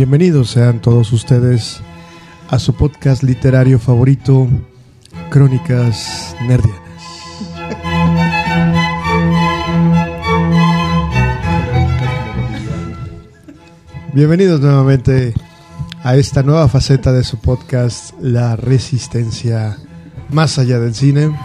Bienvenidos sean todos ustedes a su podcast literario favorito, Crónicas Nerdianas. Bienvenidos nuevamente a esta nueva faceta de su podcast, La Resistencia Más allá del cine.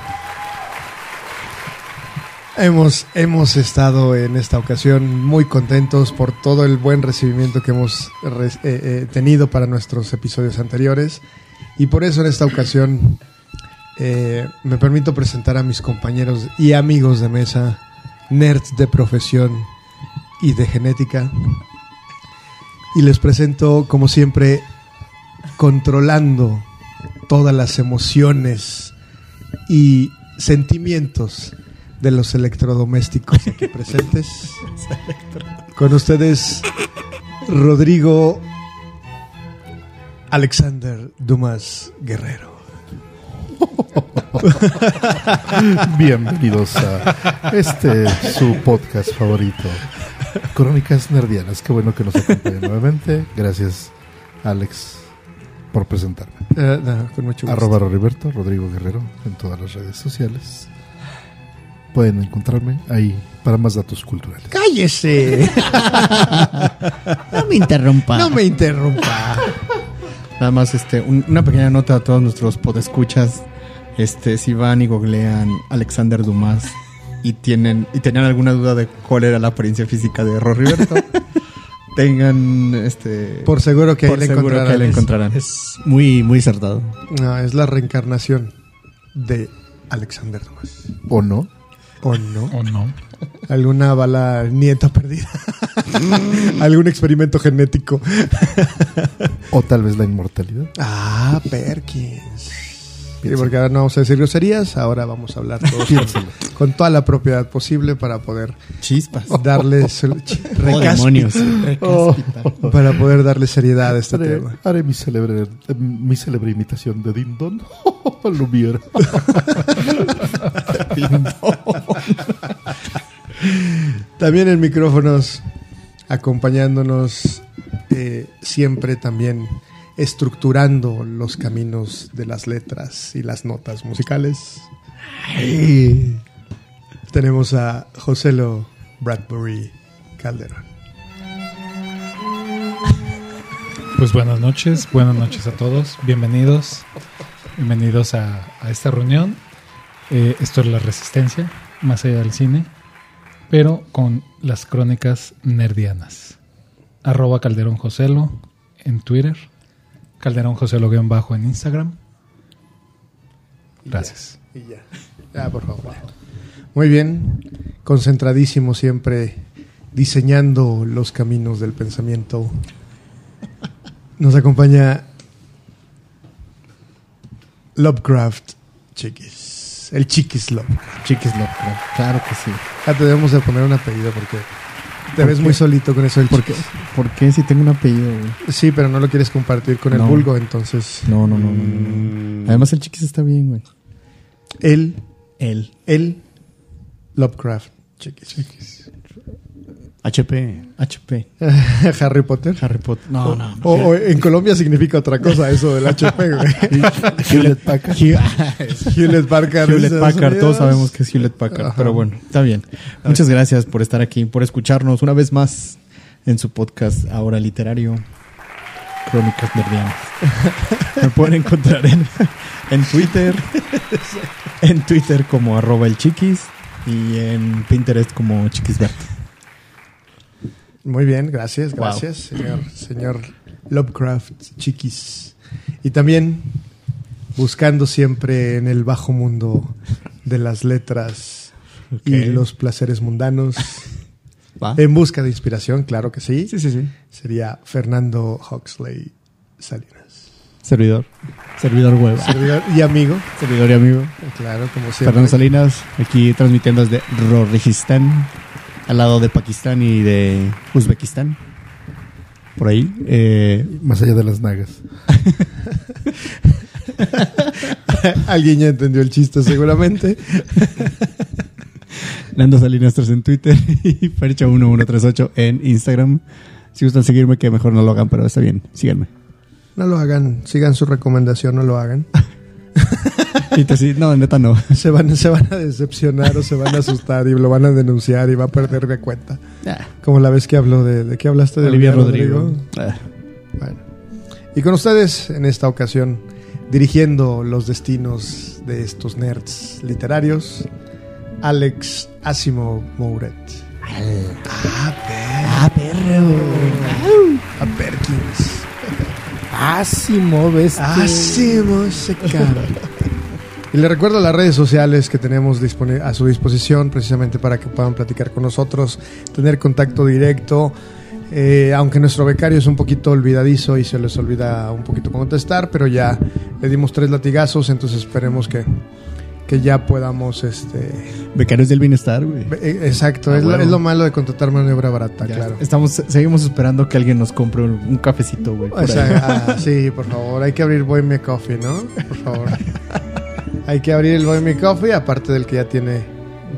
Hemos, hemos estado en esta ocasión muy contentos por todo el buen recibimiento que hemos eh, eh, tenido para nuestros episodios anteriores. Y por eso en esta ocasión eh, me permito presentar a mis compañeros y amigos de mesa, nerds de profesión y de genética. Y les presento como siempre controlando todas las emociones y sentimientos de los electrodomésticos aquí presentes. Con ustedes, Rodrigo Alexander Dumas Guerrero. Bienvenidos a este su podcast favorito, Crónicas Nerdianas. Qué bueno que nos acompañen nuevamente. Gracias, Alex, por presentarme. Eh, no, con mucho gusto. Arroba Roriberto, Rodrigo Guerrero, en todas las redes sociales. Pueden encontrarme ahí para más datos culturales. ¡Cállese! No me interrumpa. No me interrumpa. Nada más este, un- una pequeña nota a todos nuestros podescuchas. Este, si van y googlean Alexander Dumas y tienen y tenían alguna duda de cuál era la apariencia física de Roriberto, tengan este Por seguro que ahí por le seguro encontrarán. que le encontrarán. Es muy, muy acertado. No, es la reencarnación de Alexander Dumas. ¿O no? ¿O no? ¿O no? alguna bala nieta perdida, algún experimento genético. ¿O tal vez la inmortalidad? Ah, Perkins. Sí, porque ahora no vamos a decir groserías, ahora vamos a hablar todos con, con toda la propiedad posible para poder Chispas. darles Oh, demonios. Oh, para poder darle seriedad a este haré, tema. haré mi, célebre, mi célebre imitación de Din Don. También en micrófonos, acompañándonos eh, siempre también estructurando los caminos de las letras y las notas musicales. Tenemos a Joselo Bradbury Calderón. Pues buenas noches, buenas noches a todos. Bienvenidos. Bienvenidos a esta reunión. Eh, esto es La Resistencia, más allá del cine, pero con las crónicas nerdianas. Arroba Calderón Joselo en Twitter. Calderón Joselo guion bajo en Instagram. Gracias. Y ya. Ya, por favor. Muy bien. Concentradísimo siempre diseñando los caminos del pensamiento. Nos acompaña Lovecraft Chiquis. El Chiquis Lovecraft. Chiquis Lovecraft. Claro que sí. Ya te debemos de poner un apellido porque te ves muy solito con eso del ¿Por qué? Chiquis. ¿Por qué si tengo un apellido? güey? Sí, pero no lo quieres compartir con el vulgo, entonces. No, no, no, no. Además el Chiquis está bien, güey. Él, Él. él, Lovecraft Chiquis. HP. HP. Harry Potter. Harry Potter. No, no. O, o en Colombia significa otra cosa eso del HP, güey. Hewlett Packard. Hewlett Packard. Hewlett Packard, todos sabemos que es Hewlett Packard, Ajá. pero bueno, está bien. Muchas gracias por estar aquí, por escucharnos una vez más en su podcast ahora literario, Crónicas Nerdianas. Me pueden encontrar en, en Twitter, en Twitter como arroba el chiquis y en Pinterest como chiquisbert. Muy bien, gracias, Wow. gracias, señor, señor Lovecraft Chiquis. Y también buscando siempre en el bajo mundo de las letras y los placeres mundanos. ¿Va? En busca de inspiración, claro que sí. Sí, sí, sí. Sería Fernando Huxley Salinas. Servidor. Servidor hueva. Servidor y amigo, Servidor y amigo. claro, como siempre. Fernando Salinas, aquí transmitiendo desde Rorrijistán, al lado de Pakistán y de Uzbekistán. Por ahí. Eh, Más allá de las nagas. Alguien ya entendió el chiste seguramente. Nando Salinas 3 en Twitter y Percha1138 en Instagram. Si gustan seguirme, que mejor no lo hagan, pero está bien, síganme. No lo hagan, sigan su recomendación, no lo hagan. Y te sí, no, neta no. Se van, se van a decepcionar o se van a asustar y lo van a denunciar y va a perder de cuenta. Como la vez que habló de... ¿De qué hablaste de Olivia Rodrigo. Ah, Bueno. Y con ustedes, en esta ocasión, dirigiendo los destinos de estos nerds literarios, Alex Asimo Mouret. Ah, perro. A Perkins. Asimo, ves. Asimo Secan. Y le recuerdo las redes sociales que tenemos a su disposición precisamente para que puedan platicar con nosotros, tener contacto directo. Eh, aunque nuestro becario es un poquito olvidadizo y se les olvida un poquito contestar, pero ya le dimos tres latigazos, entonces esperemos que, que ya podamos, este, Becarios del bienestar, güey. eh, exacto, Ah, es, lo, es lo malo de contratar mano de obra barata, Ya, claro. Estamos, seguimos esperando que alguien nos compre un, un cafecito, güey. por O sea, ah, sí, por favor, hay que abrir Bohemia Coffee, ¿no? Por favor. hay que abrir el Bohemia Coffee, aparte del que ya tiene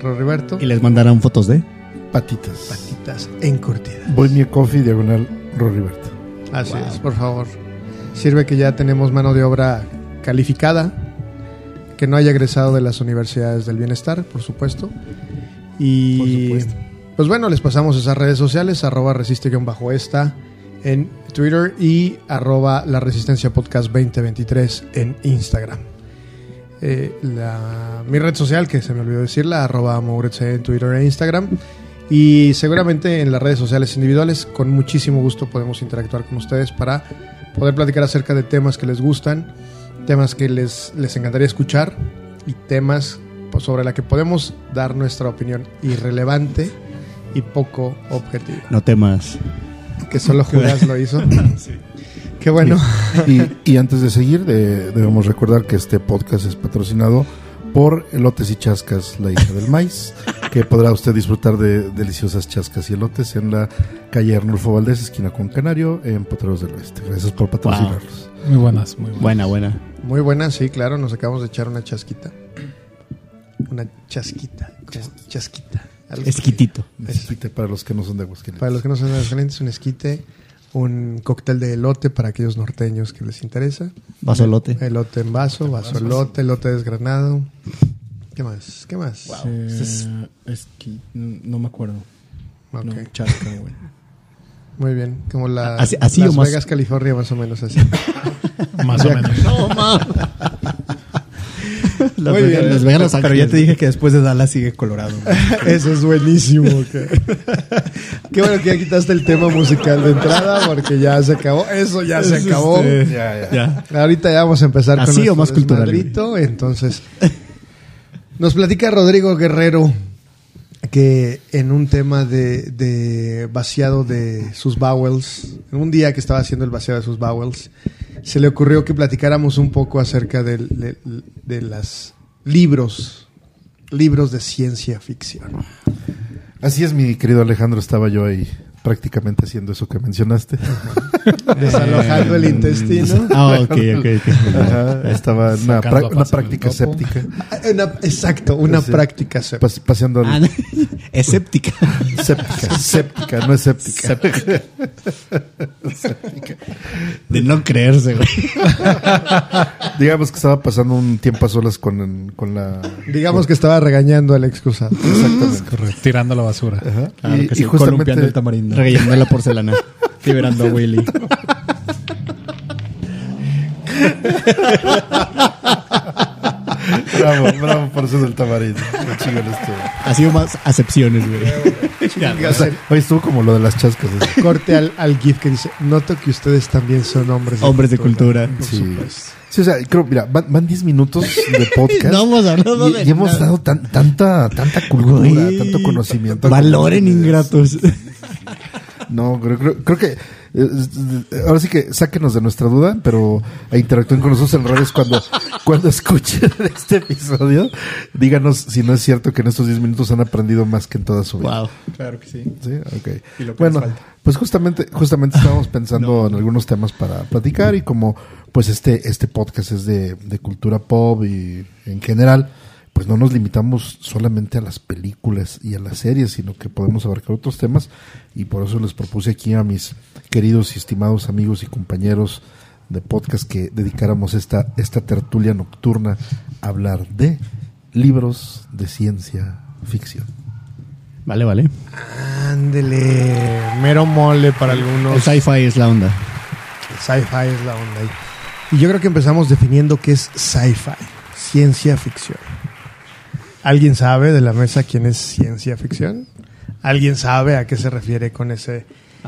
Roriberto. Y les mandarán fotos de. Patitas. Patitas encurtidas. Voy mi coffee diagonal Roriberto. Así es, por favor. Sirve que ya tenemos mano de obra calificada, que no haya egresado de las universidades del bienestar, por supuesto. Y Por supuesto. pues bueno, les pasamos esas redes sociales, arroba resiste-esta en Twitter y arroba la resistencia podcast 2023 en Instagram. Eh, la- mi red social, que se me olvidó decirla, arroba Mouretze en Twitter e Instagram. Y seguramente en las redes sociales individuales, con muchísimo gusto podemos interactuar con ustedes para poder platicar acerca de temas que les gustan, temas que les, les encantaría escuchar y temas pues, sobre la que podemos dar nuestra opinión irrelevante y poco objetiva. No temas. Que solo Judas lo hizo. Qué bueno. Y, y antes de seguir, de- debemos recordar que este podcast es patrocinado por Elotes y Chascas, la hija del maíz, que podrá usted disfrutar de deliciosas chascas y elotes en la calle Arnulfo Valdés, esquina con Canario, en Potreros del Oeste. Gracias por patrocinarlos. Muy buenas, muy buenas. Buena, buena. Muy buena, sí, claro. Nos acabamos de echar una chasquita. Una chasquita. como chasquita. Algo. Esquitito. Esquite para los que no son de Aguascalientes. Para los que no son de Aguascalientes, un esquite, un cóctel de elote para aquellos norteños que les interesa. Vasolote. Elote en vaso, vaso elote, elote desgranado. ¿Qué más? ¿Qué más? Eh, esqui- No me acuerdo. No, chasca, güey. Muy bien. Como la Así- así Las o más- Vegas, California, más o menos así. Más o menos. No, Muy bien. Los. Pero ya te dije que después de Dallas sigue Colorado. Eso es buenísimo. Qué bueno que ya quitaste el tema musical de entrada porque ya se acabó. Eso ya se acabó. este- Ya, ya. Ya. Ahorita ya vamos a empezar ¿Así con o más cultural, Entonces, nos platica Rodrigo Guerrero que en un tema de, de vaciado de sus bowels, en un día que estaba haciendo el vaciado de sus bowels, se le ocurrió que platicáramos un poco acerca de, de las libros, libros de ciencia ficción. Así es, mi querido Alejandro, estaba yo ahí prácticamente haciendo eso que mencionaste. Desalojando el intestino. Ah, ok, ok. Ajá, estaba en una, una práctica séptica, Una- exacto, una Sí. práctica séptica. pas- paseando Ah, al- no. Escéptica. séptica, séptica, no es séptica. De no creerse, güey. Digamos que estaba pasando un tiempo a solas con, con la... Digamos que estaba regañando al excusado. Exactamente. Correcto. Tirando la basura. Ajá. Claro y, que y sí, justamente columpiando el tamarindo. Rellenando la porcelana. Liberando a Willy. Bravo, bravo por eso del tamarindo. Qué chingón estuvo. Ha sido más acepciones, güey. O sea, hoy estuvo como lo de las chascas. corte al, al GIF que dice, noto que ustedes también son hombres de Hombres de cultura. Por Sí. supuesto. Sí, o sea, creo, mira, van, van 10 minutos de podcast. No hemos hablado y, de y hemos nada. dado tan- tanta, tanta cultura, tanto conocimiento. Valoren ingratos. No, creo, creo, creo que ahora sí que sáquenos de nuestra duda, pero e interactúen con nosotros en redes cuando, cuando escuchen este episodio. Díganos si no es cierto que en estos 10 minutos han aprendido más que en toda su vida. Wow. Claro que sí. Sí, ok. Y lo que Bueno, falta. pues justamente, justamente estábamos pensando en algunos temas para platicar y como pues este, este podcast es de, de cultura pop y en general, pues no nos limitamos solamente a las películas y a las series, sino que podemos abarcar otros temas y por eso les propuse aquí a mis queridos y estimados amigos y compañeros de podcast que dedicáramos esta, esta tertulia nocturna a hablar de libros de ciencia ficción. Vale, vale. Ándele, mero mole para algunos. El sci-fi es la onda. Sci-fi es la onda. Y yo creo que empezamos definiendo qué es sci-fi, ciencia ficción. ¿Alguien sabe de la mesa quién es ciencia ficción? ¿Alguien sabe a qué se refiere con ese,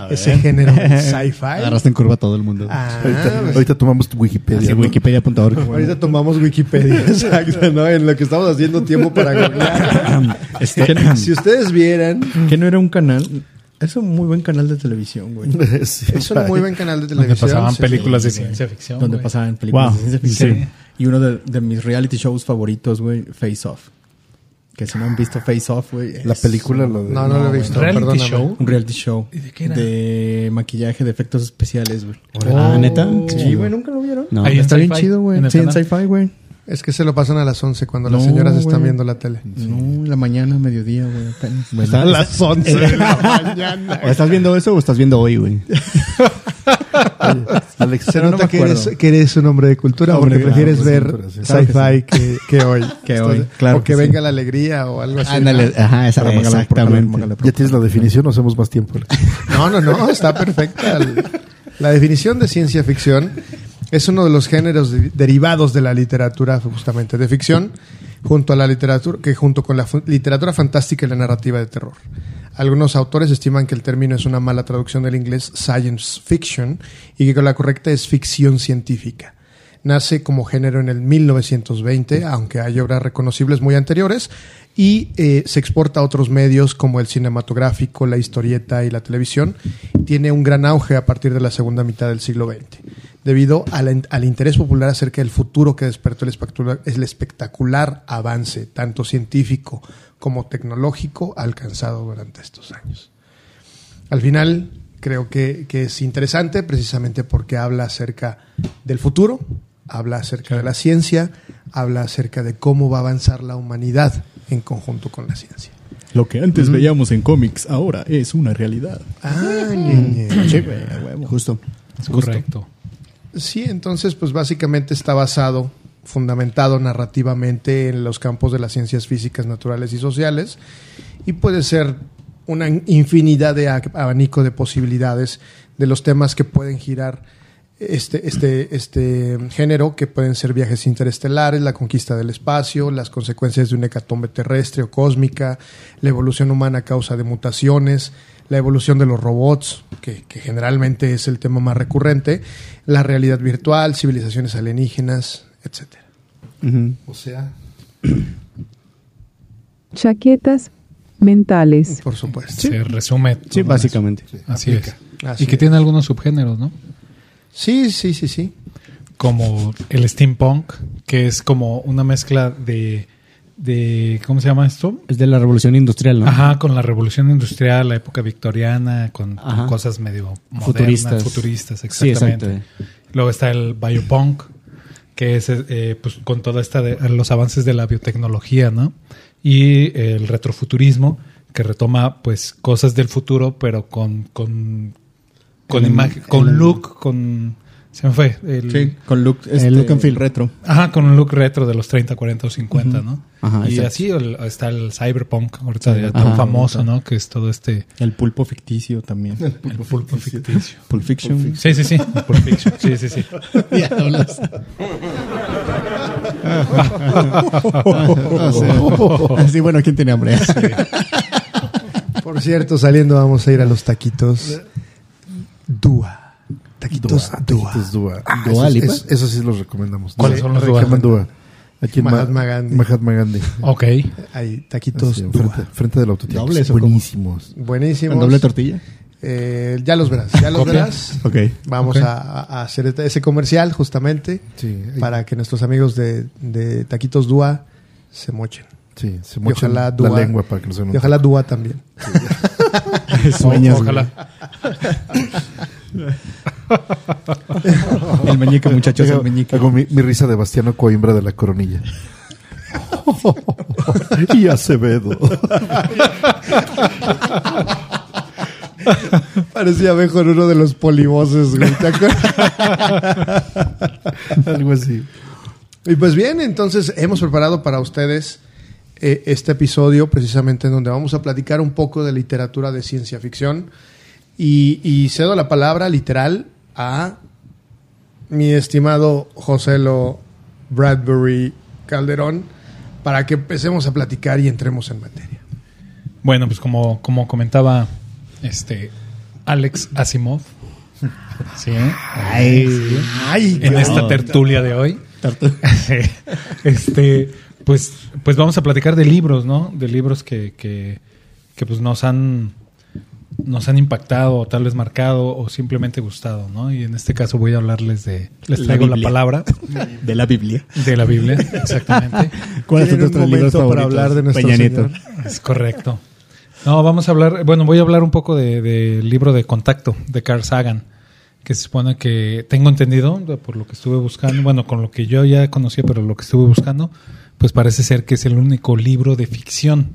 ese género sci-fi? Agarraste en curva a todo el mundo. Ah, ahorita, pues, ahorita tomamos Wikipedia. Así, ¿no? wikipedia.org. ahorita tomamos Wikipedia, exacto, ¿no? En lo que estamos haciendo tiempo para googlear. Este, Si ustedes vieran, que no era un canal. Es un muy buen canal de televisión, güey. Sí, es un muy buen canal de Donde televisión. pasaban sí, películas de ciencia ficción. donde güey. pasaban películas Wow, de ciencia ficción. sí. Y uno de, de mis reality shows favoritos, güey, Face Off. Que si no han visto Face Off, güey. La película, lo de- No, no lo he visto, Reality perdóname. show. Un reality show. ¿Y de qué era? De maquillaje, de efectos especiales, güey. Ah, ¿neta? Sí, güey, ¿nunca lo vieron? No. Ahí Está bien chido, güey. en el Sí, en sci-fi, güey. Es que se lo pasan a las 11 cuando las señoras están güey. viendo la tele. No, la mañana, mediodía, güey, apenas. Está- las 11 de la mañana. ¿O estás viendo eso o estás viendo hoy, güey? Alex, Se Pero no nota que, eres, que eres un hombre de cultura Hombre porque prefieres ver sí. Claro que sci-fi que, que hoy. Que hoy, claro O que que sí. venga la alegría o algo así. Ándale, ajá, esa- póngale, exactamente. ya tienes la definición, no hacemos más tiempo. No, no, no, está perfecta. La definición de ciencia ficción es uno de los géneros de- derivados de la literatura justamente de ficción, junto a la literatura que junto con la literatura fantástica y la narrativa de terror. Algunos autores estiman que el término es una mala traducción del inglés science fiction y que la correcta es ficción científica. Nace como género en el 1920, aunque hay obras reconocibles muy anteriores, y eh, se exporta a otros medios como el cinematográfico, la historieta y la televisión. Tiene un gran auge a partir de la segunda mitad del siglo XX, debido al, al interés popular acerca del futuro que despertó el espectacular, el espectacular avance, tanto científico como tecnológico, alcanzado durante estos años. Al final, creo que, que es interesante precisamente porque habla acerca del futuro, habla acerca de la ciencia, habla acerca de cómo va a avanzar la humanidad en conjunto con la ciencia. Lo que antes veíamos en cómics, ahora es una realidad. Ah, ñe. Sí, huevo. Justo. Es correcto. Sí, entonces pues básicamente está basado, fundamentado narrativamente en los campos de las ciencias físicas, naturales y sociales y puede ser una infinidad de ab- abanico de posibilidades de los temas que pueden girar este, este, este género, que pueden ser viajes interestelares, la conquista del espacio, las consecuencias de una hecatombe terrestre o cósmica, la evolución humana a causa de mutaciones, la evolución de los robots, que, que generalmente es el tema más recurrente, la realidad virtual, civilizaciones alienígenas, etcétera. Ujú. O sea, Chaquetas mentales. Por supuesto. Se resume. Sí, básicamente. eso. Así es. Así y que es. tiene algunos subgéneros, ¿no? Sí, sí, sí, sí. Como el steampunk, que es como una mezcla de, de ¿cómo se llama esto? Es de la revolución industrial, ¿no? Ajá, con la revolución industrial, la época victoriana, con, cosas medio modernas, Futuristas. futuristas, exactamente. Luego está el biopunk, que es eh, pues, con toda esta de, los avances de la biotecnología, ¿no? Y el retrofuturismo, que retoma pues cosas del futuro, pero con con con El- imagen, con el- look, con se me fue el Sí, con look, este, El look and feel. retro. Ajá, con un look retro de los 30, 40 o 50, ¿no? Ajá, y exacto. así el- está el cyberpunk, ahorita ya Ajá, tan famoso, ahorita. ¿no? Que es todo este El pulpo ficticio también. el pulpo ficticio. Pulp Fiction. Sí, sí, sí, el Pulp Fiction. Sí, sí, sí. Así, bueno, ¿quién tiene hambre? Por cierto, saliendo vamos a ir a los taquitos Dúa. Taquitos Dúa. Taquitos Dua. Dua Esos- Lipa. es- Esos sí los recomendamos. ¿Cuáles son los Dua? Dua. Aquí en Ma- Mahatma Gandhi. Mahatma Gandhi. Ok. Hay taquitos Así, Dúa. enfrente, frente del autotiempo. ¿Dobles o cómo? Buenísimos. Buenísimos. ¿Con doble tortilla? Eh, ya los verás, ya los ¿Copia? verás. Ok. Vamos a, a hacer este- ese comercial justamente Sí, para que nuestros amigos de, de Taquitos Dúa se mochen. sí, se mochan ojalá la Dua- lengua para que no se Y ojalá Dúa también. Sueñas, ojalá. El meñique, muchachos, el meñique. hago mi, mi risa de Bastiano Coimbra de la coronilla. y Acevedo. Parecía mejor uno de los polivoces, güey. ¿te acuerdas? Algo así. Y pues bien, entonces hemos preparado para ustedes eh, este episodio precisamente en donde vamos a platicar un poco de literatura de ciencia ficción. Y, y cedo la palabra literal a mi estimado Joselo Bradbury Calderón para que empecemos a platicar y entremos en materia. Bueno, pues como, como comentaba este Alex Asimov. Sí. Ay, en esta tertulia de hoy. Este, pues, pues vamos a platicar de libros, ¿no? De libros que, que, que pues nos han nos han impactado o tal vez marcado o simplemente gustado, ¿no? Y en este caso voy a hablarles de les traigo la, palabra De la Biblia. de la Biblia, exactamente. ¿Cuáles son Tienen un nuestros libros momento para hablar de nuestro. Señor. Es correcto. No, vamos a hablar, bueno, voy a hablar un poco del de, libro de contacto de Carl Sagan, que se supone que tengo entendido, por lo que estuve buscando, bueno, con lo que yo ya conocía, pero lo que estuve buscando, pues parece ser que es el único libro de ficción.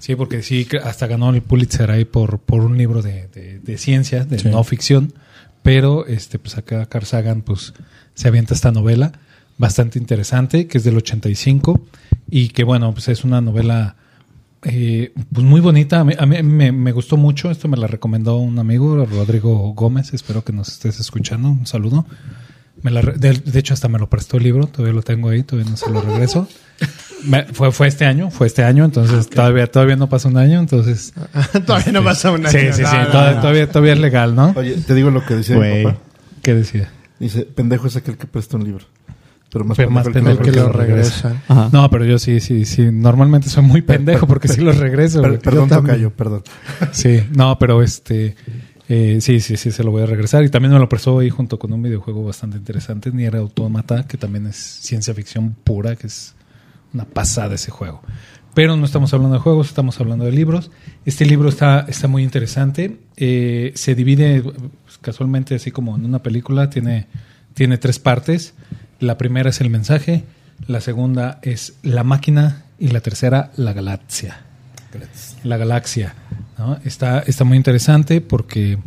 Sí, porque sí, hasta ganó el Pulitzer ahí por, por un libro de, de, de ciencia, de Sí. no ficción, pero este, pues acá Carl Sagan pues, se avienta esta novela bastante interesante, que es del 85, y que bueno, pues es una novela eh, pues muy bonita. A mí, a mí me, me gustó mucho. Esto me la recomendó un amigo, Rodrigo Gómez. Espero que nos estés escuchando. Un saludo. Me la de, de hecho, hasta me lo prestó el libro. Todavía lo tengo ahí. Todavía no se lo regreso. Me- fue, fue este año. Fue este año. Entonces, todavía, todavía no pasa un año. Entonces, Todavía no pasa un año. sí, sí, sí. No, no, todavía, no. todavía, todavía es legal, ¿no? Oye, te digo lo que decía mi papá. ¿Qué decía? Dice, pendejo es aquel que presta un libro. Pero más Pero más pendejo el El que lo regresa. Ajá. No, pero yo sí, sí, sí. Normalmente soy muy pendejo porque sí los regreso. Per- perdón, tocayo, perdón. Sí, no, pero este. eh, sí, sí, sí, se lo voy a regresar. Y también me lo prestó ahí junto con un videojuego bastante interesante, Nier Automata, que también es ciencia ficción pura, que es una pasada ese juego. Pero no estamos hablando de juegos, estamos hablando de libros. Este libro está, está muy interesante. Eh, se divide pues, casualmente así como en una película, tiene, tiene tres partes. La primera es el mensaje, la segunda es la máquina y la tercera la galaxia la galaxia. Está, está muy interesante porque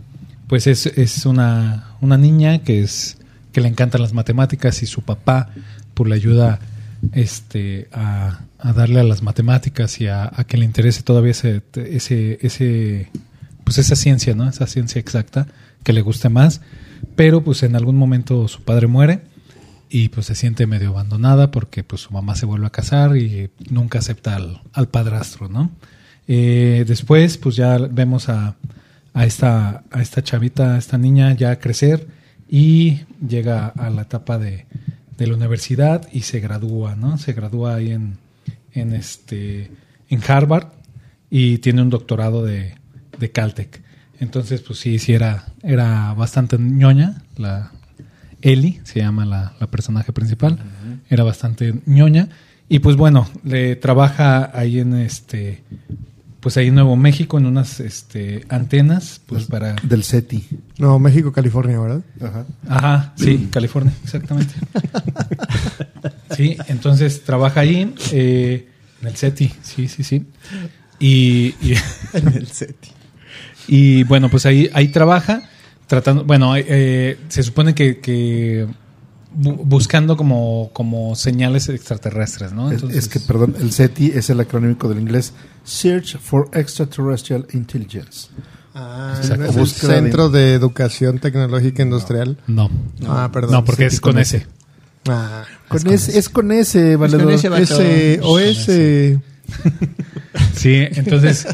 pues es, es una, una niña que es que le encantan las matemáticas y su papá pues le ayuda este a, a darle a las matemáticas y a, que le interese todavía ese, ese, ese pues esa ciencia, ¿no? Esa ciencia exacta que le guste más. Pero pues en algún momento su padre muere y pues se siente medio abandonada porque pues su mamá se vuelve a casar y nunca acepta al, al padrastro, ¿no? Eh, después pues ya vemos a, a, esta, a esta chavita, a esta niña ya crecer y llega a la etapa de, de la universidad y se gradúa, ¿no? Se gradúa ahí en, en, este, en Harvard y tiene un doctorado de, de Caltech. Entonces, pues sí, sí era, era bastante ñoña, la Ellie, se llama la, la personaje principal, era bastante ñoña. Y pues bueno, le trabaja ahí en este, pues ahí en Nuevo México, en unas este, antenas, pues para... Del SETI. No, México, California, ¿verdad? Ajá. Ajá, sí, California, exactamente. Sí, entonces trabaja ahí, eh, en el SETI, sí, sí, sí. Y, y, El SETI. y, bueno, pues ahí, ahí trabaja, tratando, bueno, eh, se supone que, que bu- buscando como, como señales extraterrestres, ¿no? Es- Entonces, es que, perdón, el SETI es el acrónimo del inglés Search for Extraterrestrial Intelligence. Ah, Exacto. ¿no es el Centro de Educación Tecnológica Industrial. No, Ah, perdón. no, porque es con ese. Ah, Con ese, es con ese, valedor. ese o ese. Sí, entonces,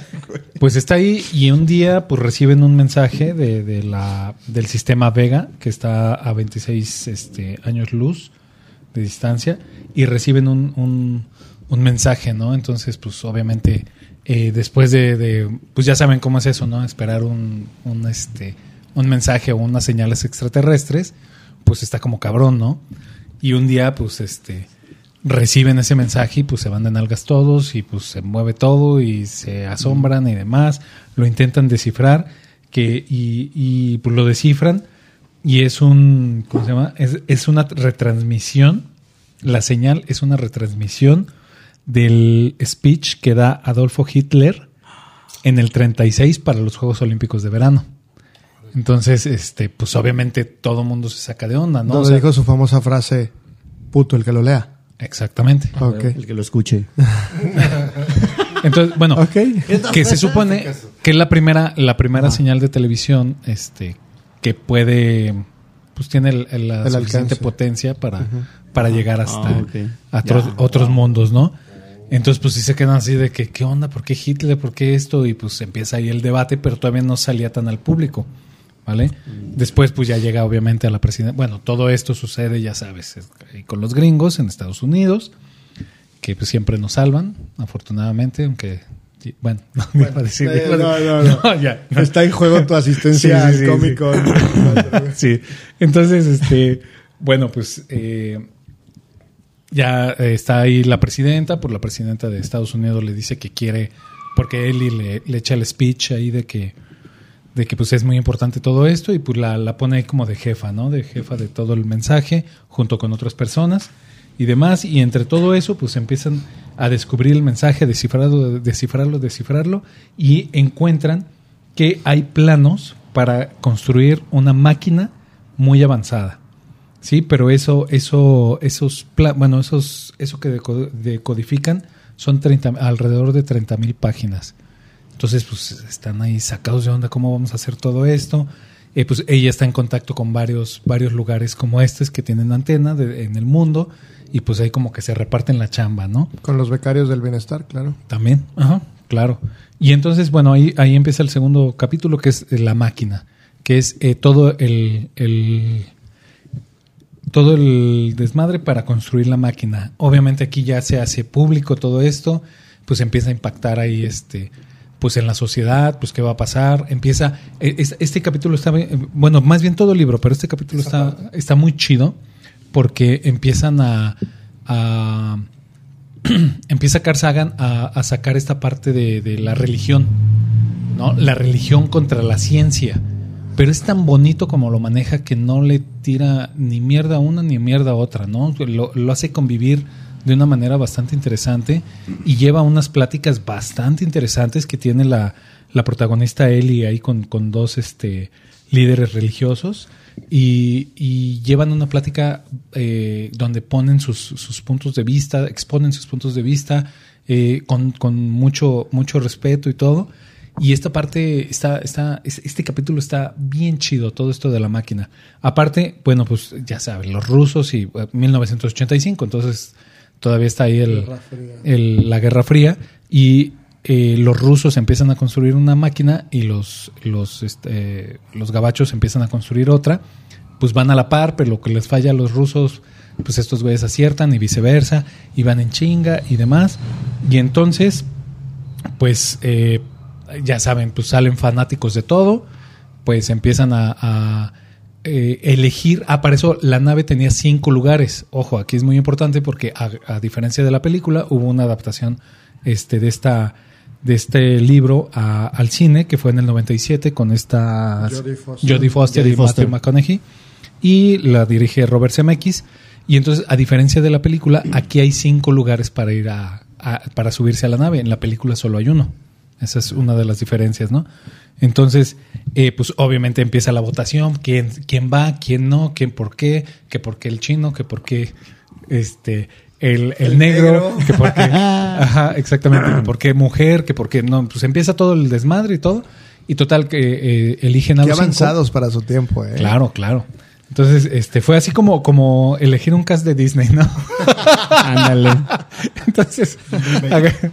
pues está ahí y un día pues reciben un mensaje de, la, del sistema Vega, que está a 26 este, años luz de distancia, y reciben un, un, un mensaje, ¿no? Entonces, pues obviamente, eh, después de, de- pues ya saben cómo es eso, ¿no? Esperar un, un, este, un mensaje o unas señales extraterrestres, pues está como cabrón, ¿no? Y un día, pues, este, reciben ese mensaje y pues se van de nalgas todos y pues se mueve todo y se asombran y demás, lo intentan descifrar que y, y pues lo descifran y es un ¿cómo se llama? Es, es una retransmisión, la señal es una retransmisión del speech que da Adolfo Hitler en el 36 para los Juegos Olímpicos de verano. Entonces, este, pues obviamente todo el mundo se saca de onda, ¿no? O Donde sea, dijo su famosa frase, puto el que lo lea. Exactamente. El que lo escuche. Entonces, bueno, que se supone que es la primera, la primera señal de televisión, este, que puede, pues tiene el- el- la El suficiente alcance. potencia para, para llegar hasta Ah, a otros mundos, ¿no? Entonces, pues sí se quedan así de que, ¿qué onda? ¿Por qué Hitler? ¿Por qué esto? Y pues empieza ahí el debate, pero todavía no salía tan al público, ¿vale? Después, pues ya llega obviamente a la presidencia. Bueno, todo esto sucede, ya sabes, con los gringos en Estados Unidos, que pues siempre nos salvan, afortunadamente, aunque, bueno, no me iba a decir. eh, no, no, no. ya. Está en juego tu asistencia Sí, cómico. Sí, entonces, este, bueno, pues eh, ya eh, está ahí la presidenta, por la presidenta de Estados Unidos le dice que quiere, porque Eli le, le echa el speech ahí de que, de que pues es muy importante todo esto y pues la, la pone ahí como de jefa, ¿no? De jefa de todo el mensaje, junto con otras personas y demás, y entre todo eso pues empiezan a descubrir el mensaje, descifrarlo, descifrarlo, descifrarlo, y encuentran que hay planos para construir una máquina muy avanzada. Sí, pero eso, eso, esos, bueno, esos, eso que deco- decodifican son 30, alrededor de 30 mil páginas. Entonces, pues están ahí sacados de onda, ¿cómo vamos a hacer todo esto? Eh, pues ella está en contacto con varios, varios lugares como estos que tienen antena de- en el mundo y pues ahí como que se reparten la chamba, ¿no? Con los becarios del bienestar, claro. También, ajá, claro. Y entonces, bueno, ahí, ahí empieza el segundo capítulo, que es eh, la máquina, que es eh, todo el, el- todo el desmadre para construir la máquina. Obviamente aquí ya se hace público todo esto, pues empieza a impactar ahí este pues en la sociedad, pues qué va a pasar, empieza es- este, capítulo está bueno, más bien todo el libro, pero este capítulo está está muy chido porque empiezan a, a empieza Carl Sagan a, a sacar esta parte de, de la religión, ¿no? La religión contra la ciencia. Pero es tan bonito como lo maneja que no le tira ni mierda a una ni mierda a otra, ¿no? Lo, lo hace convivir de una manera bastante interesante y lleva unas pláticas bastante interesantes que tiene la, la protagonista Ellie ahí con, con dos este, líderes religiosos y, llevan una plática eh, donde ponen sus, puntos de vista, exponen sus puntos de vista eh, con, con mucho, mucho respeto y todo. Y esta parte está, está, es- este capítulo está bien chido, todo esto de la máquina. Aparte, bueno, pues ya saben, los rusos y eh, 1985, entonces todavía está ahí el, el- la Guerra Fría y eh, los rusos empiezan a construir una máquina y los, los, este, los gabachos empiezan a construir otra. Pues van a la par, pero lo que les falla a los rusos, pues estos güeyes aciertan y viceversa, y van en chinga y demás. Y entonces, pues eh, ya saben, pues salen fanáticos de todo, pues empiezan a, a, eh, elegir. Ah, para eso la nave tenía cinco lugares. Ojo, aquí es muy importante porque a, a diferencia de la película, hubo una adaptación este, de esta de este libro a- al cine que fue en el 97 con esta Jodie Foster. Jodie Foster Jodie y Foster. Matthew McConaughey y la dirige Robert Zemeckis y entonces a diferencia de la película aquí hay cinco lugares para ir a, a- para subirse a la nave en la película solo hay uno esa es una de las diferencias no entonces eh, pues obviamente empieza la votación quién quién va quién no quién por qué que por qué el chino que por qué este el, el negro, que por qué ajá exactamente que por qué mujer que por qué no pues empieza todo el desmadre y todo y total que eh, eligen a Qué los cinco. avanzados para su tiempo, ¿eh? Claro, claro. Entonces, este, fue así como, como elegir un cast de Disney, ¿no? Ándale. Entonces,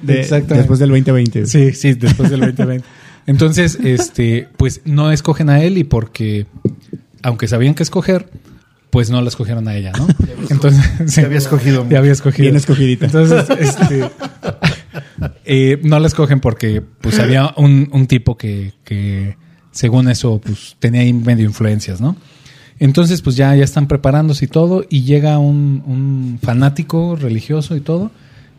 De- exactamente. Después del 2020. Sí, sí, después del 2020. Entonces, este, pues no escogen a él y porque, aunque sabían que escoger, pues no la escogieron a ella, ¿no? Entonces, había escogido. Ya había escogido. Bien escogidita. Entonces, este, eh, no la escogen porque, pues, había un, un tipo que, que, según eso, pues, tenía ahí medio influencias, ¿no? Entonces, pues ya, ya están preparándose y todo, y llega un, un fanático religioso y todo.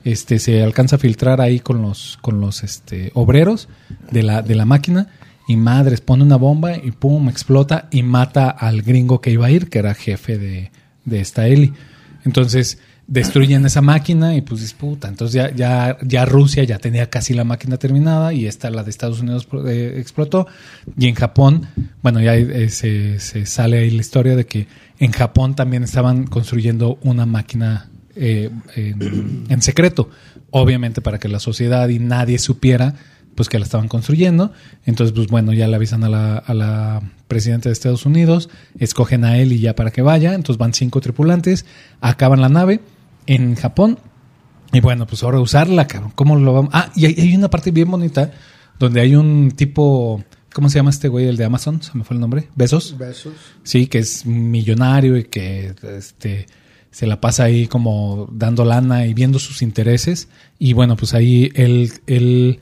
Este, se alcanza a filtrar ahí con los, con los este, obreros de la, de la máquina. Y madres, pone una bomba y pum, explota y mata al gringo que iba a ir, que era jefe de, de esta Eli. Entonces, destruyen esa máquina y pues disputa. Entonces ya, ya, ya Rusia ya tenía casi la máquina terminada y esta, la de Estados Unidos, eh, explotó. Y en Japón, bueno, ya eh, se, se sale ahí la historia de que en Japón también estaban construyendo una máquina eh, en, en secreto. Obviamente para que la sociedad y nadie supiera pues que la estaban construyendo. Entonces, pues bueno, ya le avisan a la, a la presidenta de Estados Unidos, escogen a él y ya para que vaya. Entonces van cinco tripulantes, acaban la nave en Japón. Y bueno, pues ahora usarla, cabrón. ¿Cómo lo vamos? Ah, y hay, hay una parte bien bonita donde hay un tipo, ¿cómo se llama este güey? El de Amazon, se me fue el nombre. Besos. Besos. Sí, que es millonario y que este se la pasa ahí como dando lana y viendo sus intereses. Y bueno, pues ahí él, él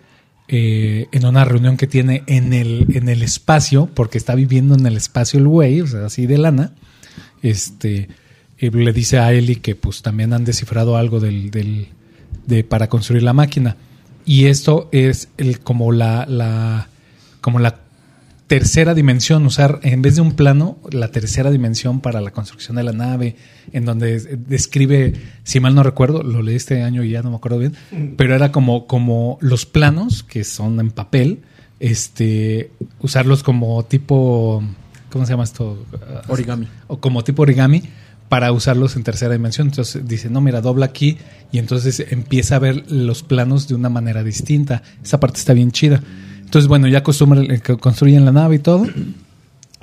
eh, en una reunión que tiene en el, en el espacio, porque está viviendo en el espacio el güey, o sea, así de lana, este, eh, le dice a Eli que pues también han descifrado algo del, del, de, para construir la máquina. Y esto es el, como la, la, como la tercera dimensión, usar en vez de un plano, la tercera dimensión para la construcción de la nave, en donde describe, si mal no recuerdo, lo leí este año y ya no me acuerdo bien, pero era como, como los planos, que son en papel, este, usarlos como tipo, ¿cómo se llama esto? Origami. O como tipo origami para usarlos en tercera dimensión. Entonces dice, no, mira, dobla aquí y entonces empieza a ver los planos de una manera distinta. Esa parte está bien chida. Entonces, bueno, ya eh, construyen la nave y todo.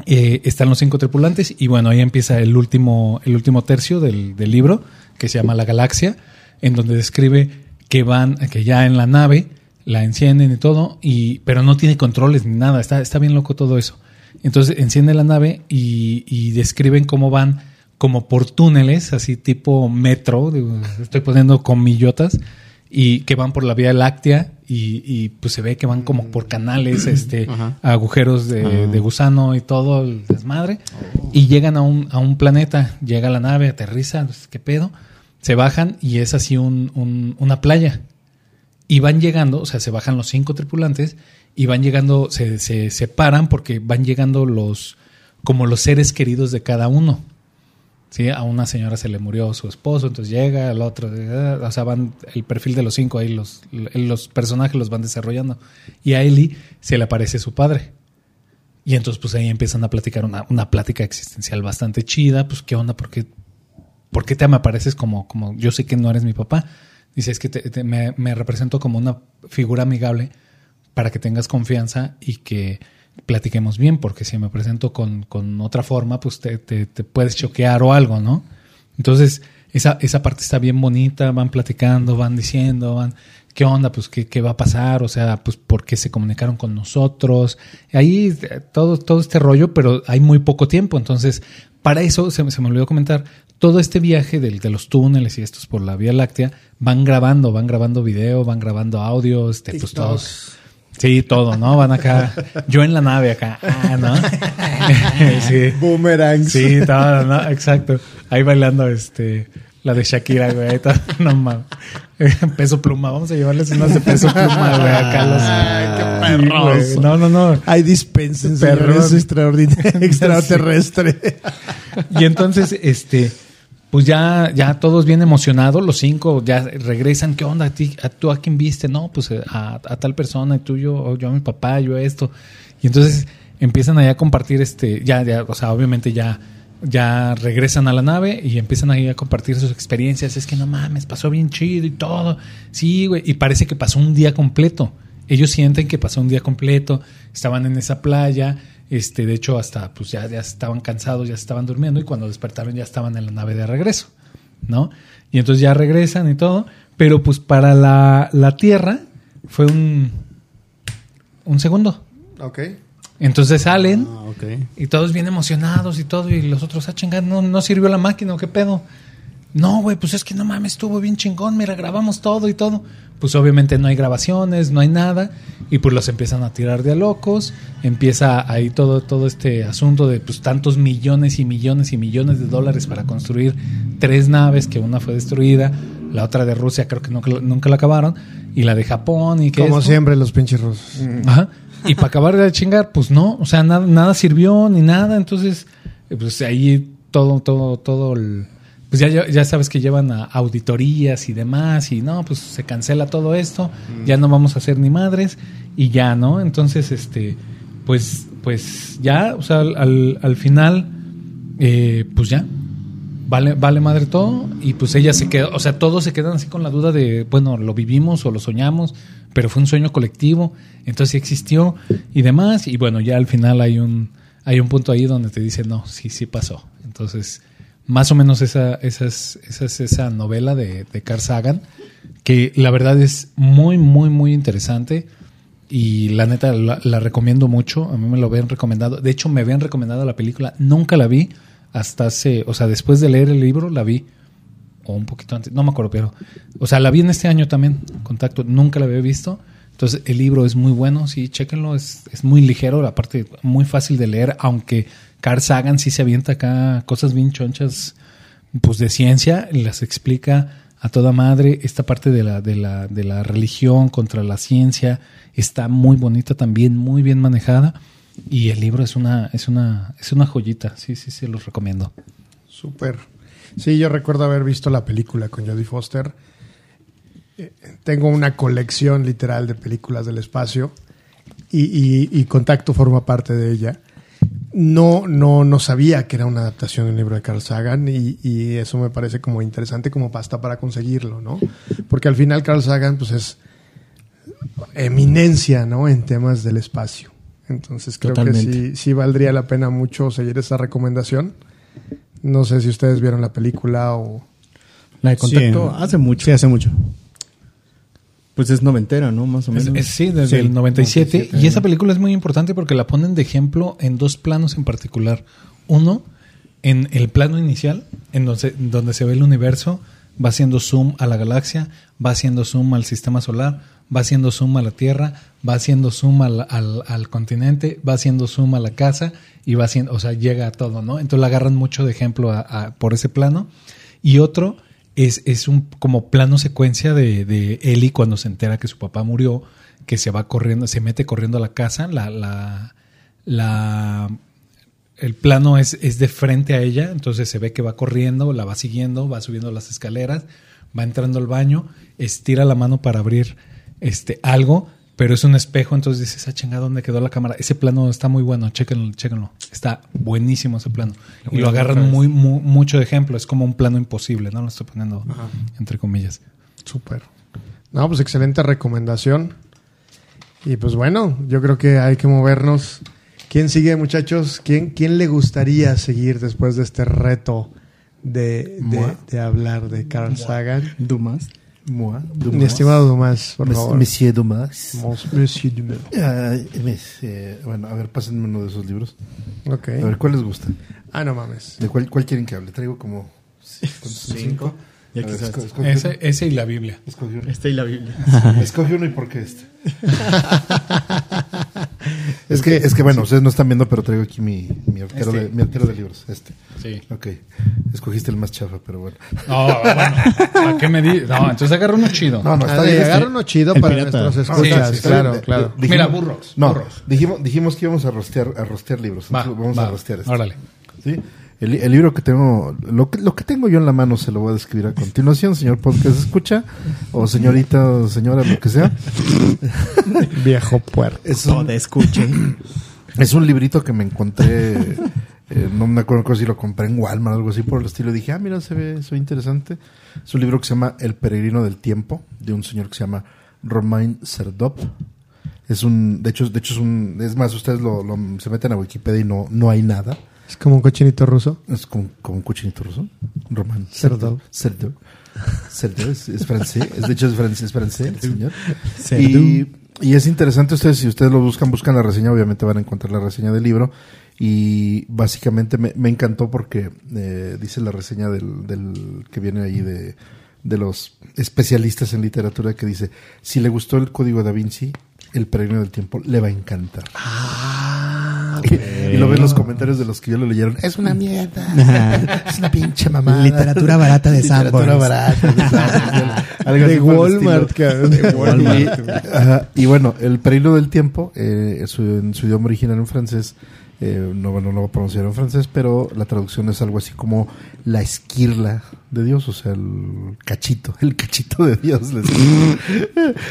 Eh, están los cinco tripulantes y bueno, ahí empieza el último, el último tercio del, del libro, que se llama La Galaxia, en donde describe que van, que ya en la nave la encienden y todo, y, pero no tiene controles ni nada, está, está bien loco todo eso. Entonces enciende la nave y, y describen cómo van como por túneles, así tipo metro, estoy poniendo comillotas, y que van por la Vía Láctea y, y, pues se ve que van como por canales, este, Ajá. agujeros de, de gusano y todo el desmadre. Y llegan a un, a un planeta, llega la nave, aterriza, pues, ¿qué pedo? Se bajan y es así un, un- una playa. Y van llegando, o sea, se bajan los cinco tripulantes y van llegando, se, se separan porque van llegando los, como los seres queridos de cada uno. ¿Sí? A una señora se le murió su esposo, entonces llega, al otro, eh, o sea, van el perfil de los cinco ahí, los, los personajes los van desarrollando. Y a Ellie se le aparece su padre. Y entonces pues ahí empiezan a platicar una, una plática existencial bastante chida, pues qué onda, ¿por qué, por qué te me apareces como, como yo sé que no eres mi papá? Dice, es que te- te- me, me represento como una figura amigable para que tengas confianza y que platiquemos bien, porque si me presento con, con otra forma, pues te, te- puedes choquear o algo, ¿no? Entonces, esa, esa parte está bien bonita, van platicando, van diciendo, van, ¿qué onda? Pues, ¿qué, qué va a pasar? O sea, pues, ¿por qué se comunicaron con nosotros? Ahí, todo, todo este rollo, pero hay muy poco tiempo, entonces, para eso, se, se me olvidó comentar, todo este viaje del- de los túneles y estos por la Vía Láctea, van grabando, van grabando video, van grabando audio, este, pues todos... Sí, todo, ¿no? Van acá. Yo en la nave acá. Ah, ¿no? sí. Boomerangs. Sí, todo, ¿no? Exacto. Ahí bailando este la de Shakira, güey. todo, No mames. Peso pluma. Vamos a llevarles unas de peso pluma, güey, acá los. Ay, qué Sí, güey. No, no, no. Hay dispensen, señores, extraordinario, extraterrestre. Y entonces, este, pues ya, ya todos bien emocionados, los cinco ya regresan, ¿qué onda? ¿A ti, a, ¿Tú a quién viste? No, pues a, a tal persona, y tú, yo, yo a mi papá, yo a esto. Y entonces empiezan allá a compartir, este, ya, ya, o sea, obviamente ya, ya regresan a la nave y empiezan ahí a compartir sus experiencias. Es que no mames, pasó bien chido y todo. Sí, güey, y parece que pasó un día completo. Ellos sienten que pasó un día completo, estaban en esa playa, este, de hecho hasta pues ya, ya estaban cansados, ya estaban durmiendo y cuando despertaron ya estaban en la nave de regreso, ¿no? Y entonces ya regresan y todo, pero pues para la, la Tierra fue un, un segundo. Ok. Entonces salen Ah, y todos bien emocionados y todo, y los otros, ah, chingada, no, no sirvió la máquina, ¿o ¿qué pedo? No, güey, pues es que no mames, estuvo bien chingón, mira, grabamos todo y todo. Pues obviamente no hay grabaciones, no hay nada, y pues los empiezan a tirar de a locos, empieza ahí todo, todo este asunto de pues tantos millones y millones y millones de dólares para construir tres naves, que una fue destruida, la otra de Rusia creo que nunca, nunca la acabaron, y la de Japón, y que Como esto. siempre, los pinches rusos. Ajá. Y para acabar de chingar, pues no, o sea, nada, nada sirvió ni nada, entonces, pues ahí todo, todo, todo el, pues ya, ya sabes que llevan a auditorías y demás y no, pues se cancela todo esto, ya no vamos a hacer ni madres y ya, ¿no? Entonces, este, pues, pues ya, o sea, al, al- al final, eh, pues ya, vale, vale madre todo y pues ella se quedó, o sea, todos se quedan así con la duda de, bueno, lo vivimos o lo soñamos, pero fue un sueño colectivo, entonces sí existió y demás y bueno, ya al final hay un, hay un punto ahí donde te dice, no, sí, sí pasó. Entonces, más o menos esa, esa, es, esa, es esa novela de, de Carl Sagan, que la verdad es muy, muy, muy interesante. Y la neta la, la recomiendo mucho. A mí me lo habían recomendado. De hecho, me habían recomendado la película. Nunca la vi hasta hace. O sea, después de leer el libro, la vi. O un poquito antes. No me acuerdo, pero. O sea, la vi en este año también. Contacto. Nunca la había visto. Entonces, el libro es muy bueno. Sí, chéquenlo. Es, es muy ligero. Aparte, muy fácil de leer. Aunque Carl Sagan sí se avienta acá cosas bien chonchas. Pues de ciencia. Las explica a toda madre. Esta parte de la, de la, de la religión contra la ciencia está muy bonita también, muy bien manejada. Y el libro es una, es una, es una joyita. Sí, sí, sí, los recomiendo. Súper. Sí, yo recuerdo haber visto la película con Jodie Foster. Tengo una colección literal de películas del espacio y, y- y Contacto forma parte de ella. No, no, no sabía que era una adaptación de un libro de Carl Sagan y, y eso me parece como interesante como pasta para conseguirlo, ¿no? Porque al final Carl Sagan pues es eminencia, ¿no? En temas del espacio. Entonces creo que sí, sí valdría la pena mucho seguir esa recomendación. No sé si ustedes vieron la película o... La de contacto Sí, hace mucho. Sí, hace mucho. Pues es noventera, ¿no? Más o Es- menos. es- sí, desde Sí, el 97. 97, y esa película es muy importante porque la ponen de ejemplo en dos planos en particular. Uno, en el plano inicial, en donde, donde se ve el universo, va haciendo zoom a la galaxia, va haciendo zoom al sistema solar, va haciendo zoom a la Tierra, va haciendo zoom al, al- al continente, va haciendo zoom a la casa y va haciendo, o sea, llega a todo, ¿no? Entonces la agarran mucho de ejemplo a- a- por ese plano. Y otro es, es un como plano secuencia de, de Ellie cuando se entera que su papá murió, que se va corriendo, se mete corriendo a la casa, la, la, la el plano es, es de frente a ella, entonces se ve que va corriendo, la va siguiendo, va subiendo las escaleras, va entrando al baño, estira la mano para abrir este algo, pero es un espejo, entonces dices, ah, chingada, ¿dónde quedó la cámara? Ese plano está muy bueno, chéquenlo, chéquenlo. Está buenísimo ese plano. Y lo agarran muy, muy- mucho de ejemplo, es como un plano imposible, ¿no? Lo estoy poniendo entre comillas. Súper. No, pues excelente recomendación. Y pues bueno, yo creo que hay que movernos. ¿Quién sigue, muchachos? ¿Quién, quién le gustaría seguir después de este reto de, de, de hablar de Carl Sagan? Dumas. Moi, Mi Dumas. estimado Dumas, por favor. Monsieur Dumas. Mons- Monsieur Dumas. Ay, mes- eh, bueno, a ver, pásenme uno de esos libros. Ok. A ver, ¿cuál les gusta? Ah, no mames. ¿De cuál, cuál quieren que hable? Traigo como ¿cuántos son? cinco. Ya ver, quizás. esco- escoge Ese, y la Biblia. Escoge uno. Esta y la Biblia. Escoge uno y por qué este. es que, es que bueno, ustedes no están viendo, pero traigo aquí mi, mi, artero, Este. de, mi artero de libros. Este. Sí. Ok. Escogiste el más chafa, pero bueno. No, bueno, ¿para qué me di? No, entonces agarra uno chido. No, no, está bien. agarra este- uno chido El para pirata. nuestros escuchas. sí, sí, sí. claro, claro. Mira, burros, No, burros. Dijimos, dijimos que íbamos a rostear, a rostear libros. Va, vamos va, a rostear este. órale. ¿Sí? El, el libro que tengo, lo que, lo que tengo yo en la mano se lo voy a describir a continuación, señor podcast escucha, o señorita, o señora, lo que sea. Viejo puerco. Es un, es un librito que me encontré, eh, no me acuerdo si lo compré en Walmart o algo así por el estilo. Dije, ah, mira, se ve, se ve interesante. Es un libro que se llama El peregrino del tiempo, de un señor que se llama Romain Serdop. Es un, de hecho, de hecho es un, es más, ustedes lo, lo- se meten a Wikipedia y no, no hay nada. Es como un cochinito ruso. Es como, como un cochinito ruso. Romain Serdop. Serdop. Serdop es, es francés. Es, de hecho, es francés, es francés el señor. Y, y es interesante, ustedes, si ustedes lo buscan, buscan la reseña, obviamente van a encontrar la reseña del libro. Y básicamente me, me encantó porque eh, dice la reseña del, del que viene ahí de, de los especialistas en literatura que dice, si le gustó el código da Vinci, el peregrino del tiempo le va a encantar. y, y lo ven los comentarios de los que yo lo leyeron. Es una mierda. es una pinche mamada. Literatura barata de Literatura Sanborns. barata de Sanborns. Algo De Walmart, estilo. cabrón. De Walmart. Y, ajá, y bueno, el peregrino del tiempo, eh, en, su, en su idioma original en francés, Eh, no, bueno, no lo voy a pronunciar en francés, pero la traducción es algo así como la esquirla de Dios, o sea, el cachito, el cachito de Dios. les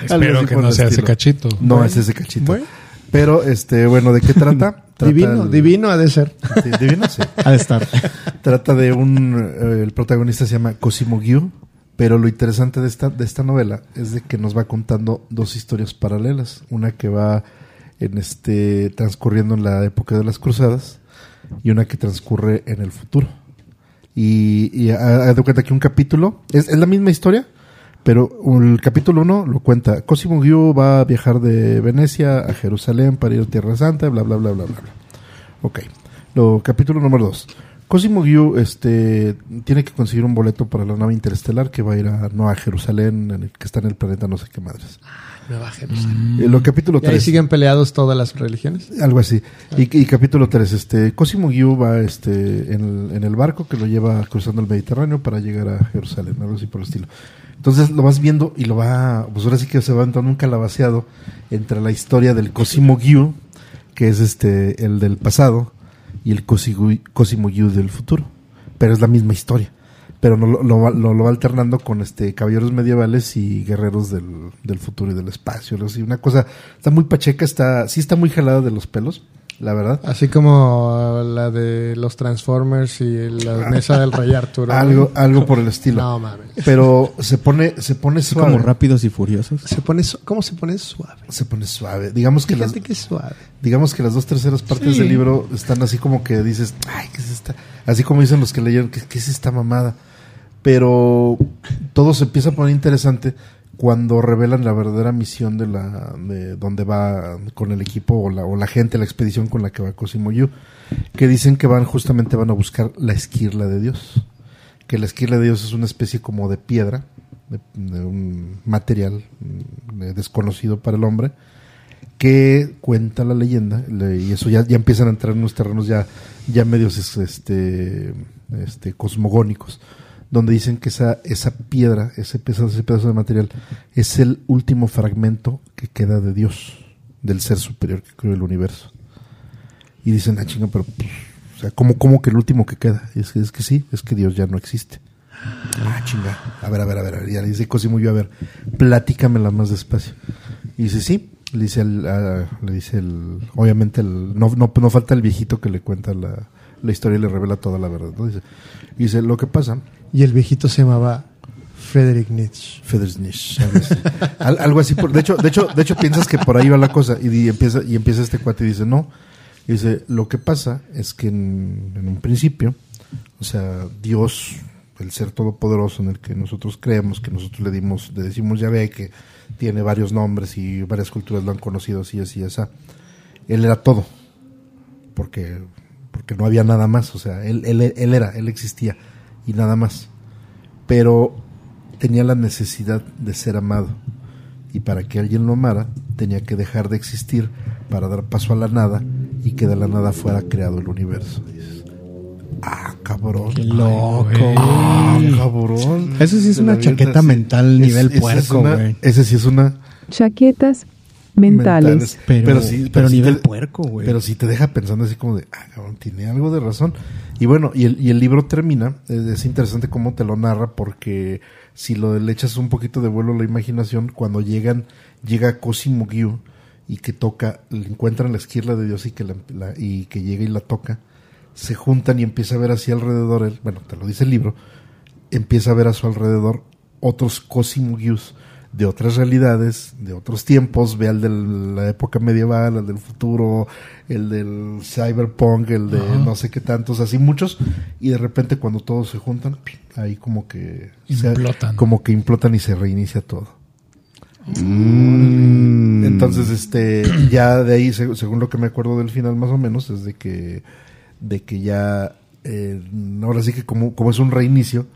Espero que no sea ese cachito. No es ese cachito. Bueno. Pero, este, bueno, ¿de qué trata? Trata Divino, el- divino ha de ser. Sí, divino, sí. Ha de estar. Trata de un. eh, el protagonista se llama Cosimo Gyu. Pero lo interesante de esta, de esta novela es de que nos va contando dos historias paralelas. Una que va en este transcurriendo en la época de las cruzadas y una que transcurre en el futuro. Y, y ha- haz de cuenta que un capítulo es, es la misma historia, pero el capítulo uno lo cuenta. Cosimo Gyu va a viajar de Venecia a Jerusalén para ir a Tierra Santa, bla, bla, bla, bla, bla. bla. Ok. Lo, capítulo número 2. Cosimo Gyu este, tiene que conseguir un boleto para la nave interestelar que va a ir a, no a Jerusalén, en el- que está en el planeta no sé qué madres. Nueva Jerusalén. Eh, lo capítulo ¿Y ahí 3. siguen peleados todas las religiones? Algo así. Y, y capítulo 3, este, Cosimo Gyu va este, en, el, en el barco que lo lleva cruzando el Mediterráneo para llegar a Jerusalén, algo así por el estilo. Entonces lo vas viendo y lo va, pues ahora sí que se va entrando un calabaceado entre la historia del Cosimo Gyu, que es este, el del pasado, y el Cosimo, Cosimo Gyu del futuro. Pero es la misma historia. Pero no, lo, lo, va- alternando con este caballeros medievales y guerreros del, del futuro y del espacio. así. Una cosa, está muy pacheca, está, sí está muy jalada de los pelos, la verdad. Así como la de los Transformers y la mesa del Rey Arturo. Algo, algo por el estilo. No mames. Pero se pone, se pone suave. como rápidos y furiosos. Se pone su- ¿Cómo se pone suave? Se pone suave. Digamos que las, Fíjate que suave. digamos que las dos terceras partes Sí. del libro están así como que dices, ay, ¿qué es esta? Así como dicen los que leyeron, ¿qué, qué es esta mamada? Pero todo se empieza a poner interesante cuando revelan la verdadera misión de la de donde va con el equipo o la, o la gente, la expedición con la que va Cosimo Yu, que dicen que van justamente van a buscar la esquirla de Dios, que la esquirla de Dios es una especie como de piedra, de, un material mm, desconocido para el hombre, que cuenta la leyenda, le- y eso ya, ya empiezan a entrar en unos terrenos ya, ya medios es- este, este, cosmogónicos, donde dicen que esa, esa piedra, ese pedazo, ese pedazo de material, es el último fragmento que queda de Dios, del ser superior que creó el universo. Y dicen, ah, chinga, pero, pues, o sea, ¿cómo, cómo que el último que queda? Y es que, es que sí, es que Dios ya no existe. Ah, chinga. A ver, a ver, a ver. a. Y le dice Cosimo yo, a ver, platícamela más despacio. Y dice, sí. Le dice el, ah, le dice el, obviamente el, no, no, no falta el viejito que le cuenta la, la historia y le revela toda la verdad. ¿no? Dice, dice, lo que pasa, Y el viejito se llamaba Friedrich Nietzsche. Así. Al- algo así de hecho, de hecho, de hecho piensas que por ahí va la cosa y, empieza y empieza este cuate y dice, "No." Y dice, "Lo que pasa es que en, en un principio, o sea, Dios, el ser todopoderoso en el que nosotros creemos, que nosotros le dimos, le decimos ya ve que tiene varios nombres y varias culturas lo han conocido así, así, así. Él era todo. Porque porque no había nada más, o sea, él, él, él era, él existía y nada más. Pero tenía la necesidad de ser amado. Y para que alguien lo amara, tenía que dejar de existir para dar paso a la nada y que de la nada fuera creado el universo. Dices, ah, cabrón. Qué loco. Ah, güey. cabrón. Eso sí es una chaqueta mental Es- nivel es puerco, güey. Ese sí es una Chaquetas mentales. Pero, sí- pero sí nivel te- puerco, güey. Pero sí te deja pensando así como de, ah, cabrón, tiene algo de razón. Y bueno, y el, y el libro termina, es, es interesante cómo te lo narra, porque si lo le echas un poquito de vuelo a la imaginación, cuando llegan, llega Cosimo Gyu y que toca, le encuentran la esquirla de Dios y que, la- la- y que llega y la toca, se juntan y empieza a ver así alrededor, él, bueno, te lo dice el libro, empieza a ver a su alrededor otros Cosimo Gyus de otras realidades, de otros tiempos, ve al de la época medieval, al del futuro, el del cyberpunk, el de no sé qué tantos, así muchos, y de repente cuando todos se juntan, ahí como que se- Implotan. como que implotan y se reinicia todo. Mm. Entonces, este, ya de ahí, seg- según lo que me acuerdo del final más o menos, es de que, de que ya, eh, ahora sí que como, como es un reinicio,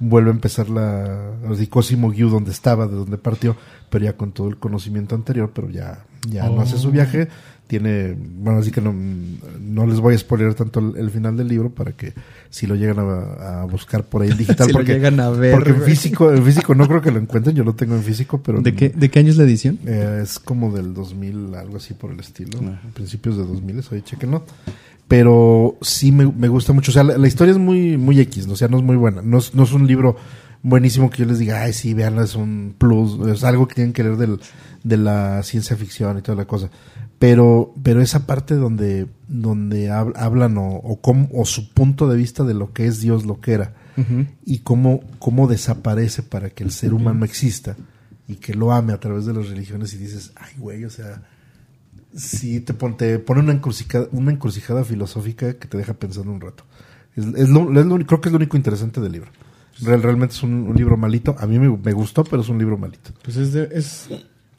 vuelve a empezar la, sí, Cosimo Gyu donde estaba, de donde partió, pero ya con todo el conocimiento anterior, pero ya, ya no hace su viaje, tiene, bueno, así que no, no les voy a spoiler tanto el, el final del libro para que si lo llegan a, a buscar por ahí en digital, Si lo porque, llegan a ver, porque en físico, en físico no creo que lo encuentren, yo lo tengo en físico, pero ¿De qué, ¿De qué año es la edición? eh, es como del 2000, algo así por el estilo. Principios de 2000, oye, chequenlo. Pero sí me, me gusta mucho. O sea, la, la historia es muy, muy X, ¿no? o sea, no es muy buena. No es, no es un libro buenísimo que yo les diga, ay, sí, veanlo, es un plus, es algo que tienen que leer del, de la ciencia ficción y toda la cosa. Pero, pero esa parte donde, donde hab- hablan o, o, cómo- o su punto de vista de lo que es Dios, lo que era, y cómo, cómo desaparece para que el ser humano exista y que lo ame a través de las religiones y dices, ay, güey, o sea, sí te, pon- te pone una encrucijada, una encrucijada filosófica que te deja pensando un rato. Es, es lo, es lo único- creo que es lo único interesante del libro. Real- realmente es un, un libro malito. A mí me, me gustó, pero es un libro malito. Pues es, de- es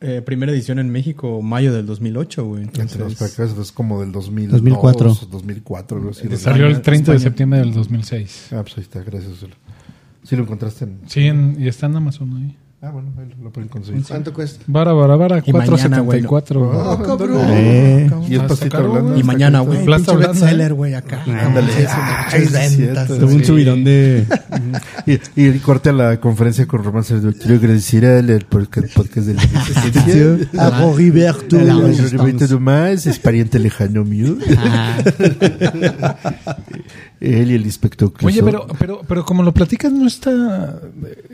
eh, primera edición en México, mayo del 2008, güey. Entre los Entonces, para acá es como del 2002, 2004. 2004, algo así. Salió el 30 de septiembre del 2006. Ah, pues ahí está, gracias. Sí lo encontraste en... Sí, en- y está en Amazon ahí. Ah, bueno, lo, pueden conseguir. ¿Cuánto cuesta? Vara, vara, vara, Y mañana, güey, 474. Ah, cabrón. Eh, Y es Ah, pasito hablando. Y mañana, güey, Plata pinche bestseller, ¿eh? güey, acá. Ándale. Ah, ventas. cierto. tuvo un subidón de. Y, y corte a la conferencia con Romance. Quiero agradecer al podcast, podcast de la Resistencia. A Roriberto. La- Roberto Tomás es pariente lejano mío. Él y el inspector Oye, pero, pero, pero como lo platicas, no está.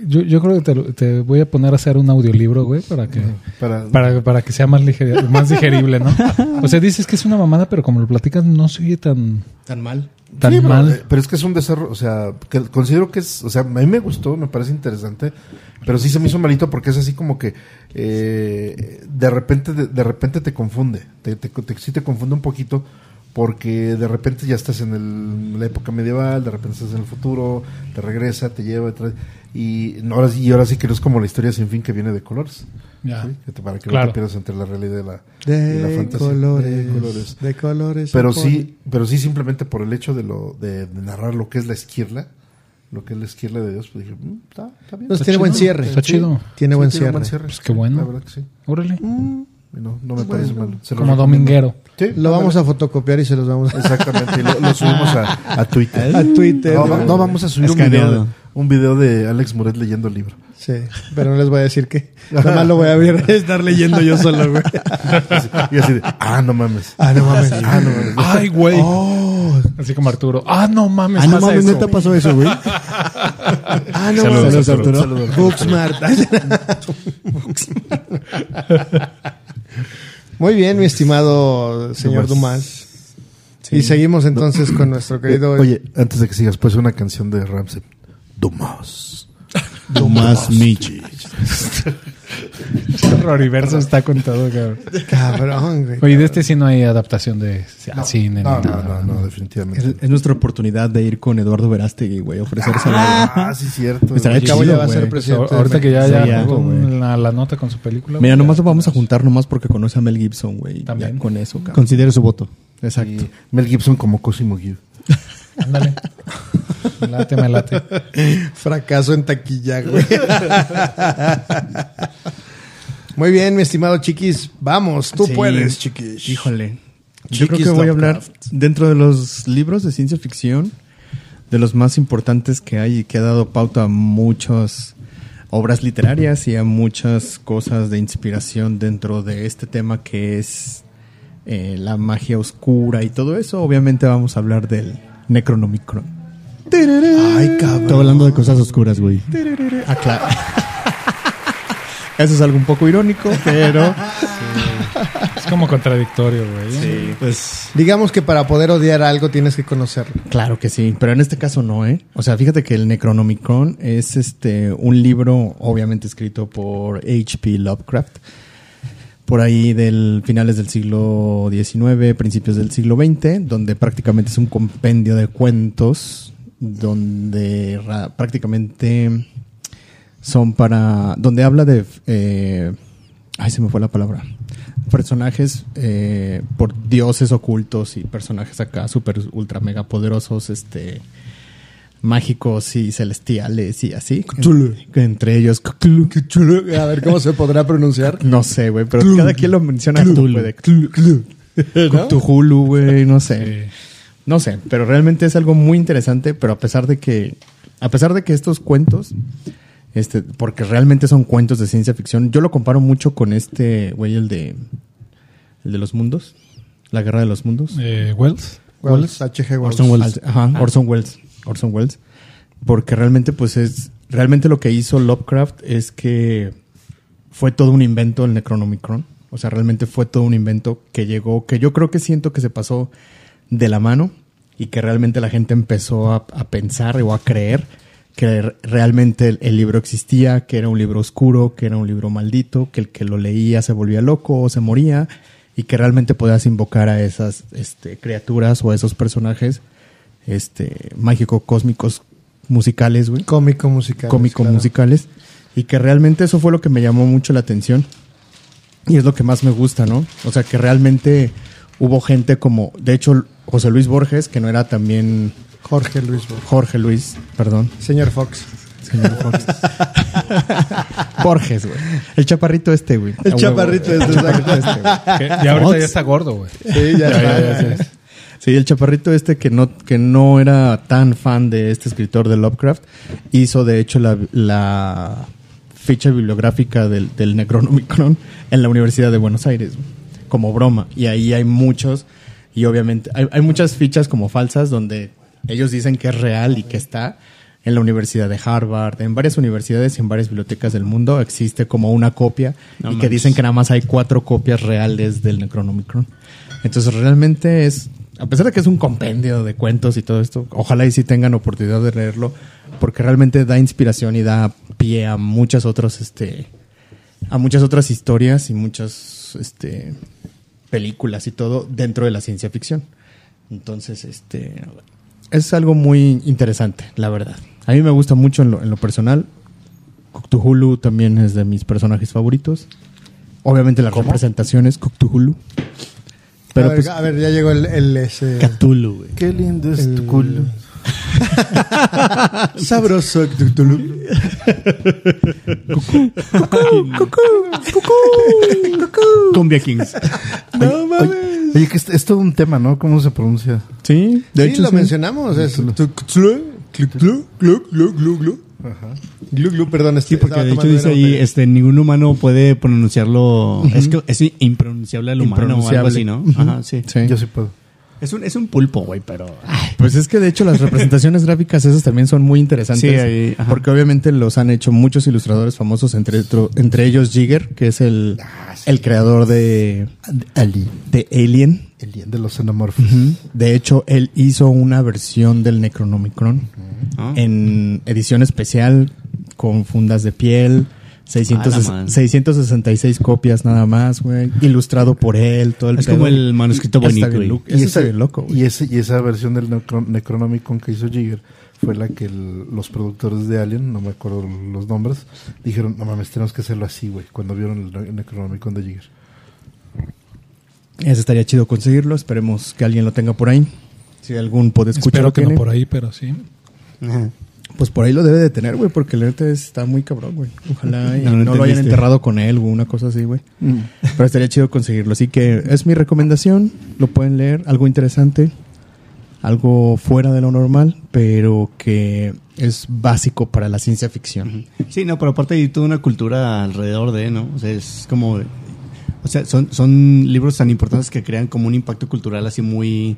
Yo, yo creo que te, lo- te voy a poner a hacer un audiolibro, güey, para que, Para, para, para que sea más, más digerible, ¿no? O sea, dices que es una mamada, pero como lo platicas, no se oye tan, Tan mal. tan Sí, mal. eh, pero es que es un desarrollo, o sea, que considero que es, o sea, a mí me gustó, me parece interesante, pero sí se me hizo malito porque es así como que eh, de repente de, de repente te confunde, te, te, te- sí te confunde un poquito porque de repente ya estás en el- la época medieval, de repente estás en el futuro, te regresa, te lleva, te trae- y no, ahora, sí- y ahora sí que no es como la historia sin fin que viene de colores, Ya. ¿sí? Que te- para que no Claro. te pierdas entre la realidad y la, y la De fantasía. colores, De colores. de colores. Pero sí, pero sí simplemente por el hecho de lo de, de narrar lo que es la esquirla, lo que es la esquirla de Dios, pues dije, "Mm, está, está bien. Pues está tiene buen chido". cierre. Está Sí, chido. Tiene sí, buen tiene cierre. Pues qué bueno. La verdad que sí. Órale. Y No, no me parece mal. Se Como dominguero. Sí, Lo vamos a fotocopiar y se los vamos a... Exactamente, y lo, lo subimos a, a Twitter. A Twitter. No, va- no, vamos a subir un video, de, un video de Alex Muret leyendo el libro. Sí, pero no les voy a decir que. Nada más lo voy a y estar leyendo yo solo, güey. Así- y así de, ah, no mames. Ah, no mames. Ah, no mames. Ay, güey. Oh. Así como Arturo. Ah, no mames. Ah, no pasa mames, neta pasó eso, güey. Ah, no Saludos, mames. Arturo. Booksmart. Muy bien, mi estimado señor Dumas. Y seguimos entonces con nuestro querido. Oye, antes de que sigas, pues una canción de Ramsey. Dumas. Tomás Michi. Roriverso está con todo, cabrón. Cabrón, güey. Oye, de este sí no hay adaptación de al cine. No, ni no, nada. no, no, definitivamente. Es, es nuestra oportunidad de ir con Eduardo Verástegui, güey, ofrecerse Ah, sí, cierto. Estaría Al cabo chido, ya va a ser güey. presidente. Ahorita que ya, ya Sí, güey. la, la nota con su película. Mira, güey, nomás ya- lo vamos a juntar nomás porque conoce a Mel Gibson, güey. También. Ya Con eso, cabrón. Considere su voto. Exacto. Y Mel Gibson como Cosimo Gui. Ándale. Me late, me late. Fracaso en taquilla, güey. Muy bien, mi estimado Chiquis. Vamos, tú Sí. puedes, Chiquis. Híjole. Yo creo Chiquis que voy a hablar dentro de los libros de ciencia ficción, de los más importantes que hay y que ha dado pauta a muchas obras literarias y a muchas cosas de inspiración dentro de este tema que es eh, la magia oscura y todo eso. Obviamente vamos a hablar del Necronomicron. Ay, cabrón. Estaba hablando de cosas oscuras, güey. Ah, claro. Eso es algo un poco irónico, pero Es como contradictorio, güey. pues Digamos que para poder odiar algo tienes que conocerlo. Claro que sí, pero en este caso no, ¿eh? O sea, fíjate que el Necronomicon es este un libro obviamente escrito por H.P. Lovecraft por ahí del finales del siglo XIX, principios del siglo XX, donde prácticamente es un compendio de cuentos donde prácticamente son para donde habla de eh, ay se me fue la palabra. Personajes eh, por dioses ocultos y personajes acá super ultra mega poderosos este mágicos y celestiales y así. Cthulhu. Entre ellos Cthulhu. A ver cómo se podrá pronunciar. no sé güey pero cada quien lo menciona Cthulhu. Cthulhu, güey no sé. No sé, pero realmente es algo muy interesante, pero a pesar de que, a pesar de que estos cuentos, este, porque realmente son cuentos de ciencia ficción, yo lo comparo mucho con este, güey, el de, el de los mundos, la guerra de los mundos. Eh, Wells. Wells, H.G. Wells. Orson Welles. Ajá, Orson Welles. Orson Welles. Porque realmente, pues es. Realmente lo que hizo Lovecraft es que fue todo un invento el Necronomicron. O sea, realmente fue todo un invento que llegó, que yo creo que siento que se pasó de la mano y que realmente la gente empezó a, a pensar o a creer que re- realmente el, el libro existía, que era un libro oscuro, que era un libro maldito, que el que lo leía se volvía loco o se moría y que realmente podías invocar a esas este, criaturas o a esos personajes este, mágico-cósmicos musicales, güey Cómico musical. cómico claro. musicales y que realmente eso fue lo que me llamó mucho la atención y es lo que más me gusta, ¿no? O sea, que realmente hubo gente como, de hecho, José Luis Borges, que no era también Jorge Luis Borges. Jorge Luis, perdón, Señor Fox. señor Fox. Borges, güey. El chaparrito este, güey. El chaparrito este, chaparrito este, ya ahorita ya está gordo, güey. Sí, ya, está. Sí, el chaparrito este que no, que no era tan fan de este escritor de Lovecraft, hizo de hecho la, la ficha bibliográfica del, del Necronomicron en la Universidad de Buenos Aires, güey, como broma. Y ahí hay muchos, y obviamente hay, hay muchas fichas como falsas donde ellos dicen que es real y que está en la Universidad de Harvard, en varias universidades y en varias bibliotecas del mundo existe como una copia No y que dicen que nada más hay cuatro copias reales del Necronomicron. Entonces realmente es, a pesar de que es un compendio de cuentos y todo esto, ojalá y sí tengan oportunidad de leerlo, porque realmente da inspiración y da pie a muchas otras, este, a muchas otras historias y muchas, este, películas y todo dentro de la ciencia ficción. Entonces, este, es algo muy interesante, la verdad. A mí me gusta mucho en lo, en lo personal. Cthulhu también es de mis personajes favoritos. Obviamente las representaciones Cthulhu. Pero a, ver, pues a ver, ya llegó el, el ese, Cthulhu, güey. Qué lindo es El- tu culo. sabroso Cthulhu. Cumbia Kings. No mames. Oye, que es, es todo un tema, ¿no? ¿Cómo se pronuncia? sí, de sí, hecho lo sí. mencionamos. Es Cthulhu, glu, glu, perdón. Sí, este, porque estaba de hecho dice ahí, este, ningún humano puede pronunciarlo. Es que es impronunciable al humano o algo así, ¿no? Ajá, sí. Sí. Yo sí puedo. Es un, es un pulpo, güey, pero. ay, Pues es que de hecho las representaciones gráficas esas también son muy interesantes. Sí, ahí, ajá. porque obviamente los han hecho muchos ilustradores famosos, entre, entre ellos Jigger, que es el, el creador de, Ali. de Alien. El día de los xenomorfos. De hecho, él hizo una versión del Necronomicron ¿no? en edición especial con fundas de piel. 600, Ah, la madre. 666 copias nada más, güey. Ilustrado por él, todo el Es como el manuscrito Está bonito, güey. loco. Eso está bien loco, güey. y, ese, y esa versión del Necro- Necronomicon que hizo Jigger fue la que el- los productores de Alien, no me acuerdo los nombres, dijeron, no mames, tenemos que hacerlo así, güey, cuando vieron el, Ne- Necronomicon de Jigger. Ese estaría chido conseguirlo. Esperemos que alguien lo tenga por ahí. Si algún puede escuchar Espero que no por ahí, pero sí. Ajá. Pues por ahí lo debe de tener, güey, porque el está muy cabrón, güey. Ojalá y No, no, no lo hayan enterrado con él o una cosa así, güey. Mm. Pero estaría chido conseguirlo. Así que es mi recomendación. Lo pueden leer. Algo interesante. Algo fuera de lo normal, pero que es básico para la ciencia ficción. Sí, no, pero aparte hay toda una cultura alrededor de, ¿no? O sea, es como... O sea, son, son libros tan importantes que crean como un impacto cultural así muy...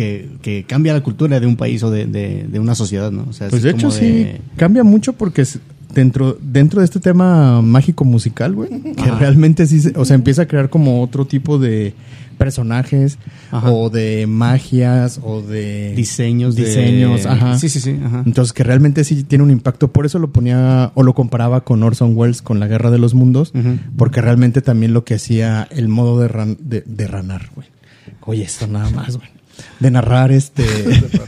Que, que cambia la cultura de un país o de, de, de una sociedad, ¿no? O sea, Pues es de hecho sí, cambia mucho porque es- dentro, dentro de este tema mágico musical, güey, que Ajá. realmente sí, se- o sea, empieza a crear como otro tipo de personajes Ajá. o de magias o de Diseños de... diseños, ajá. Sí, sí, sí, ajá. Entonces que realmente sí tiene un impacto, por eso lo ponía o lo comparaba con Orson Welles con la Guerra de los Mundos, porque realmente también lo que hacía el modo de, ran- de, de ranar, güey. Oye, esto nada más, güey. De narrar este...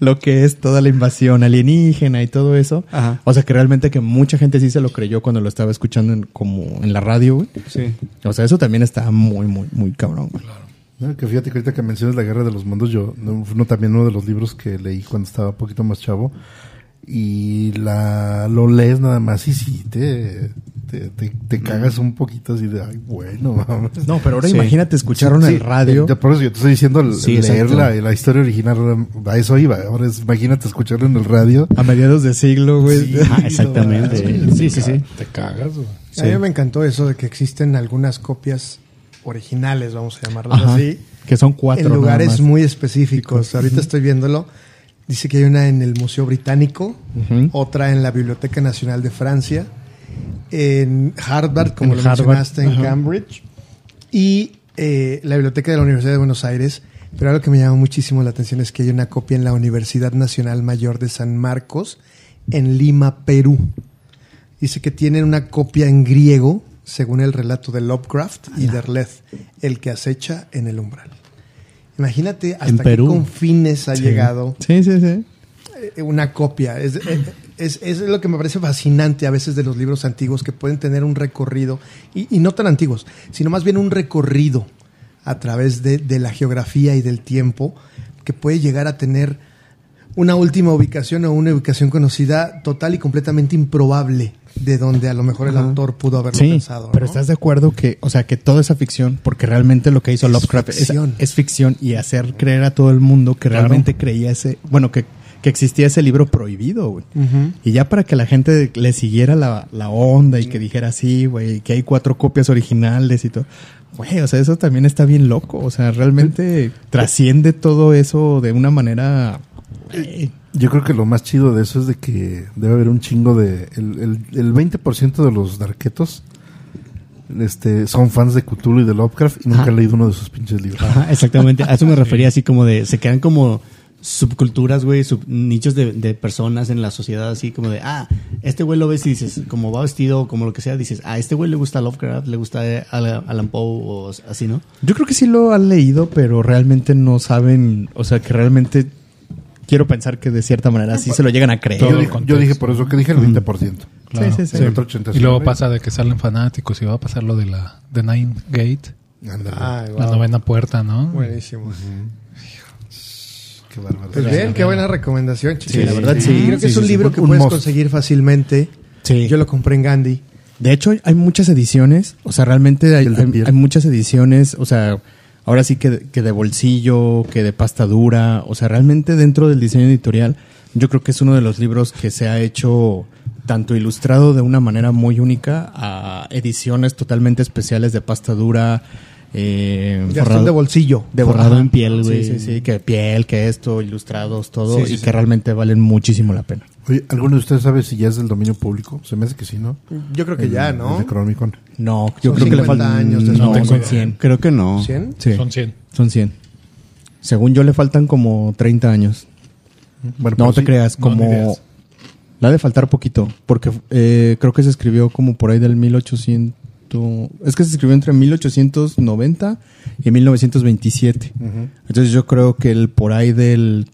lo que es toda la invasión alienígena y todo eso. Ajá. O sea, que realmente que mucha gente sí se lo creyó cuando lo estaba escuchando en- como en la radio, güey. Sí. O sea, eso también está muy, muy, muy cabrón, güey. No, que fíjate que ahorita que mencionas la guerra de los mundos, yo, no, también uno de los libros que leí cuando estaba un poquito más chavo, y la lo lees nada más y sí, te, te, te, te cagas un poquito así de, ay, bueno, mames. No, pero ahora Sí. imagínate escucharon Sí, el radio. eh, por eso yo te estoy diciendo Sí, leer la, la historia original, a eso iba. Ahora es, imagínate escucharlo en el radio. A mediados de siglo, güey. Sí. Ah, exactamente. Sí, sí, sí. Te cagas. A mí me encantó eso de que existen algunas copias originales, vamos a llamarlas Ajá. así, Que son cuatro. en nada lugares más. muy específicos. Ahorita estoy viéndolo. Dice que hay una en el Museo Británico, otra en la Biblioteca Nacional de Francia, en Harvard, como En lo Harvard, mencionaste, en. Cambridge, y eh, la Biblioteca de la Universidad de Buenos Aires. Pero algo que me llama muchísimo la atención es que hay una copia en la Universidad Nacional Mayor de San Marcos, en Lima, Perú. Dice que tienen una copia en griego, según el relato de Lovecraft y Derleth, el que acecha en el umbral. Imagínate hasta En qué confines ha llegado Sí, sí, sí. eh, una copia. Es, eh, es, es lo que me parece fascinante a veces de los libros antiguos, que pueden tener un recorrido, y, y no tan antiguos, sino más bien un recorrido a través de, de la geografía y del tiempo, que puede llegar a tener una última ubicación o una ubicación conocida total y completamente improbable de donde a lo mejor el Ajá. autor pudo haberlo Sí, pensado. pero ¿no? estás de acuerdo que, o sea, que toda esa ficción, porque realmente lo que hizo Es Lovecraft es, ficción. es ficción y hacer creer a todo el mundo que Claro. realmente creía ese, bueno, que, que existía ese libro prohibido, güey. Y ya para que la gente le siguiera la, la onda y que dijera sí, güey, que hay cuatro copias originales y todo. Güey, o sea, eso también está bien loco. O sea, realmente trasciende todo eso de una manera. güey, Yo creo que lo más chido de eso es de que debe haber un chingo de... El, el, el 20% de los darquetos este, son fans de Cthulhu y de Lovecraft y nunca Ajá. han leído uno de sus pinches libros. Ajá, exactamente. A eso me refería así como de, se quedan como subculturas, güey, sub- nichos de, de personas en la sociedad, así como de, ah, este güey lo ves y dices, como va vestido, como lo que sea, dices, ah, este güey le gusta Lovecraft, le gusta eh, Alan Alan Poe o así, ¿no? Yo creo que sí lo han leído, pero realmente no saben. O sea, que realmente quiero pensar que de cierta manera sí se lo llegan a creer. Yo dije, contexto. yo dije por eso que dije el 20%. Claro. Sí, sí, sí. El otro 80 Y luego pasa de que salen fanáticos y va a pasar lo de la de Nine Gate. Ay, la wow. novena puerta, ¿no? Buenísimo. Qué bárbaro. Pues bien, qué buena recomendación, chicos. Sí, la verdad, sí. Creo que Sí, es un sí. libro que Un puedes conseguir fácilmente. Sí. Yo lo compré en Gandhi. De hecho, hay muchas ediciones, o sea, realmente hay muchas ediciones, o sea, ahora sí que, que de bolsillo, que de pasta dura, o sea, realmente dentro del diseño editorial, yo creo que es uno de los libros que se ha hecho tanto ilustrado de una manera muy única a ediciones totalmente especiales de pasta dura. Eh, de bolsillo. de borrado en piel, güey. Sí, sí, sí, que piel, que esto, ilustrados, todo, Sí, sí, y sí. que realmente valen muchísimo la pena. Oye, ¿alguno de ustedes sabe si ya es del dominio público? Se me hace que sí, ¿no? Yo creo que El- ya, el ¿no? Necronomicon. No, yo Son creo que le 50 faltan años de no, tengo son idea. 100. Creo que no. ¿Cien? Sí. Son 100. Son 100. Según yo le faltan como 30 años. Bueno, No te sí. creas, como... ha de faltar poquito, porque eh, creo que se escribió como por ahí del 1800... Es que se escribió entre 1890 y 1927. Ujú. Entonces yo creo que el por ahí del...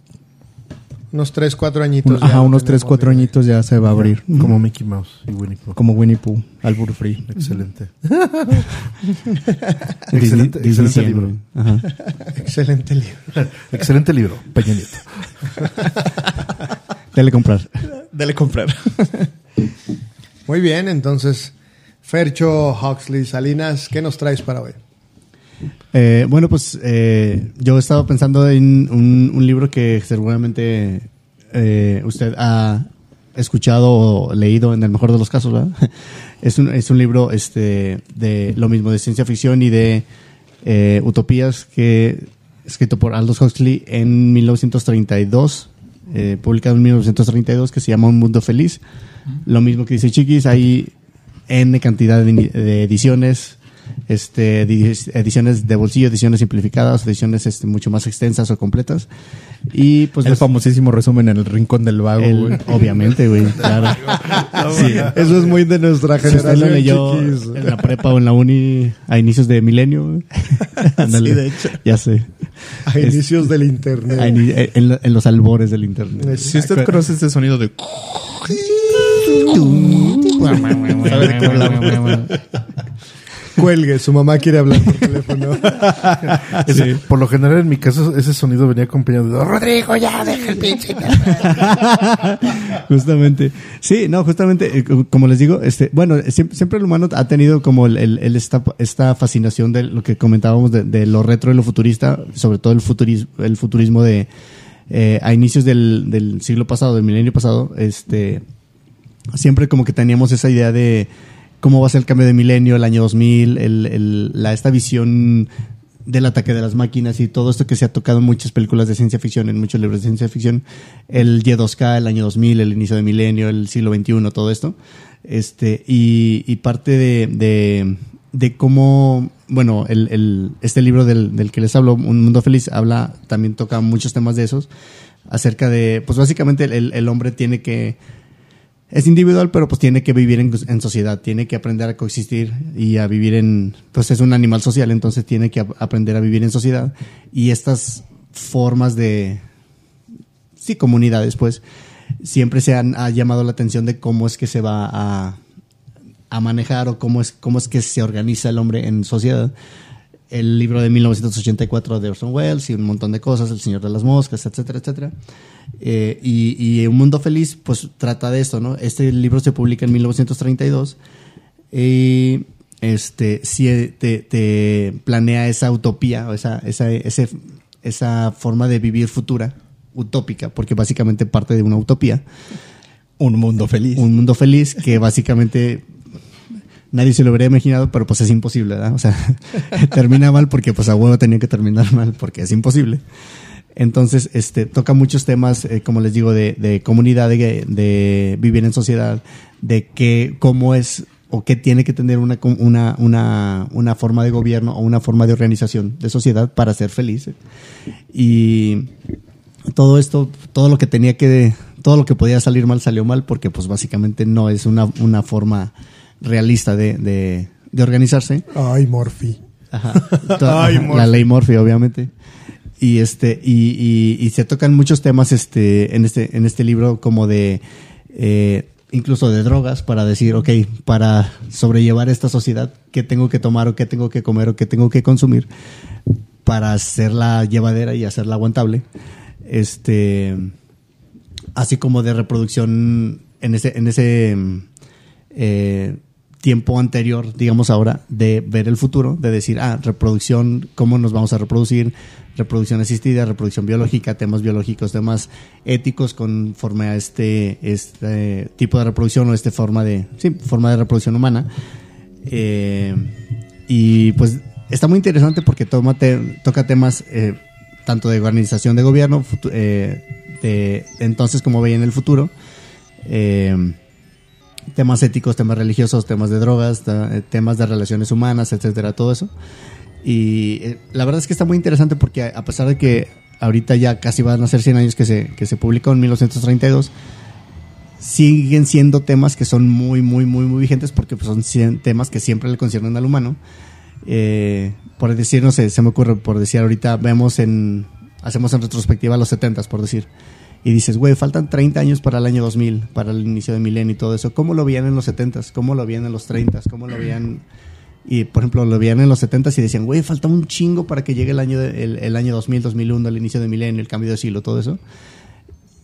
Unos 3, 4 añitos. un- ajá, unos 3, tenemos 4 libre. añitos ya se va a abrir. Como Mickey Mouse y Winnie Pooh. Como Winnie Pooh, Albur Free. Excelente. Excelente excelente libro. Ajá. Excelente libro. Excelente libro. Peña Nieto. Dale comprar. Dale comprar. Muy bien, entonces, Fercho, Huxley, Salinas, ¿qué nos traes para hoy? Eh, bueno, pues eh, yo estaba pensando en un, un libro que seguramente eh, usted ha escuchado o leído en el mejor de los casos, ¿verdad? Es un, es un libro este, de lo mismo, de ciencia ficción y de eh, utopías que escrito por Aldous Huxley en 1932, eh, publicado en 1932, que se llama Un Mundo Feliz. Lo mismo que dice Chiquis, hay N cantidad de, de ediciones, este, di- ediciones de bolsillo, ediciones simplificadas, ediciones este, mucho más extensas o completas. Y pues el los- famosísimo resumen en el rincón del vago, el- güey. obviamente, güey, claro. Sí. Eso es muy de nuestra Si usted lo generación, leyó chiquis. en la prepa o en la uni a inicios de milenio, ándale, de hecho. ya sé, A inicios del internet. A ini- en, en los albores del internet. Si usted conoce ese sonido de... ¿Sabe de qué hablamos? Cuelgue, su mamá quiere hablar por teléfono. Ese- Por lo general en mi caso ese sonido venía acompañado de Rodrigo, ya deja el pinche. justamente. Sí, no, justamente, eh, co- como les digo, este, bueno, siempre, siempre el humano ha tenido como el, el- el esta, esta fascinación de lo que comentábamos de, de lo retro y lo futurista, sobre todo el futurismo, el futurismo de eh, a inicios del, del siglo pasado, del milenio pasado, este, siempre como que teníamos esa idea de cómo va a ser el cambio de milenio, el año 2000, el, el- la, esta visión del ataque de las máquinas y todo esto que se ha tocado en muchas películas de ciencia ficción, en muchos libros de ciencia ficción, el Y2K, el año 2000, el inicio del milenio, el siglo XXI, todo esto. Este, y, y parte de, de, de cómo, bueno, el, el, este libro del, del que les hablo, Un Mundo Feliz, habla, también toca muchos temas de esos, acerca de, pues básicamente el, el hombre tiene que, es individual, pero pues tiene que vivir en, sociedad, tiene que aprender a coexistir y a vivir en, pues es un animal social, entonces tiene que aprender a vivir en sociedad. Y estas formas de, sí, comunidades, pues, siempre se han ha llamado la atención de cómo es que se va a, a manejar o cómo es, cómo es que se organiza el hombre en sociedad el libro de 1984 de Orson Welles y un montón de cosas, El Señor de las Moscas, etcétera, etcétera. Eh, y, y, Un Mundo Feliz, pues trata de esto, ¿no? Este libro se publica en 1932 y este, si te, te planea esa utopía, o esa, esa, ese, esa forma de vivir futura, utópica, porque básicamente parte de una utopía. Un mundo feliz. Un mundo feliz que básicamente nadie se lo habría imaginado, pero pues es imposible, ¿verdad? O sea, termina mal porque pues a huevo tenía que terminar mal porque es imposible. Entonces, este, toca muchos temas, eh, como les digo, de, de comunidad, de, de, vivir en sociedad, de qué, cómo es o qué tiene que tener una, una, una, una forma de gobierno o una forma de organización de sociedad para ser feliz. Y todo esto, todo lo que tenía que, todo lo que podía salir mal salió mal porque pues básicamente no es una, una forma realista de, de, de organizarse. Ay, Morphy. Ajá. Ay, Morphy. La ley Morphy, obviamente. Y este, y, y, y, se tocan muchos temas este, en este, en este libro como de eh, incluso de drogas para decir, ok, para sobrellevar esta sociedad, ¿qué tengo que tomar o qué tengo que comer o qué tengo que consumir para hacerla llevadera y hacerla aguantable? Este, así como de reproducción en ese, en ese eh, tiempo anterior, digamos ahora, de ver el futuro, de decir, ah, reproducción, cómo nos vamos a reproducir, reproducción asistida, reproducción biológica, temas biológicos, temas éticos conforme a este, este tipo de reproducción o esta forma de, sí, forma de reproducción humana. Eh, y pues está muy interesante porque toma te, toca temas eh, tanto de organización de gobierno, eh, de entonces como veía en el futuro. Eh, temas éticos, temas religiosos, temas de drogas, eh, temas de relaciones humanas, etcétera, todo eso. Y eh, la verdad es que está muy interesante porque a pesar de que ahorita ya casi van a ser 100 años que se, que se publicó en 1932, siguen siendo temas que son muy, muy, muy, muy vigentes porque pues, son temas que siempre le conciernen al humano. Eh, por decir, no sé, se me ocurre, por decir ahorita, vemos en, hacemos en retrospectiva los 70 por decir y dices, güey, faltan 30 años para el año 2000, para el inicio del milenio y todo eso. ¿Cómo lo veían en los 70s? ¿Cómo lo veían en los 30s? ¿Cómo lo veían? Y, por ejemplo, lo veían en los 70s y decían, güey, falta un chingo para que llegue el año, el, el año 2000, 2001, el inicio del milenio, el cambio de siglo, todo eso.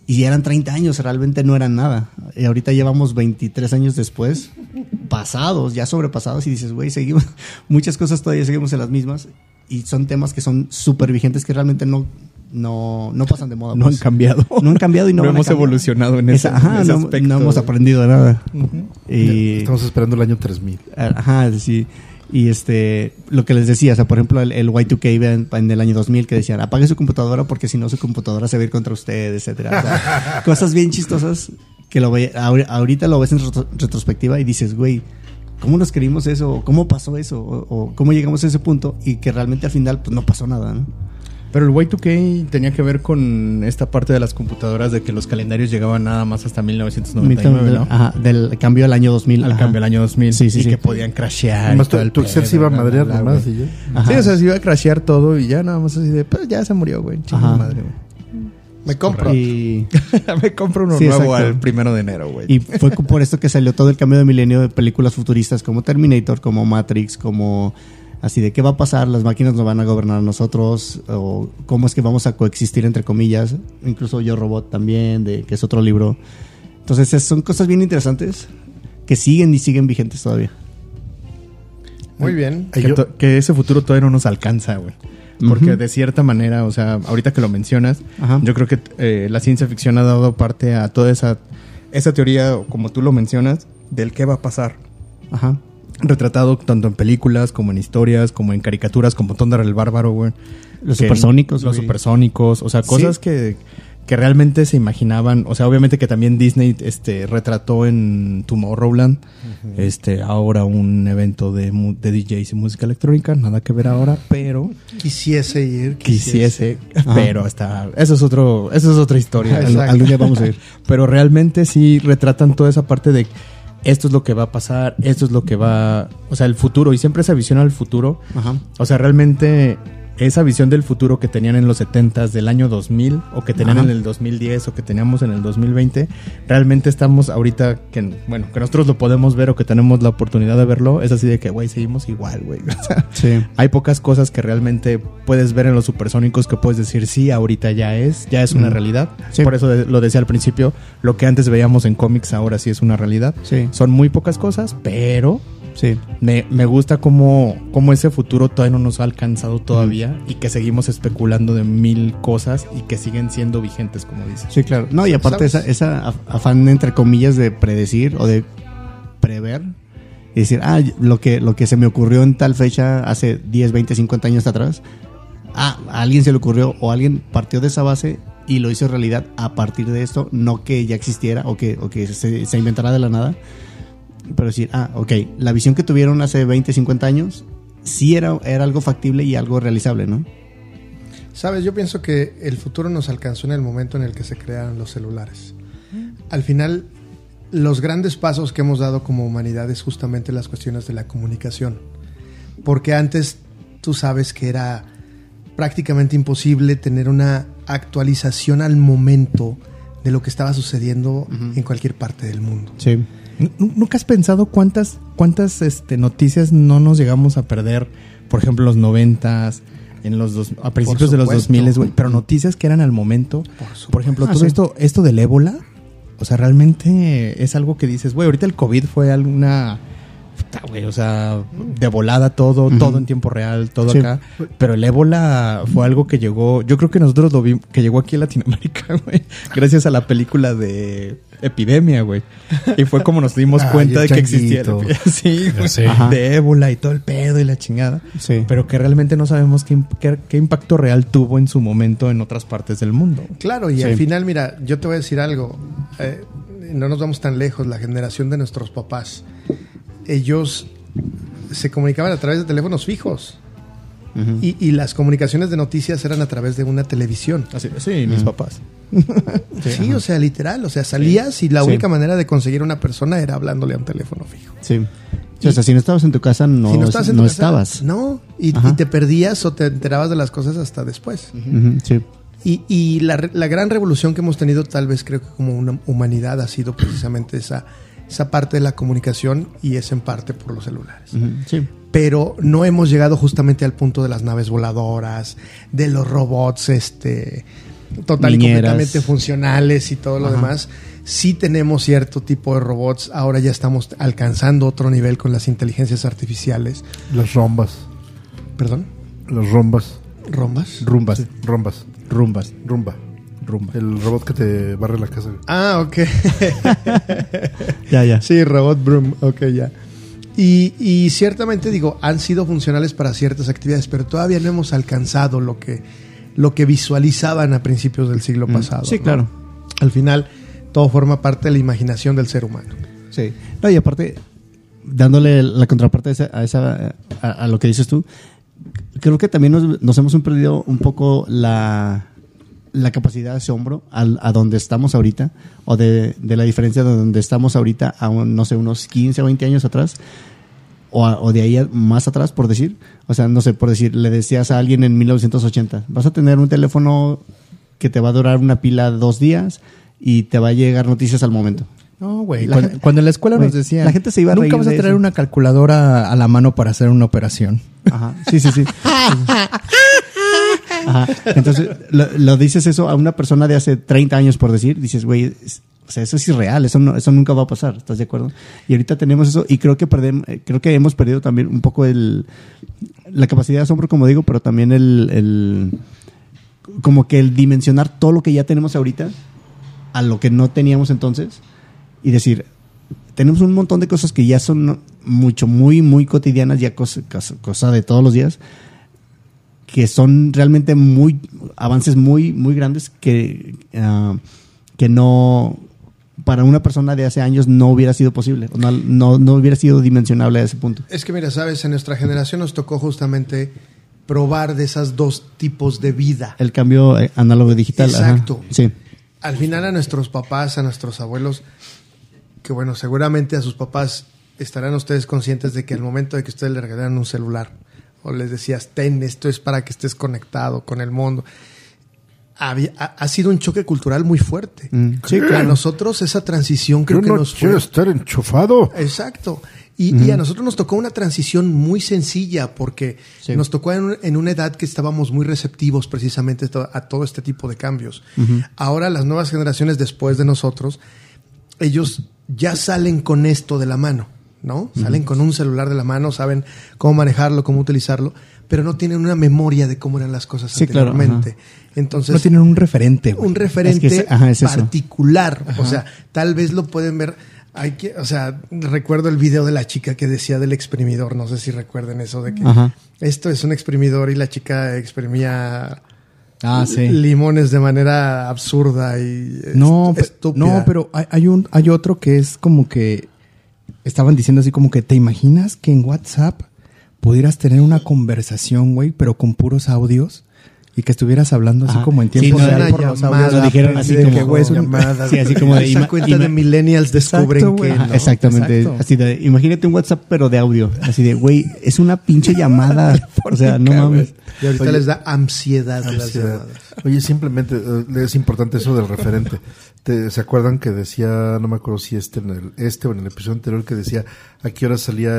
Y eran 30 años, realmente no eran nada. Y ahorita llevamos 23 años después, pasados, ya sobrepasados, y dices, güey, seguimos, muchas cosas todavía seguimos en las mismas. Y son temas que son súper vigentes que realmente no, no, no pasan de moda. No pues. han cambiado. No han cambiado y no, no hemos evolucionado en, ese, ajá, en ese no, aspecto. no, hemos aprendido nada. Uh -huh. y, Estamos esperando el año 3000. Ajá, sí. Y este, lo que les decía, o sea, por ejemplo, el, el Y2K en el año 2000 que decían, apague su computadora porque si no su computadora se va a ir contra usted, etcétera. O sea, cosas bien chistosas que lo ve, ahorita lo ves en retrospectiva y dices, güey, ¿cómo nos creímos eso? ¿Cómo pasó eso? O, o, cómo llegamos a ese punto? Y que realmente al final pues no pasó nada, ¿no? Pero el Y2K tenía que ver con esta parte de las computadoras de que los calendarios llegaban nada más hasta 1999, ¿no? Ajá, del cambio al año 2000. Al ajá. cambio al año 2000. Sí, sí, y sí. que podían crashear. Además, tu, tu Excel se iba a madrear nomás y ya. Sí, o sea, se iba a crashear todo y ya nada más así de, pues ya se murió, güey. Chingada madre, güey. Me compro. Y... Me compro uno Sí, nuevo exacto. al primero de enero, güey. Y fue por esto que salió todo el cambio de milenio de películas futuristas como Terminator, como Matrix, como así de qué va a pasar, las máquinas nos van a gobernar a nosotros, o cómo es que vamos a coexistir entre comillas, incluso Yo Robot también, de que es otro libro. Entonces es- son cosas bien interesantes que siguen y siguen vigentes todavía. Muy bien. Ay, que, yo- que ese futuro todavía no nos alcanza, güey. Porque Ujú. de cierta manera, o sea, ahorita que lo mencionas, Ajá. yo creo que eh, la ciencia ficción ha dado parte a toda esa, esa teoría, como tú lo mencionas, del qué va a pasar. Ajá. Retratado tanto en películas como en historias, como en caricaturas, como Thunder el Bárbaro, güey. Los Que- supersónicos, Los güey. supersónicos, o sea, cosas que, que realmente se imaginaban, o sea, obviamente que también Disney este retrató en Tomorrowland, este ahora un evento de, de DJs y música electrónica, nada que ver ahora, pero Quisiese ir. quisiese, pero hasta eso es otro eso es otra historia. Algún día vamos a ir. Pero realmente sí retratan toda esa parte de esto es lo que va a pasar, esto es lo que va, o sea, el futuro y siempre esa visión al futuro. Ajá. O sea, realmente esa visión del futuro que tenían en los 70s del año 2000 o que tenían Ajá. en el 2010 o que teníamos en el 2020, realmente estamos ahorita que bueno, que nosotros lo podemos ver o que tenemos la oportunidad de verlo, es así de que güey, seguimos igual, güey. O sea, Sí. hay pocas cosas que realmente puedes ver en los supersónicos que puedes decir, sí, ahorita ya es, ya es una Mm. realidad. Sí. Por eso lo decía al principio, lo que antes veíamos en cómics ahora sí es una realidad. Sí. Son muy pocas cosas, pero Sí. me, me gusta cómo, cómo ese futuro todavía no nos ha alcanzado todavía y que seguimos especulando de mil cosas y que siguen siendo vigentes, como dices. Sí, claro. No, y aparte esa, ¿Sabes? esa af- afán, entre comillas, de predecir o de prever y decir, ah, lo que, lo que se me ocurrió en tal fecha hace 10, 20, 50 años atrás, ah, a alguien se le ocurrió o alguien partió de esa base y lo hizo realidad a partir de esto, no que ya existiera o que, o que se, se inventara de la nada, pero decir, ah, ok, la visión que tuvieron hace 20, 50 años sí era, era algo factible y algo realizable, ¿no? Sabes, yo pienso que el futuro nos alcanzó en el momento en el que se crearon los celulares. Al final, los grandes pasos que hemos dado como humanidad es justamente las cuestiones de la comunicación. Porque antes tú sabes que era prácticamente imposible tener una actualización al momento de lo que estaba sucediendo en cualquier parte del mundo. Sí. ¿Nu- ¿Nunca has pensado cuántas, cuántas este, noticias no nos llegamos a perder? Por ejemplo, los noventas, en los dos, a principios de los supuesto. 2000, güey. Pero noticias que eran al momento. supuesto. Por ejemplo, Ah, todo sí. esto, esto del ébola. O sea, realmente es algo que dices, güey, ahorita el COVID fue alguna... puta, güey, o sea, de volada todo, todo en tiempo real, todo Sí. acá. Pero el ébola fue algo que llegó, yo creo que nosotros lo vimos, que llegó aquí a Latinoamérica, güey, gracias a la película de Epidemia, güey. Y fue como nos dimos cuenta de que existía. Sí, de ébola y todo el pedo y la chingada. Sí. Pero que realmente no sabemos qué, imp- qué- qué impacto real tuvo en su momento en otras partes del mundo. Claro, y Sí. al final, mira, yo te voy a decir algo. eh, no nos vamos tan lejos, la generación de nuestros papás. Ellos se comunicaban a través de teléfonos fijos. Y, y las comunicaciones de noticias eran a través de una televisión. Así, sí, mis papás. Sí, o sea, literal. O sea, salías y la Sí. única manera de conseguir una persona era hablándole a un teléfono fijo. Sí. Sí, o sea, si no estabas en tu casa, no, si no estabas, en no tu casa, estabas. No, y, y te perdías o te enterabas de las cosas hasta después. Sí. Y, y la, re- la gran revolución que hemos tenido, tal vez creo que como una humanidad, ha sido precisamente esa, esa parte de la comunicación y es en parte por los celulares. Sí. Pero no hemos llegado justamente al punto de las naves voladoras, de los robots, este, total Niñeras. y completamente funcionales y todo lo Ajá. demás. Sí tenemos cierto tipo de robots. Ahora ya estamos alcanzando otro nivel con las inteligencias artificiales. Las rombas. Perdón, Las rombas. rombas. Rumbas, Rombas. rumbas, Rumba. Rumba. El robot que te barre la casa. Ah, ok. Ya, ya. Sí, Robot Broom, ok, ya. Y, y ciertamente digo, han sido funcionales para ciertas actividades, pero todavía no hemos alcanzado lo que, lo que visualizaban a principios del siglo pasado. Mm. Sí, ¿no? claro. Al final, todo forma parte de la imaginación del ser humano. Sí. No, y aparte, dándole la contraparte a, esa, a, esa- a- a lo que dices tú, creo que también nos, nos hemos perdido un poco la, la capacidad de asombro al- a, donde estamos ahorita, o de, de la diferencia de donde estamos ahorita a, un, no sé, unos 15 o 20 años atrás, o, a- o de ahí a- más atrás, por decir. O sea, no sé, por decir, le decías a alguien en 1980, vas a tener un teléfono que te va a durar una pila dos días y te va a llegar noticias al momento. No, güey. Cuando, en la escuela nos decían, la gente se iba a nunca vas a eso". una calculadora a la mano para hacer una operación. Ajá, sí, sí, sí. Entonces, lo, dices eso a una persona de hace 30 años, por decir, dices, güey, eso es irreal, eso, no, eso nunca va a pasar, ¿estás de acuerdo? Y ahorita tenemos eso y creo que, perdem- eh, creo que hemos perdido también un poco el, la capacidad de asombro, como digo, pero también el, como que el dimensionar todo lo que ya tenemos ahorita a lo que no teníamos entonces y decir, tenemos un montón de cosas que ya son mucho, muy, muy cotidianas, ya cosa de todos los días, que son realmente muy, avances muy, muy grandes que, ah, que no, para una persona de hace años no hubiera sido posible, no, no, no hubiera sido dimensionable a ese punto. Es que mira, sabes, en nuestra generación nos tocó justamente probar de esos dos tipos de vida. El cambio eh, análogo digital. ajá. Exacto. Sí. Al final a nuestros papás, a nuestros abuelos, que bueno, seguramente a sus papás estarán ustedes conscientes de que al momento de que ustedes le regalaran un celular o les decías, ten, esto es para que estés conectado con el mundo, había- ha, ha sido un choque cultural muy fuerte. Mm. Sí, a nosotros esa transición creo Yo que no nos quiero fue... estar enchufado. Exacto. Y, y a nosotros nos tocó una transición muy sencilla porque Sí. nos tocó en, un- en una edad que estábamos muy receptivos precisamente a todo este tipo de cambios. Ahora las nuevas generaciones después de nosotros, ellos ya salen con esto de la mano, ¿no? Salen con un celular de la mano, saben cómo manejarlo, cómo utilizarlo, pero no tienen una memoria de cómo eran las cosas Sí, claro, anteriormente. Entonces, no tienen un referente, un referente Es que es- ajá, es eso. particular. O sea, tal vez lo pueden ver. Hay que, o sea, recuerdo el video de la chica que decía del exprimidor. No sé si recuerden eso de que Ajá. esto es un exprimidor y la chica exprimía Ah, sí. limones de manera absurda y No, estúpida. no, pero hay, hay un hay otro que es como que estaban diciendo así como que te imaginas que en WhatsApp pudieras tener una conversación, güey, pero con puros audios y que estuvieras hablando así Ajá. como en Sí, tiempo no, real por los audios. Lo dijeron así de como- que, güey, es un- llamada. Sí, así como de Esa ima- cuenta de millennials descubren Exacto, que no. Exactamente. Exacto. Así de, imagínate un WhatsApp, pero de audio. Así de, güey, es una pinche llamada. o sea, no mames. Y ahorita Oye, les da ansiedad, las Ansiedad. llamadas. Oye, simplemente eh, es importante eso del referente. Te- ¿Se acuerdan que decía, no me acuerdo si este, en el, este o en el episodio anterior, que decía a qué hora salía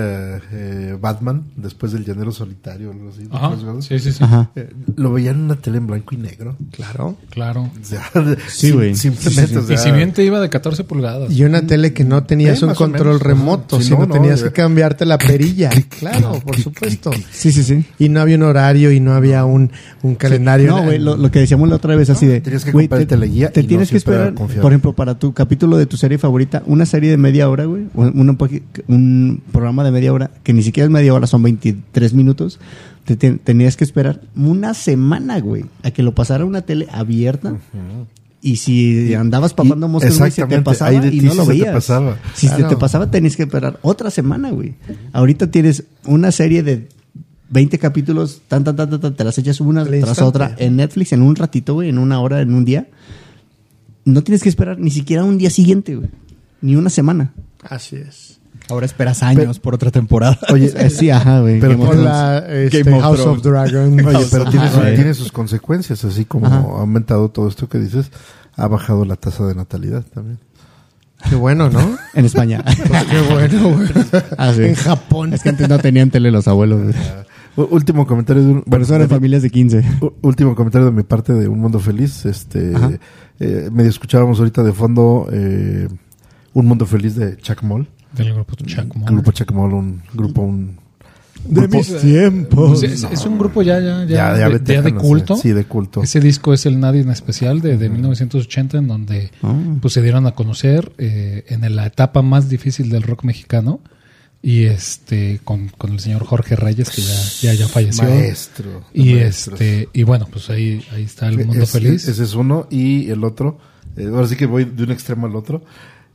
eh, Batman después del Llanero Solitario o algo así? Sí, sí, sí. Ajá. Eh, lo veían en una tele en blanco y negro. Claro. Claro. O sea, Sí, güey. Simplemente, Sí, sí, o sea, Y si bien te iba de 14 pulgadas. Y una tele que no tenías Sí, un control remoto, Sí, sino no, no, tenías ya. que cambiarte la perilla. claro, por supuesto. Sí, sí, sí. Y no había un horario y no había un, un calendario. No, güey, lo, lo que decíamos la otra vez, así de. tenías que güey, comprar el teleguía Te tienes que esperar, por ejemplo, para tu capítulo de tu serie favorita, una serie de media hora, güey. Un, programa de media hora, que ni siquiera es media hora, son 23 minutos. Te, te- tenías que esperar una semana, güey, a que lo pasara una tele abierta. Y si andabas papando moscas, güey, se te pasaba y no lo te veías. pasaba. Si se te pasaba, tenías que esperar otra semana, güey. Ahorita tienes una serie de 20 capítulos, tan, tan, tan, te las echas una tras otra en Netflix en un ratito, güey, en una hora, en un día. No tienes que esperar ni siquiera un día siguiente, güey. Ni una semana. Así es. Ahora esperas años por otra temporada. Oye, Eh, sí, ajá, güey. Pero Game Con Thrones. la este, Game of House Thrones. of Dragon. Oye, pero tiene, su- tiene sus consecuencias, así como Ajá. ha aumentado todo esto que dices, ha bajado la tasa de natalidad también. Qué bueno, ¿no? En España. Qué bueno, güey. Ah, sí. En Japón. Es que antes no tenían tele los abuelos, güey. Último comentario de un, bueno, eso eran de- familias de 15. u- último comentario de mi parte de Un Mundo Feliz. Este, eh, medio escuchábamos ahorita de fondo eh, Un Mundo Feliz de Chuck Moll. Del grupo Chaco. El grupo Chuck Moll, un grupo, un De grupo- mis tiempos. Pues es, es un grupo ya, ya, ya, ya, ya de, ya de veterano, culto. Sí, de culto. Ese disco es el Nadie en especial de, de 1980 en donde Ah. pues se dieron a conocer eh, en la etapa más difícil del rock mexicano y este con, con el señor Jorge Reyes que ya ya, ya falleció Maestro. y maestros. este y bueno pues ahí ahí está el mundo Es- feliz Ese es uno. Y el otro, eh, ahora sí que voy de un extremo al otro.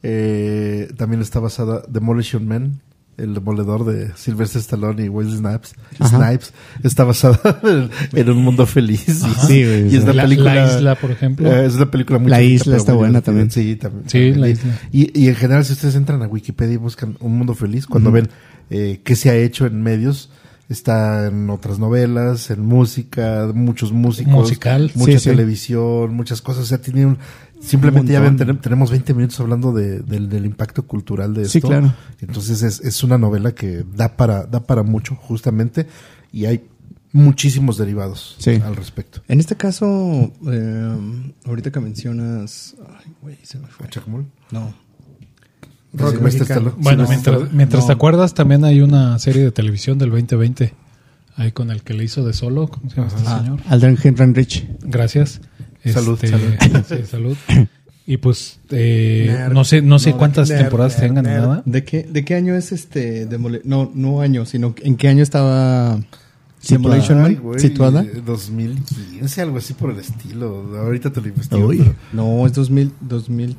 Eh, también está basada Demolition Man, el demoledor de Sylvester Stallone y Wesley Snipes. Ajá. Snipes está basada en, en un mundo feliz. Y, Sí, güey, y es sí. la La- película. La Isla, por ejemplo. eh, es una película muy La chiquita, Isla está buena también. Sí, también. Sí, también. La Y- Isla. Y, y en general, si ustedes entran a Wikipedia y buscan un mundo feliz, cuando ven eh, qué se ha hecho en medios, está en otras novelas, en música, muchos músicos, Musical. mucha Sí, sí. televisión, muchas cosas. O sea, tiene un, simplemente ya ven, tenemos 20 minutos hablando de- del, del impacto cultural de esto. Sí, claro. Entonces es, es una novela que da para, da para mucho, justamente, y hay muchísimos derivados Sí. al respecto. En este caso, eh, ahorita que mencionas. Ay, güey, se me fue. Chacmol. No. Rock bueno Sí, mientras no. mientras no. te acuerdas también hay una serie de televisión del 2020 ahí con el que le hizo de solo ¿cómo se llama este Ah, señor? Aldrin Henry Rich. Gracias. Salud, Este, salud. sí, salud. Y pues eh, Nerd. no sé no sé No, cuántas nerd, temporadas nerd, tengan nada. ¿De qué, ¿De qué año es este Demole- No, no año, sino en qué año estaba Demolition Man situada? 2015, algo así por el estilo. Ahorita te lo investigo. Pero- No, es 2000, 2000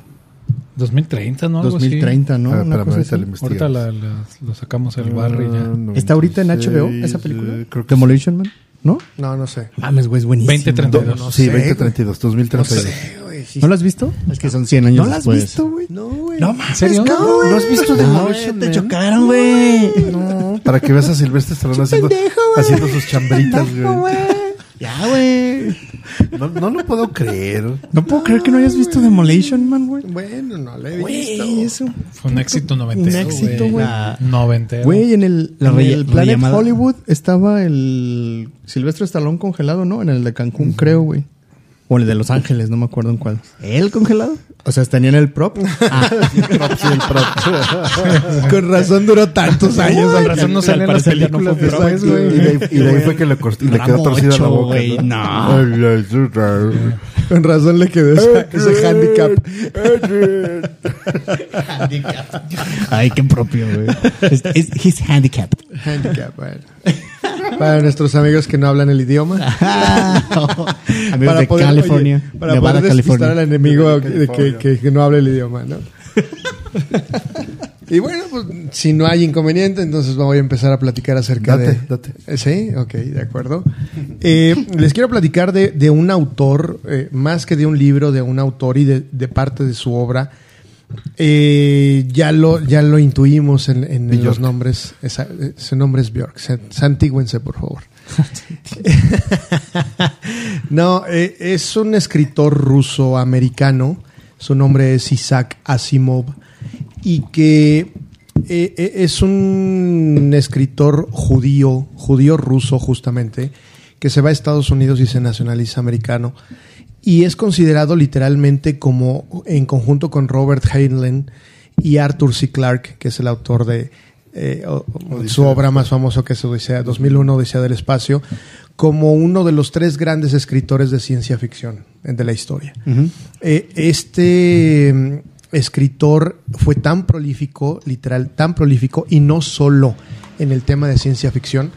2030, ¿no? Algo así. 2030, ¿no? Ah, Una cosa ahorita así. lo investigo. Ahorita la- la- lo sacamos al barrio ya. ¿Está ahorita en HBO 96, esa película? eh, creo que Demolition Man, ¿no? No, no sé. Mames, güey, es buenísimo. 2032. No sí, sé, 2032, 2032. güey, sí. ¿No lo has visto? Es que son 100 años ¿No lo has después. visto, güey? No, güey. No mames, ¿En serio? cabrón. ¿No has visto Demolition te Man? chocaron, güey. No, para que veas a Silvestre Stallone haciendo, haciendo sus chambritas, güey. Ya, güey. No, no lo puedo creer. No puedo creer que no hayas visto Demolition Man, güey. Bueno, no le he Güey, visto. eso. Fue un éxito noventero. Un éxito, güey. La- Noventero. Güey, en el, La en el Planet. Hollywood estaba el Silvestre Stallone congelado, ¿no? En el de Cancún, creo, güey. O el de Los Ángeles, no me acuerdo en cuál. ¿El congelado? O sea, tenían el prop. Con razón duró tantos años. Con razón no salen las no películas fue después, Y güey. de ahí, y de ahí fue que le, cortó- le quedó torcida la boca. güey, ¿no? Con razón le quedó ese, ese handicap. Ay, qué propio, güey. Es, es his handicap. Handicap, bueno. Para nuestros amigos que no hablan el idioma. Amigos de California. oye, para Nevada, poder despistar California. al enemigo de que, que- que no hable el idioma, ¿no? y bueno, pues si no hay inconveniente, entonces voy a empezar a platicar acerca Date, de... date. Eh, Sí, ok, de acuerdo. Eh, les quiero platicar de, de un autor, eh, más que de un libro, de un autor y de, de parte de su obra. Eh, ya lo ya lo intuimos en, en los nombres. Esa- su nombre es Björk. Sa- Santígüense, por favor. no, es un escritor ruso-americano. Su nombre es Isaac Asimov. Y que eh, eh, es un escritor judío, judío ruso justamente, que se va a Estados Unidos y se nacionaliza americano. Y es considerado literalmente como, en conjunto con Robert Heinlein y Arthur C. Clarke, que es el autor de eh, su obra más famosa que es Odisea 2001, Odisea del Espacio, como uno de los tres grandes escritores de ciencia ficción de la historia. Eh, este escritor fue tan prolífico, literal, tan prolífico, y no solo en el tema de ciencia ficción,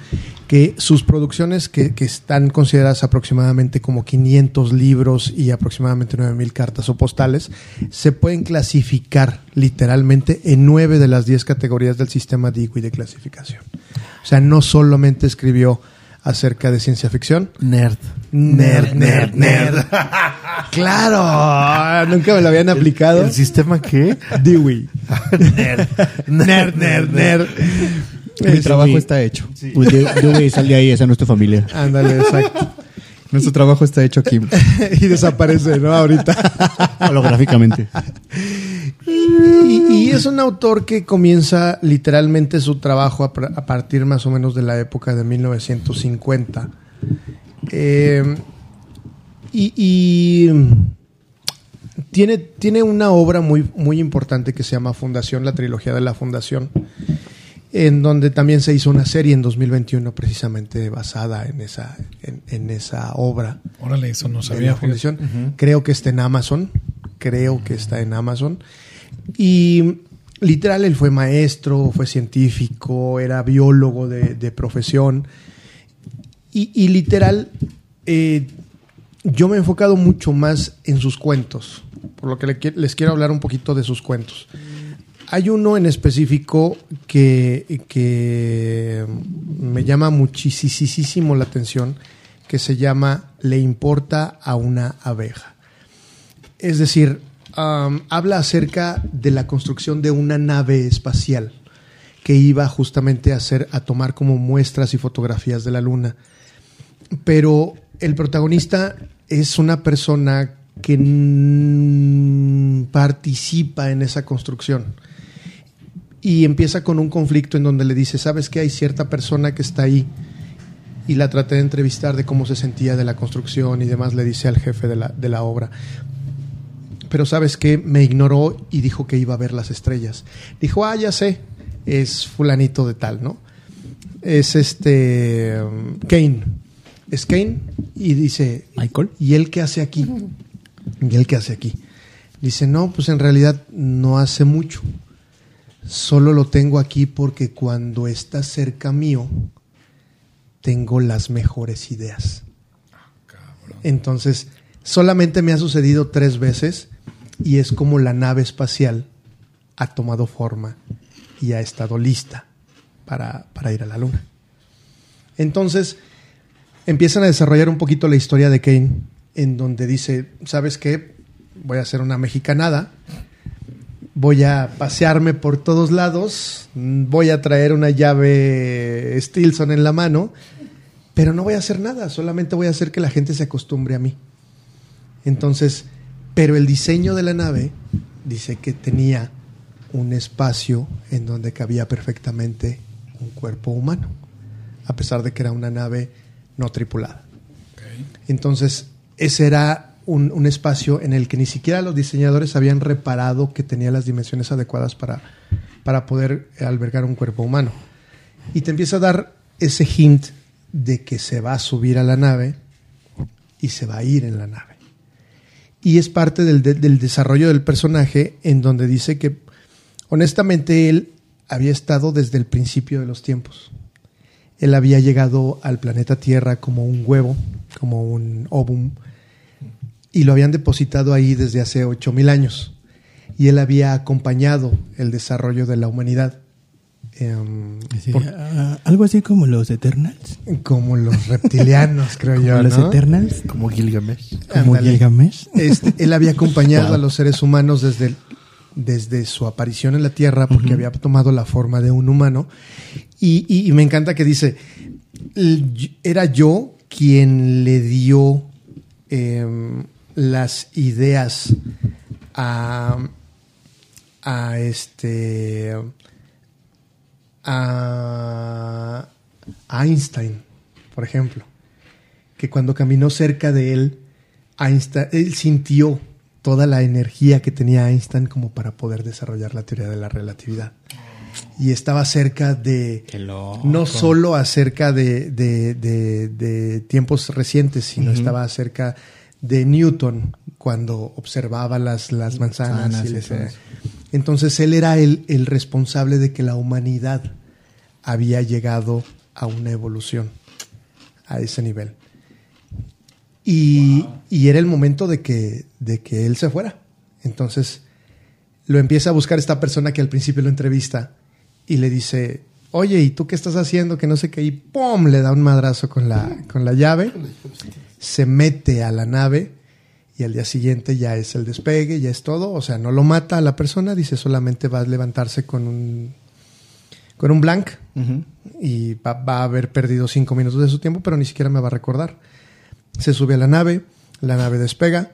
que sus producciones, que, que están consideradas aproximadamente como 500 libros y aproximadamente 9.000 cartas o postales, se pueden clasificar literalmente en nueve de las 10 categorías del sistema Dewey de clasificación. O sea, no solamente escribió acerca de ciencia ficción, Nerd. Nerd, nerd, nerd. claro, nunca me lo habían aplicado. ¿El sistema qué? Dewey. nerd. Nerd, nerd, nerd. Mi Este, trabajo está hecho. Uy, de- de- güey, sal de ahí, esa no es tu familia. Ándale, exacto. Nuestro trabajo está hecho aquí. y desaparece, ¿no? Ahorita. Holográficamente. Y, y es un autor que comienza literalmente su trabajo a partir más o menos de la época de 1950. Eh, y y tiene, tiene una obra muy, muy importante que se llama Fundación, la trilogía de la Fundación, en donde también se hizo una serie en 2021 precisamente basada en esa, en, en esa obra Órale, eso no sabía. la fundación. Creo que está en Amazon. Creo que está en Amazon. Y literal, él fue maestro, fue científico, era biólogo de, de profesión. Y, y literal, eh, yo me he enfocado mucho más en sus cuentos, por lo que les quiero hablar un poquito de sus cuentos. Hay uno en específico que, que me llama muchísimo la atención, que se llama Le importa a una abeja. Es decir, am, habla acerca de la construcción de una nave espacial que iba justamente a hacer, a tomar como muestras y fotografías de la luna. Pero el protagonista es una persona que participa en esa construcción. Y empieza con un conflicto en donde le dice, ¿sabes que hay cierta persona que está ahí? Y la traté de entrevistar de cómo se sentía de la construcción y demás, le dice al jefe de la, de la obra. Pero sabes que me ignoró y dijo que iba a ver las estrellas. Dijo, ah, ya sé, es fulanito de tal, ¿no? Es este um, Kane. Es Kane y dice, Michael. ¿y él qué hace aquí? ¿Y él qué hace aquí? Dice, no, pues en realidad no hace mucho. Solo lo tengo aquí porque cuando está cerca mío, tengo las mejores ideas. Entonces, solamente me ha sucedido tres veces y es como la nave espacial ha tomado forma y ha estado lista para, para ir a la luna. Entonces, empiezan a desarrollar un poquito la historia de Kane, en donde dice, ¿sabes qué? Voy a hacer una mexicanada, voy a pasearme por todos lados, voy a traer una llave Stilson en la mano, pero no voy a hacer nada, solamente voy a hacer que la gente se acostumbre a mí. Entonces, pero el diseño de la nave dice que tenía un espacio en donde cabía perfectamente un cuerpo humano, a pesar de que era una nave no tripulada. Entonces, ese era un, un, espacio en el que ni siquiera los diseñadores habían reparado que tenía las dimensiones adecuadas para, para poder albergar un cuerpo humano. Y te empieza a dar ese hint de que se va a subir a la nave y se va a ir en la nave. Y es parte del, del desarrollo del personaje en donde dice que honestamente él había estado desde el principio de los tiempos. Él había llegado al planeta Tierra como un huevo, como un ovum, y lo habían depositado ahí desde hace 8000 años. Y él había acompañado el desarrollo de la humanidad. Um, sí, por, uh, algo así como los Eternals. Como los reptilianos, creo como yo. Los ¿no? Eternals. Como Gilgamesh. Como. Gilgamesh. Este, él había acompañado wow. a los seres humanos desde, desde su aparición en la Tierra porque uh -huh. había tomado la forma de un humano. Y, y, y, me encanta que dice, era yo quien le dio eh, las ideas a, a este a Einstein, por ejemplo, que cuando caminó cerca de él, Einstein, él sintió toda la energía que tenía Einstein como para poder desarrollar la teoría de la relatividad. Y estaba cerca de, no solo acerca de, de, de, de tiempos recientes, sino uh -huh. estaba cerca de Newton cuando observaba las, las manzanas. Sanas y les, entonces él era el, el, responsable de que la humanidad había llegado a una evolución a ese nivel. Y, wow. y era el momento de que, de que él se fuera. Entonces lo empieza a buscar esta persona que al principio lo entrevista y le dice, oye, ¿y tú qué estás haciendo? Que no sé qué. Y ¡pum! Le da un madrazo con la, con la llave. Se mete a la nave y al día siguiente ya es el despegue, ya es todo. O sea, no lo mata a la persona, dice solamente va a levantarse con un, con un blank uh -huh. y va, va, a haber perdido cinco minutos de su tiempo, pero ni siquiera me va a recordar. Se sube a la nave, la nave despega.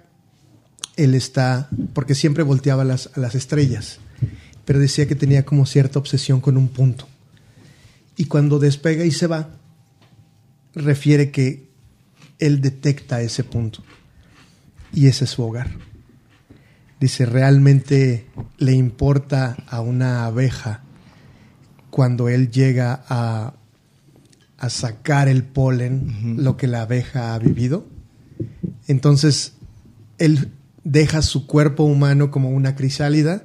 Él está, porque siempre volteaba las, a las estrellas, pero decía que tenía como cierta obsesión con un punto. Y cuando despega y se va, refiere que él detecta ese punto y ese es su hogar. Dice, realmente le importa a una abeja cuando él llega a, a sacar el polen, uh -huh. lo que la abeja ha vivido. Entonces, él deja su cuerpo humano como una crisálida,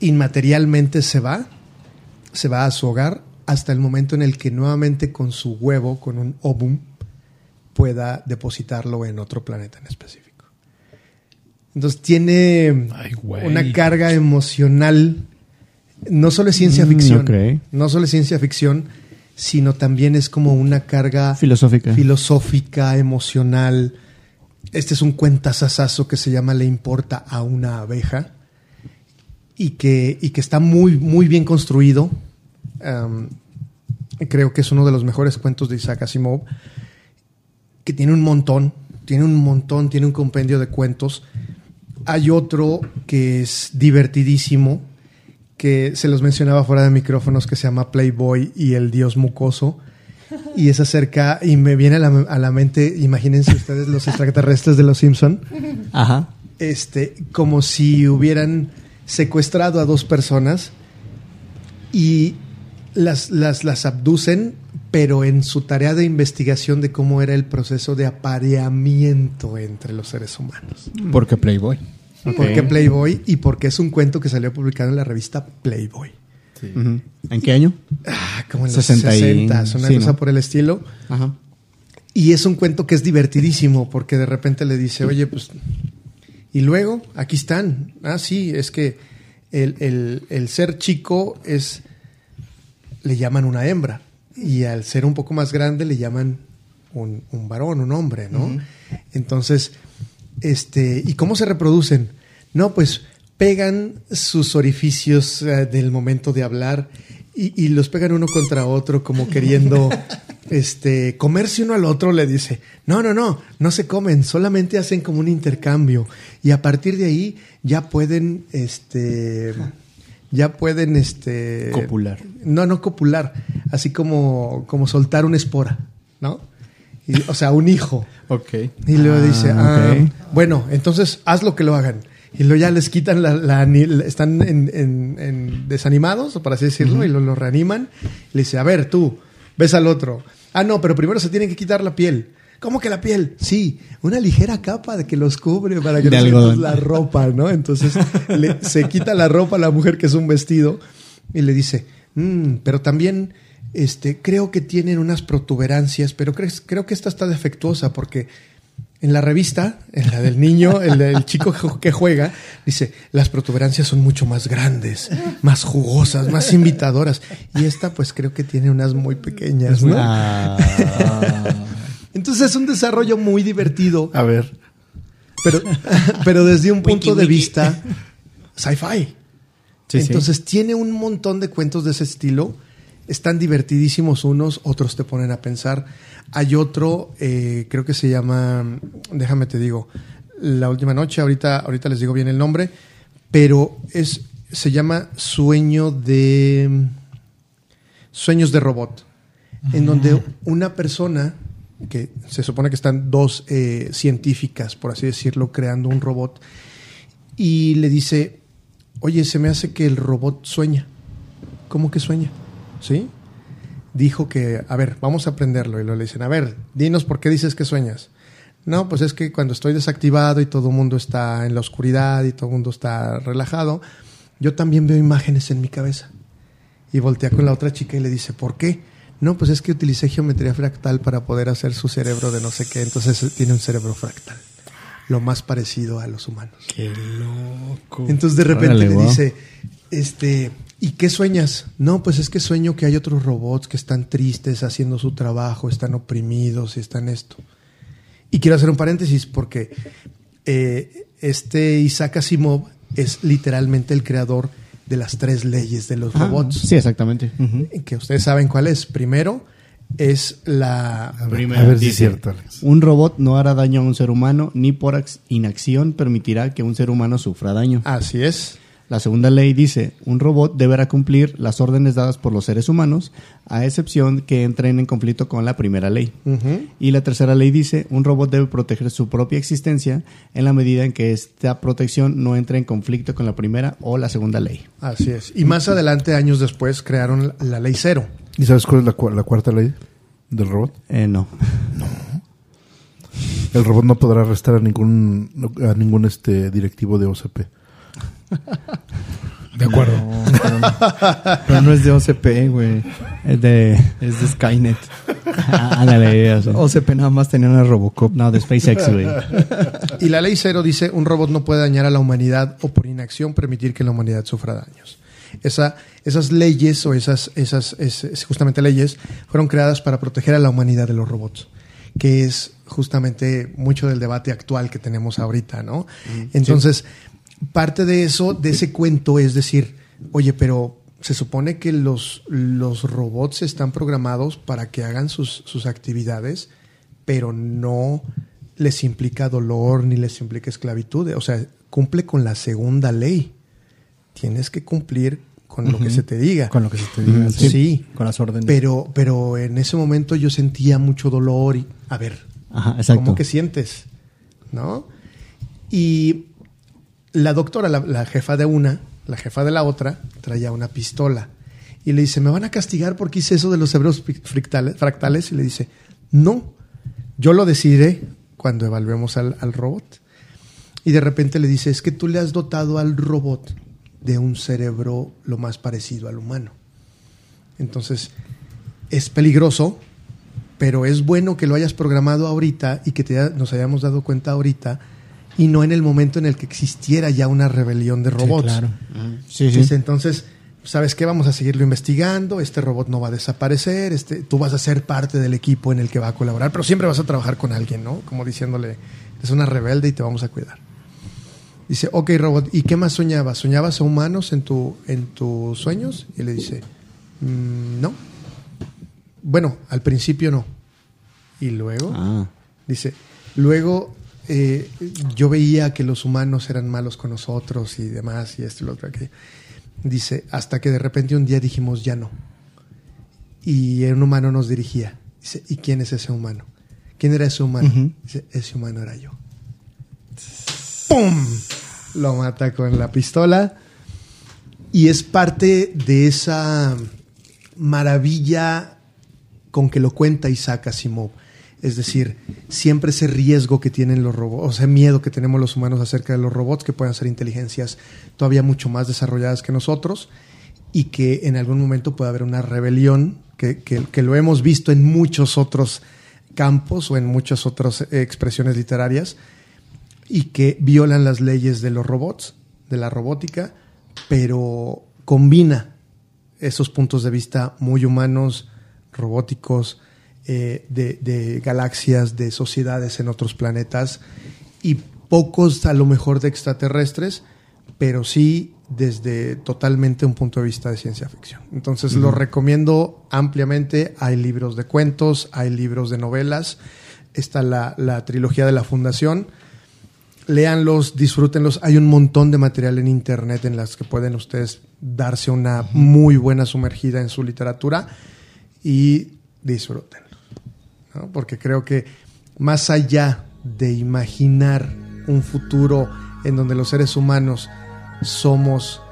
inmaterialmente se va, se va a su hogar hasta el momento en el que nuevamente con su huevo, con un ovum, pueda depositarlo en otro planeta en específico. Entonces tiene Ay, una carga emocional, no solo es ciencia Mm, ficción, no solo es ciencia ficción, sino también es como una carga Filosófica. filosófica, emocional. Este es un cuentazazazo que se llama Le importa a una abeja y que, y que está muy, muy bien construido. Um, creo que es uno de los mejores cuentos de Isaac Asimov, que tiene un montón, tiene un montón, tiene un compendio de cuentos. Hay otro que es divertidísimo, que se los mencionaba fuera de micrófonos, que se llama Playboy y el dios mucoso. Y es acerca, y me viene a la, a la mente, imagínense ustedes los extraterrestres de los Simpson, Ajá. este, como si hubieran secuestrado a dos personas y las, las, las abducen, pero en su tarea de investigación de cómo era el proceso de apareamiento entre los seres humanos. Porque Playboy. ¿Por qué Playboy? Y porque es un cuento que salió publicado en la revista Playboy. ¿En qué año? Ah, como en los 60 y- 60, una sí, cosa ¿no? por el estilo. Ajá. Y es un cuento que es divertidísimo porque de repente le dice, oye, pues... Y luego, aquí están. Ah, sí, es que el, el- el ser chico es... Le llaman una hembra. Y al ser un poco más grande le llaman un, un varón, un hombre, ¿no? Entonces, este... ¿Y cómo se reproducen? No, pues pegan sus orificios eh, del momento de hablar y, y los pegan uno contra otro como queriendo este comerse uno al otro le dice no no no no se comen solamente hacen como un intercambio y a partir de ahí ya pueden este ya pueden este Copular. no no copular así como como soltar una espora no Y, o sea un hijo Ok. y luego Ah, dice, ah, ok. bueno, entonces haz lo que lo hagan. Y luego ya les quitan la, la ani- la- están en, en- en desanimados, por así decirlo, y lo, lo reaniman. Y le dice, a ver, tú, ves al otro. Ah, no, pero primero se tienen que quitar la piel. ¿Cómo que la piel? Sí, una ligera capa de que los cubre para que De no se la ropa, ¿no? Entonces le- se quita la ropa a la mujer que es un vestido y le dice, "Mm, pero también este, creo que tienen unas protuberancias, pero crees- creo que esta está defectuosa porque en la revista, en la del niño, el del chico que- juega, dice, las protuberancias son mucho más grandes, más jugosas, más invitadoras. Y esta pues creo que tiene unas muy pequeñas, ¿no? Ah, Entonces es un desarrollo muy divertido, A ver. pero, pero desde un punto Wiki, de wiki. vista sci-fi. Sí, sí. Entonces tiene un montón de cuentos de ese estilo. Están divertidísimos unos, otros te ponen a pensar. Hay otro, eh, creo que se llama, déjame te digo, La Última Noche, ahorita, ahorita les digo bien el nombre, pero es, se llama Sueño de... Sueños de Robot, en donde una persona, que se supone que están dos eh, científicas, por así decirlo, creando un robot, y le dice, oye, se me hace que el robot sueña. ¿Cómo que sueña? ¿Sí? Dijo que, a ver, vamos a aprenderlo. Y luego le dicen, a ver, dinos por qué dices que sueñas. No, pues es que cuando estoy desactivado y todo el mundo está en la oscuridad y todo el mundo está relajado, yo también veo imágenes en mi cabeza. Y voltea con la otra chica y le dice, ¿por qué? No, pues es que utilicé geometría fractal para poder hacer su cerebro de no sé qué. Entonces tiene un cerebro fractal. Lo más parecido a los humanos. Qué loco. Entonces de repente Órale, le dice, este, ¿y qué sueñas? No, pues es que sueño que hay otros robots que están tristes haciendo su trabajo, están oprimidos y están esto. Y quiero hacer un paréntesis porque eh, este Isaac Asimov es literalmente el creador de las tres leyes de los Ah, robots. sí, exactamente. Ujú. Que ustedes saben cuál es. Primero es la... A ver, Primero a ver si es dice, cierto. Un robot no hará daño a un ser humano ni por inacción permitirá que un ser humano sufra daño. Así es. La segunda ley dice, un robot deberá cumplir las órdenes dadas por los seres humanos, a excepción que entren en conflicto con la primera ley. Y la tercera ley dice, un robot debe proteger su propia existencia en la medida en que esta protección no entre en conflicto con la primera o la segunda ley. Así es. Y más adelante, años después, crearon la, ley cero. ¿Y sabes cuál es la, cua- la cuarta ley del robot? Eh, no. El robot no podrá arrestar a ningún a ningún este directivo de OCP. De acuerdo. No, pero, no, pero no es de OCP, güey. Es de... Es de Skynet. Ah, Ándale, eso. OCP nada más tenía una Robocop. No, de SpaceX, güey. Y la ley cero dice, un robot no puede dañar a la humanidad o por inacción permitir que la humanidad sufra daños. Esa, esas leyes o esas, esas es- es justamente leyes fueron creadas para proteger a la humanidad de los robots, que es justamente mucho del debate actual que tenemos ahorita, ¿no? Entonces, parte de eso, de ese cuento es decir, oye, pero se supone que los, los robots están programados para que hagan sus, sus actividades, pero no les implica dolor ni les implica esclavitud. O sea, cumple con la segunda ley. Tienes que cumplir con lo que se te diga. Con lo que se te diga. Sí. Con las órdenes. Pero, pero en ese momento yo sentía mucho dolor y, a ver, Ajá, exacto. ¿cómo que sientes? ¿No? Y la doctora, la, jefa de una, la jefa de la otra, traía una pistola. Y le dice, ¿me van a castigar porque hice eso de los fi- fractales? Y le dice, no, yo lo decidiré cuando evaluemos al, al robot. y de repente le dice, es que tú le has dotado al robot de un cerebro lo más parecido al humano. Entonces, es peligroso, pero es bueno que lo hayas programado ahorita y que te, nos hayamos dado cuenta ahorita y no en el momento en el que existiera ya una rebelión de robots. claro. Sí, sí. Dice, entonces, ¿sabes qué? Vamos a seguirlo investigando, este robot no va a desaparecer, este, tú vas a ser parte del equipo en el que va a colaborar, pero siempre vas a trabajar con alguien, ¿no? Como diciéndole, es una rebelde y te vamos a cuidar. Dice, ok, robot, ¿y qué más soñabas? ¿Soñabas a humanos en, tu, en tus sueños? Y le dice, "Mm, no. Bueno, al principio no. Y luego, Ah. dice, luego eh, yo veía que los humanos eran malos con nosotros y demás, y esto y lo otro. aquello. Dice, hasta que de repente un día dijimos, ya no. Y un humano nos dirigía. Dice, ¿y quién es ese humano? ¿Quién era ese humano? Dice, ese humano era yo. ¡Pum! Lo mata con la pistola. Y es parte de esa maravilla con que lo cuenta Isaac Asimov. Es decir, siempre ese riesgo que tienen los robots, o sea, miedo que tenemos los humanos acerca de los robots, que puedan ser inteligencias todavía mucho más desarrolladas que nosotros, y que en algún momento pueda haber una rebelión, que, que- lo hemos visto en muchos otros campos o en muchas otras eh, expresiones literarias, y que violan las leyes de los robots, de la robótica, pero combina esos puntos de vista muy humanos, robóticos, eh, de, de galaxias, de sociedades en otros planetas y pocos a lo mejor de extraterrestres, pero sí desde totalmente un punto de vista de ciencia ficción. Entonces lo recomiendo ampliamente. Hay libros de cuentos, hay libros de novelas. Está la, la trilogía de la Fundación léanlos, disfrútenlos. Hay un montón de material en internet en las que pueden ustedes darse una muy buena sumergida en su literatura y disfrútenlos. ¿No? Porque creo que más allá de imaginar un futuro en donde los seres humanos somos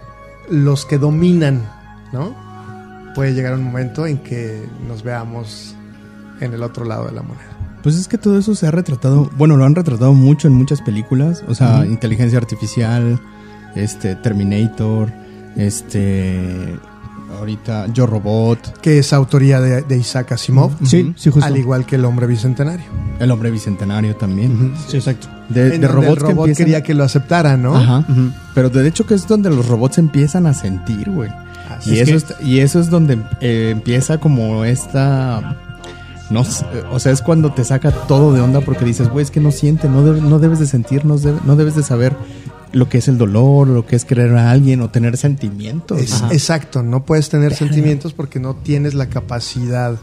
los que dominan, ¿no? Puede llegar un momento en que nos veamos en el otro lado de la moneda. Pues es que todo eso se ha retratado, bueno, lo han retratado mucho en muchas películas, o sea, inteligencia artificial, este Terminator, este ahorita Yo Robot, Que es autoría de, de Isaac Asimov, Sí, sí, justo. al igual que el hombre bicentenario. El hombre bicentenario también. Sí, exacto. De, de robots que robot empiezan- quería que lo aceptara, ¿no? Ajá. Pero de hecho que es donde los robots empiezan a sentir, güey. Y es eso, es, y eso es donde eh, empieza como esta... No, o sea, es cuando te saca todo de onda porque dices, güey, es que no siente, no, no debes de sentir, no debes de saber lo que es el dolor, lo que es querer a alguien o tener sentimientos. Es- exacto, no puedes tener sentimientos porque no tienes la capacidad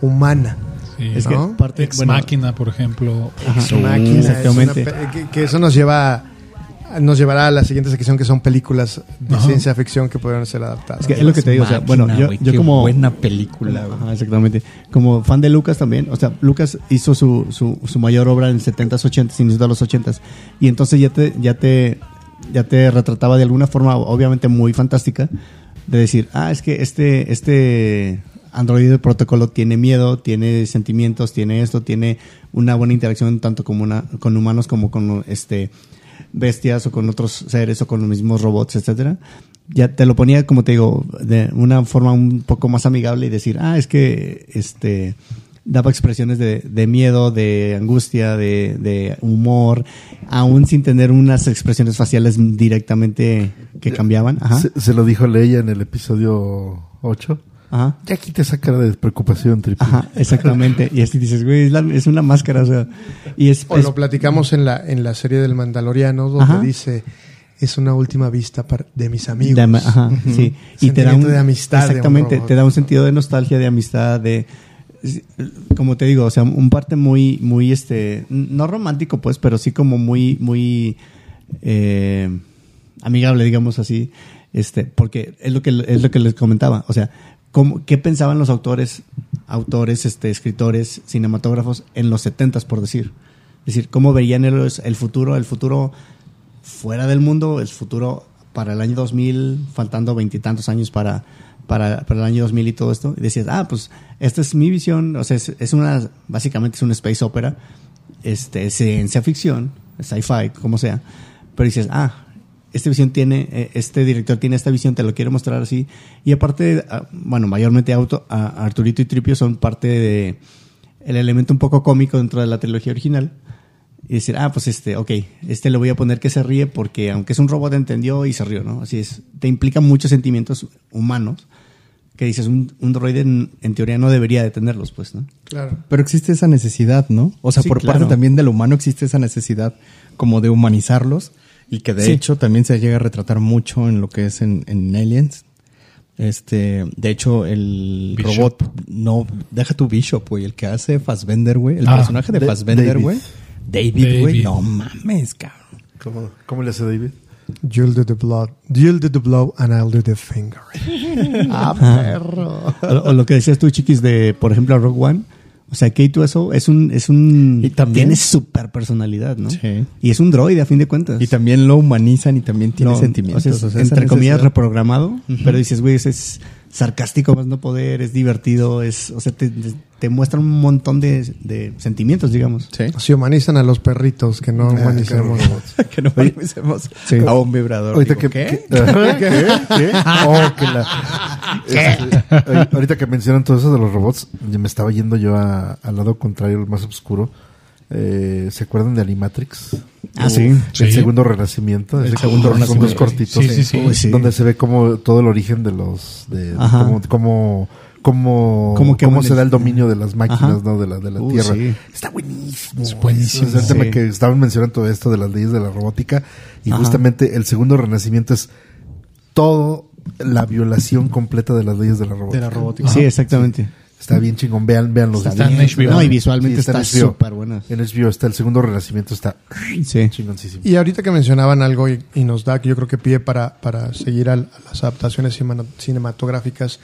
humana. Sí, Es que ¿no? parte, Ex bueno, Máquina, por ejemplo. Ex es Exactamente. una que, que eso nos lleva nos llevará a la siguiente sección que son películas de Ajá. ciencia ficción que pueden ser adaptadas. Es que es lo que te digo, o sea, bueno, Máquina, yo, güey, yo qué como... buena película. Ajá, exactamente. Como fan de Lucas también, o sea, Lucas hizo su, su, su mayor obra en 70s, 80s, inicio de los 80s. Y entonces ya te, ya te, ya te retrataba de alguna forma, obviamente muy fantástica, de decir, ah, es que este, este androide de protocolo tiene miedo, tiene sentimientos, tiene esto, tiene una buena interacción tanto como una, con humanos como con este bestias o con otros seres o con los mismos robots, etcétera. Ya te lo ponía, como te digo, de una forma un poco más amigable y decir, ah, es que este daba expresiones de, de miedo, de angustia, de, de humor, aún sin tener unas expresiones faciales directamente que cambiaban. Ajá. Se, se lo dijo Leia en el episodio 8. Ajá. Ya quita esa cara de preocupación, triple. Ajá, exactamente. Y así dices, güey, es, la- es una máscara, o sea. Y es, O es- lo platicamos en la, en la serie del Mandaloriano, donde Ajá. dice, es una última vista de mis amigos. De ajá, sí. Y te da un de amistad Exactamente, te da un sentido de nostalgia, de amistad, de como te digo, o sea, un parte muy muy este no romántico pues, pero sí como muy muy eh, amigable, digamos así, este, porque es lo que es lo que les comentaba, o sea, cómo, qué pensaban los autores autores, este, escritores, cinematógrafos en los setentas por decir. Es decir, cómo veían ellos el futuro, el futuro fuera del mundo, el futuro para el año 2000, faltando veintitantos años para, para, para el año 2000 y todo esto. Y decías, ah, pues esta es mi visión, o sea, es, es una, básicamente es una space opera, este, es ciencia ficción, sci-fi, como sea. Pero dices, ah, esta visión tiene, eh, este director tiene esta visión, te lo quiere mostrar así. Y aparte, ah, bueno, mayormente auto, a- Arturito y Tripio son parte de el elemento un poco cómico dentro de la trilogía original. Y decir, ah, pues este, ok, este le voy a poner que se ríe porque aunque es un robot entendió y se rió, ¿no? Así es. Te implica muchos sentimientos humanos que dices, un, un droide en, en teoría no debería de tenerlos, pues, ¿no? Claro. Pero existe esa necesidad, ¿no? O sea, Sí, por claro. parte también del humano existe esa necesidad como de humanizarlos y que de Sí. hecho también se llega a retratar mucho en lo que es en, en Aliens. Este, de hecho, el Bishop. robot, no, deja tu Bishop, güey, el que hace Fassbender, güey, el Ah, personaje de Fassbender, David. güey. David, güey, no mames, cabrón. ¿Cómo, cómo le hace David? You'll do the blood. You'll do the blow and I'll do the finger. Ah, perro. O, o lo que decías tú, chiquis, de, por ejemplo, Rogue One. O sea, K2SO es un, es un, Y también- tiene super personalidad, ¿no? Sí. Y es un droide, a fin de cuentas. Y también lo humanizan y también tiene No, sentimientos. o sea, es, o sea, esa entre comillas, reprogramado. Pero dices, güey, ese es sarcástico más no poder, es divertido, es, o sea, te, te muestra un montón de, de sentimientos, digamos. Sí. Si humanizan a los perritos, que no humanicemos. que no humanicemos Sí. a un vibrador. Ahorita Digo, que, ¿qué? ¿Qué? ¿Qué? Oh, que la- Este, ahor- ahorita que mencionan todo eso de los robots, me estaba yendo yo a- al lado contrario, el más oscuro. Eh, ¿Se acuerdan de Animatrix? Ah, sí. El segundo renacimiento. El segundo renacimiento. dos cortitos. Sí, sí, sí. Uy, sí. Donde se ve como todo el origen de los... De, Ajá. cómo, cómo, cómo, que se da el dominio de las máquinas, Ajá. ¿no? De la, de la Uh, Tierra. sí. Está buenísimo. Es buenísimo. Es el tema que estaban mencionando todo esto de las leyes de la robótica. Y Ajá. justamente el segundo renacimiento es todo la violación completa de las leyes de la robótica. De la robótica. Sí, exactamente. Está bien chingón, vean, vean los Está en. HBO. No, y visualmente Sí, está HBO. súper buena. En HBO está el segundo renacimiento, está Sí. chingoncísimo. Y ahorita que mencionaban algo y, y nos da, yo creo que pie para, para seguir al- a, las adaptaciones cima- cinematográficas,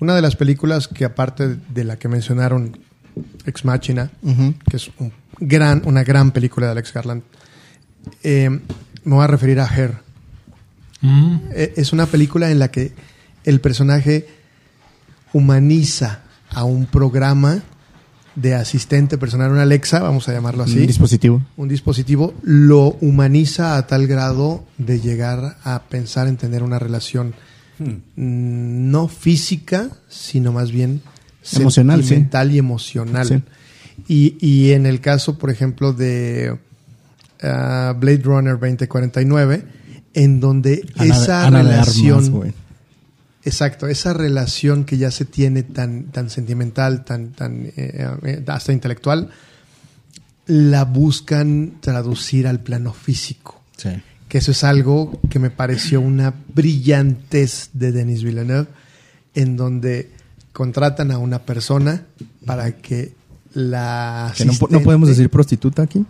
una de las películas que aparte de la que mencionaron, Ex Machina, que es un gran, una gran película de Alex Garland, eh, me voy a referir a Her. Mm, Eh, Es una película en la que el personaje humaniza a un programa de asistente personal, una Alexa, vamos a llamarlo así Un dispositivo. un dispositivo lo humaniza a tal grado de llegar a pensar en tener una relación mm, no física, sino más bien Emocional, sí. sentimental y emocional. Sí. Y, y en el caso, por ejemplo, de ah, Blade Runner 2049, en donde Ana esa Ana relación... Exacto, esa relación que ya se tiene tan, tan sentimental, tan, tan eh, eh, hasta intelectual, la buscan traducir al plano físico. Sí. Que eso es algo que me pareció una brillantez de Denis Villeneuve, en donde contratan a una persona para que la Que no, no podemos decir prostituta aquí.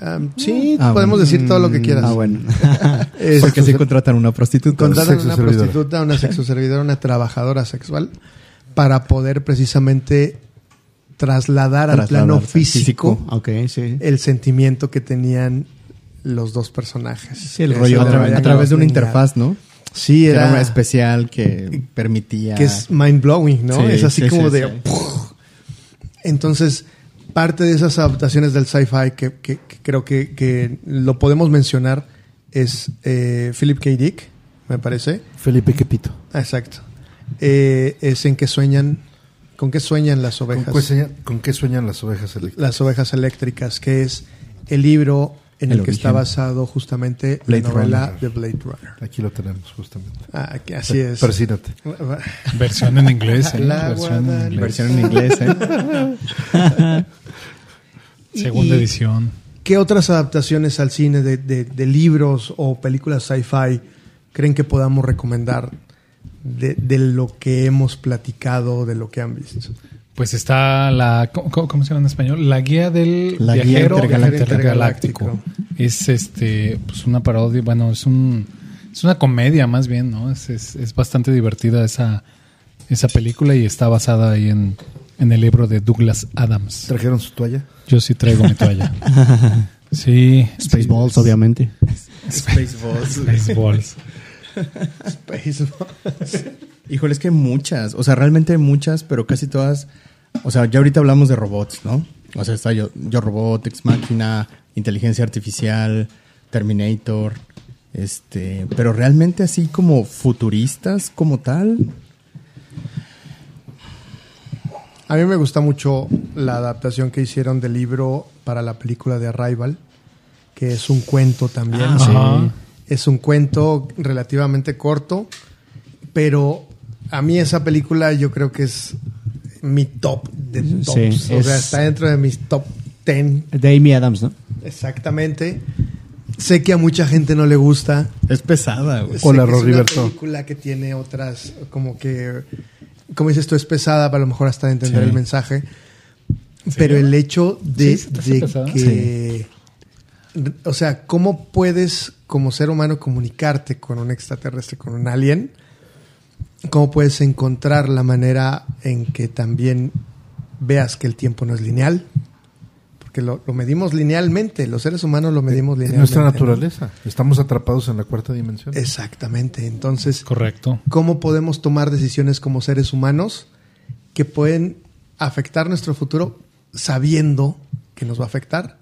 Ah, sí, Ah, podemos bueno. decir todo lo que quieras. Ah, bueno. Es- Porque si contratan una prostituta. contratan a una prostituta, una sexoservidora, una trabajadora sexual para poder precisamente trasladar al plano sí, físico, Ok, sí. el sentimiento que tenían los dos personajes. Sí, el rollo a, tra- través de una interfaz, ¿no? Sí, era, era, una especial que permitía. que es mind blowing, ¿no? Sí, es así sí, como sí, de. Entonces, parte de esas adaptaciones del sci-fi que, que- que creo que, que lo podemos mencionar es eh, Philip K. Dick, me parece. Felipe Quepito. Exacto. Eh, es en que sueñan, con qué sueñan las ¿Con ovejas, qué, sueñan, con qué sueñan las ovejas eléctricas? las ovejas eléctricas, que es el libro en el, El que está basado justamente Blade la novela Runner. de Blade Runner. Aquí lo tenemos justamente. Ah, que así es. Persínate. versión en inglés. ¿eh? La Versión en inglés. Versión en inglés, ¿eh? Segunda edición. ¿Qué otras adaptaciones al cine de, de- de libros o películas sci-fi creen que podamos recomendar de, de lo que hemos platicado, de lo que han visto? Pues está la. ¿Cómo, se llama en español? La guía del La guía viajero intergaláctica. intergaláctico. Es este, pues una parodia, bueno, es un es una comedia más bien, ¿no? Es, es, es bastante divertida esa, esa película y está basada ahí en, en el libro de Douglas Adams. ¿Trajeron su toalla? Yo sí traigo mi toalla. Sí. Spaceballs, sí, obviamente. Spaceballs. Spaceballs. Híjole, es que muchas. O sea, realmente muchas, pero casi todas. O sea, ya ahorita hablamos de robots, ¿no? O sea, está yo, yo Robot, Ex Máquina, inteligencia artificial, Terminator, este, pero realmente así como futuristas como tal. A mí me gusta mucho la adaptación que hicieron del libro para la película de Arrival, que es un cuento también. Ah, sí. Es un cuento relativamente corto, pero a mí esa película yo creo que es mi top de Sí, tops. o es- sea, está dentro de mis top 10 De Amy Adams, ¿no? exactamente. Sé que a mucha gente no le gusta. Es pesada, güey. Hola, es una película que tiene otras, como que, como dices tú, es pesada, para a lo mejor hasta entender Sí. el mensaje. Pero el hecho de, Sí, de que, o sea, ¿cómo puedes como ser humano comunicarte con un extraterrestre, con un alien? ¿Cómo puedes encontrar la manera en que también veas que el tiempo no es lineal? Porque lo, lo medimos linealmente, los seres humanos lo medimos Es linealmente. nuestra naturaleza. Estamos atrapados en la cuarta dimensión. Exactamente. Entonces, Correcto. cómo podemos tomar decisiones como seres humanos que pueden afectar nuestro futuro sabiendo que nos va a afectar,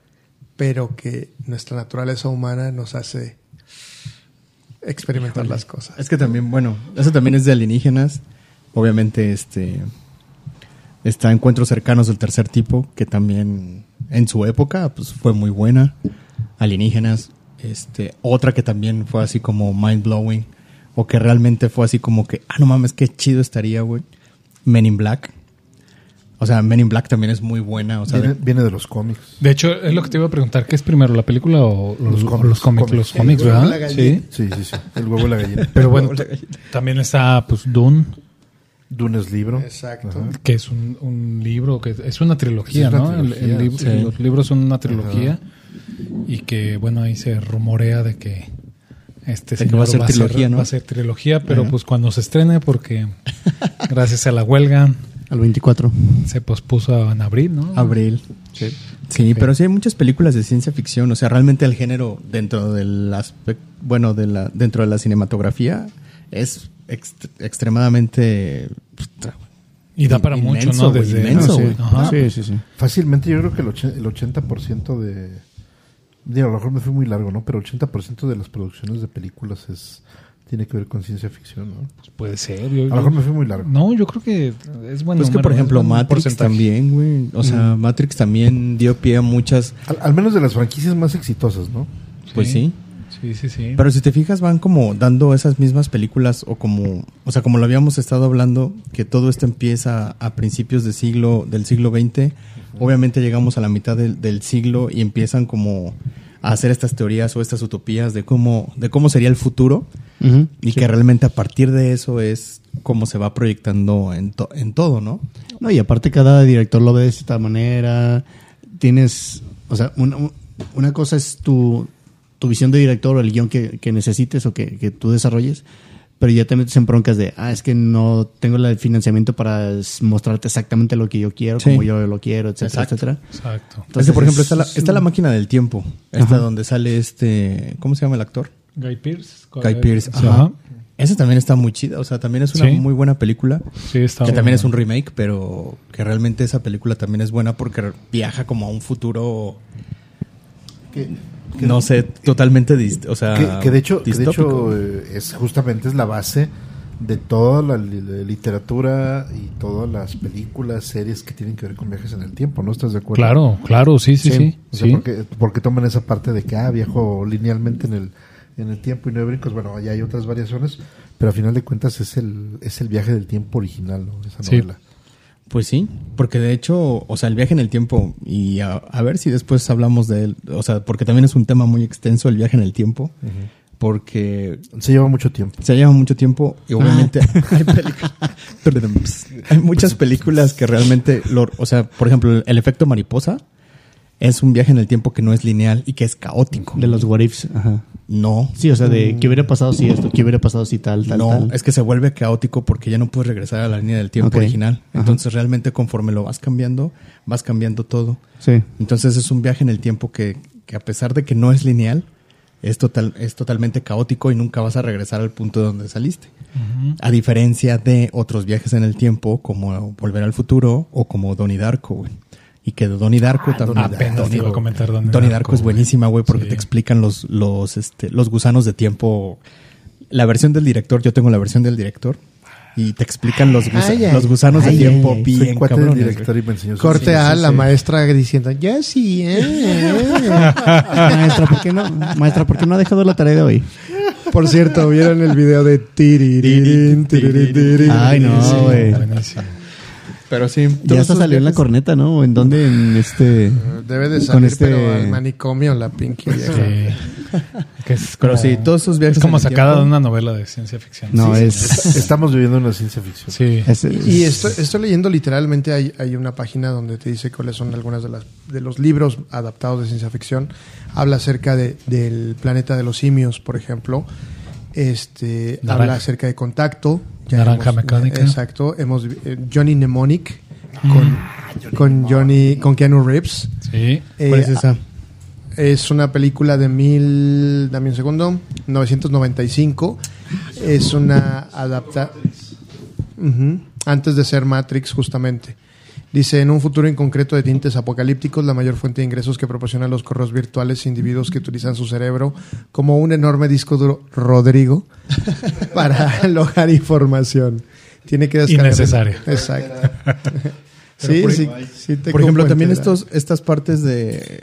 pero que nuestra naturaleza humana nos hace experimentar las cosas. Es que también, bueno, eso también es de alienígenas. Obviamente, este está Encuentros cercanos del tercer tipo, que también en su época pues fue muy buena. Alienígenas. Este, otra que también fue así como mind blowing. O que realmente fue así como que, ah, no mames, qué chido estaría, güey. Men in Black. O sea, Men in Black también es muy buena. O sea, Viene, viene de los cómics. De hecho, es lo que te iba a preguntar. ¿Qué es primero, la película o los, cómics, los cómics? Los ¿verdad? Sí. Sí, sí, sí. El huevo y la gallina. Pero bueno, también está pues Dune, Dune es libro. Exacto. Ajá. que es un, un libro, que es una trilogía, Sí, es una ¿no? El- trilogía, el libro- sí. Los libros son una trilogía y que, bueno, ahí se rumorea de que este De que señor va a ser trilogía, ¿no? va a ser trilogía, pero Ajá. pues cuando se estrene, porque gracias a la huelga Al 24. se pospuso en abril, ¿no? Abril. Sí. pero sí hay muchas películas de ciencia ficción. O sea, realmente el género dentro del aspecto, bueno, de la, dentro de la cinematografía es ext- extremadamente Y da para Inmenso, mucho, ¿no? Desde inmenso, sí. güey. Ajá. Sí, sí, sí. Fácilmente yo creo que el, och- el 80% de... Digo, a lo mejor me fui muy largo, ¿no? Pero el 80% de las producciones de películas es tiene que ver con ciencia ficción, ¿no? Puede ser. yo- A lo mejor me fui muy largo. No, yo creo que es bueno. Pues que, por ejemplo, Matrix también, güey. O sea, Matrix también dio pie a muchas. Al, al menos de las franquicias más exitosas, ¿no? Pues sí. Sí, sí, sí. Pero si te fijas, van como dando esas mismas películas o como, o sea, como lo habíamos estado hablando, que todo esto empieza a principios del siglo, del siglo XX. Obviamente llegamos a la mitad del, del siglo y empiezan como a hacer estas teorías o estas utopías de cómo, de cómo sería el futuro y Sí. que realmente a partir de eso es como se va proyectando en, to- en todo, ¿no? No, y aparte cada director lo ve de esta manera. Tienes, o sea, una, una cosa es tu, tu visión de director o el guion que, que necesites o que, que tú desarrolles, pero ya te metes en broncas de, ah, es que no tengo el financiamiento para mostrarte exactamente lo que yo quiero, Sí. como yo lo quiero, etcétera, Exacto. etcétera. Exacto. Entonces, por ejemplo, es- está la, está la máquina del tiempo, esta donde sale este, ¿cómo se llama el actor? Guy Pierce. Guy Pearce. Sí, Ajá. Esa también está muy chida, o sea, también es una Sí. muy buena película. Sí, está que también es un remake, pero que realmente esa película también es buena porque viaja como a un futuro, que- no sé, totalmente dist o sea, que, que de hecho, que de hecho eh, es justamente es la base de toda la li- literatura y todas las películas, series que tienen que ver con viajes en el tiempo, ¿no? ¿Estás de acuerdo? Claro, claro, sí, sí, sí. O sea, sí. porque, porque toman esa parte de que, ah, viajo linealmente en el, en el tiempo y no hay brincos. Bueno, ya hay otras variaciones, pero a final de cuentas es el, es el viaje del tiempo original, ¿no? Esa Sí. Pues sí, porque de hecho, o sea, el viaje en el tiempo, y a, a ver si después hablamos de él, o sea, porque también es un tema muy extenso el viaje en el tiempo, porque Se lleva mucho tiempo. se lleva mucho tiempo y obviamente hay, pelicu- hay muchas películas que realmente, lo, o sea, por ejemplo, el efecto mariposa es un viaje en el tiempo que no es lineal y que es caótico. De los what ifs, ajá. No, Sí, o sea, de qué hubiera pasado si esto, qué hubiera pasado si tal, tal, no, tal. es que se vuelve caótico porque ya no puedes regresar a la línea del tiempo original. Ajá. Entonces realmente conforme lo vas cambiando, vas cambiando todo. Sí. Entonces es un viaje en el tiempo que, que a pesar de que no es lineal, es, total, es totalmente caótico y nunca vas a regresar al punto de donde saliste. A diferencia de otros viajes en el tiempo, como Volver al Futuro o como Donnie Darko, güey. Y que de Donnie Darko también. Apenas te Donnie- iba a comentar Donnie Donnie Darko, Darko es buenísima, güey, porque Sí. te explican los, los, este, los gusanos de tiempo. La versión del director, yo tengo la versión del director. Y te explican los, gusa- Ay, ay, los gusanos ay, de tiempo ay, bien cuate del cabrones, director y me enseñó Corte sí, a sí, la sí. maestra diciendo, ya sí, eh". Maestra, ¿por qué no? Maestra, ¿por qué no ha dejado la tarea de hoy? Por cierto, ¿vieron el video de tirirín, tirirín? Ay, no, Sí, güey. Pero sí. Ya hasta salió en la corneta, ¿no? ¿En dónde? En este... Debe de Con salir, este- pero al manicomio, la Pinky vieja. Sí. Que es Pero sí, todos esos viajes Es como sacada tiempo. de una novela de ciencia ficción. No, Sí, es... Estamos viviendo una ciencia ficción. Sí. es- Y estoy, estoy leyendo literalmente, hay, hay una página donde te dice cuáles son algunas de, las, de los libros adaptados de ciencia ficción. Habla acerca de, del planeta de los simios, por ejemplo. Este, Naranja. habla acerca de contacto. Naranja Mecánica. Exacto. Hemos, eh, Johnny Mnemonic con, con Johnny, con Keanu Reeves. Sí. Eh, ¿Cuál es esa? Es una película de mil, dame un segundo, 995. Es una adapta Ujú, antes de ser Matrix justamente. Dice, en un futuro inconcreto de tintes apocalípticos, la mayor fuente de ingresos que proporcionan los correos virtuales individuos que utilizan su cerebro como un enorme disco duro Rodrigo para alojar información. Tiene que descargar. Innecesario. Exacto. Sí, por- sí, sí te Por ejemplo, también estos, estas partes de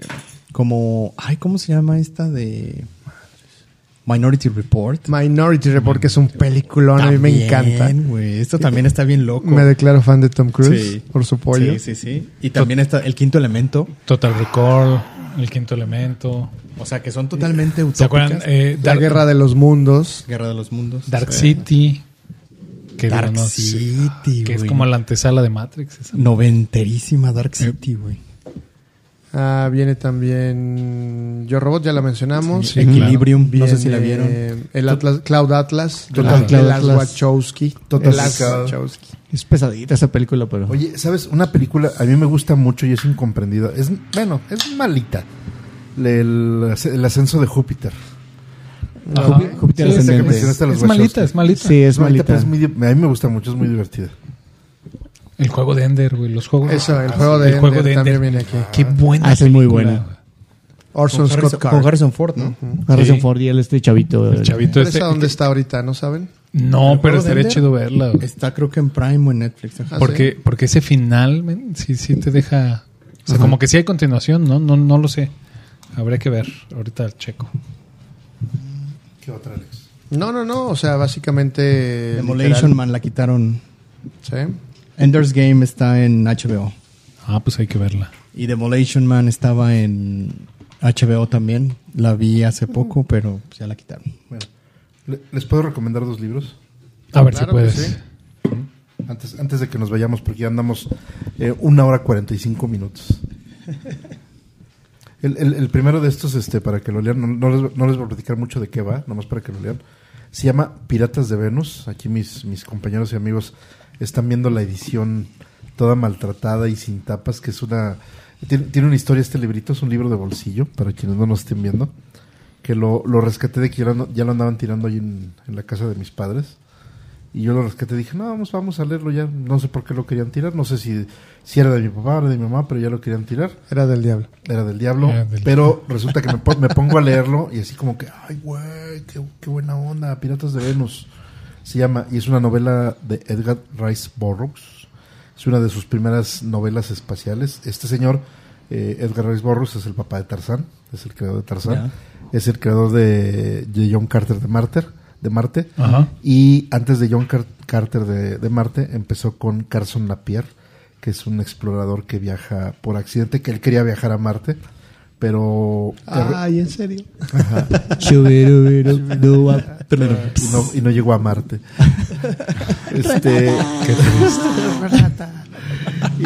como, ay, ¿cómo se llama esta de Minority Report? Minority Report, que es un peliculón, a mí me También, encanta. güey, esto también está bien loco. Me declaro fan de Tom Cruise Sí. por su pollo. Sí, sí, sí. Y también está el quinto elemento, Total Recall, El Quinto Elemento. o sea, que son totalmente utópicas. ¿Se acuerdan? Eh, La Dark, guerra de los mundos. Guerra de los mundos. Dark Sí. City. Que Dark no- City, Que es güey. como la antesala de Matrix. esa. Noventerísima Dark City, güey. Ah, viene también Yo Robot, ya la mencionamos. Sí, Equilibrium, Viene no sé si la vieron. El Atlas, Cloud Atlas. de Total Cloud Atlas. Wachowski. Total. Wachowski. Es pesadita esa película, pero... Oye, ¿sabes? Una película a mí me gusta mucho y es incomprendida. Es, bueno, es malita. El, el ascenso de Júpiter. Ajá. Júpiter- Sí, ascendente. Es malita, es malita. Sí, es malita, malita. pero es muy a mí me gusta mucho, es muy divertida. El juego de Ender, güey. Los juegos. Eso, el juego de El juego Ender de también viene aquí. Qué buena. Ah, es muy buena. Orson Con Harrison, Scott con Card. Harrison Ford, ¿no? Harrison Sí. Ford y él este chavito. El chavito ¿Pero este. esa dónde está ahorita? ¿No saben? No, ¿El pero estaría chido verla. güey. Está creo que en Prime o en Netflix. ajá. Ah, Porque, porque ese final, men, sí, sí te deja. O sea, como que sí hay continuación, ¿no? No, no lo sé. Habría que ver. Ahorita checo. ¿Qué otra, Alex? No, no, no. O sea, básicamente. Demolition literal. Man la quitaron. Sí. Ender's Game está en HBO. Ah, pues hay que verla. Y Demolition Man estaba en HBO también. La vi hace poco, pero ya la quitaron. Bueno, ¿le- ¿les puedo recomendar dos libros? A ver Claro si puedes. sí. Antes, antes de que nos vayamos, porque ya andamos eh, una hora cuarenta y cinco minutos. El, el- el primero de estos, este, para que lo lean, no, no les, no les voy a platicar mucho de qué va, nomás para que lo lean. Se llama Piratas de Venus. Aquí mis, mis compañeros y amigos están viendo la edición toda maltratada y sin tapas, que es una... Tiene, tiene una historia este librito, es un libro de bolsillo, para quienes no nos estén viendo, que lo, lo rescaté de que ya lo, ya lo andaban tirando ahí en, en la casa de mis padres. Y yo lo rescaté y dije, no, vamos, vamos a leerlo ya. No sé por qué lo querían tirar. No sé si, si era de mi papá o de mi mamá, pero ya lo querían tirar. Era del diablo. Era del diablo. Era del pero resulta que me, me pongo a leerlo y así como que, ay, güey, qué, qué buena onda, Piratas de Venus. Se llama, y es una novela de Edgar Rice Burroughs. Es una de sus primeras novelas espaciales. Este señor, eh, Edgar Rice Burroughs, es el papá de Tarzán. Es el creador de Tarzán. Es el creador de, de John Carter de Marte. De Marte. Y antes de John Car- Carter de, de Marte, empezó con Carson Napier, que es un explorador que viaja por accidente, que él quería viajar a Marte, pero Ay, ¿en serio? y, no, y no llegó a Marte. este,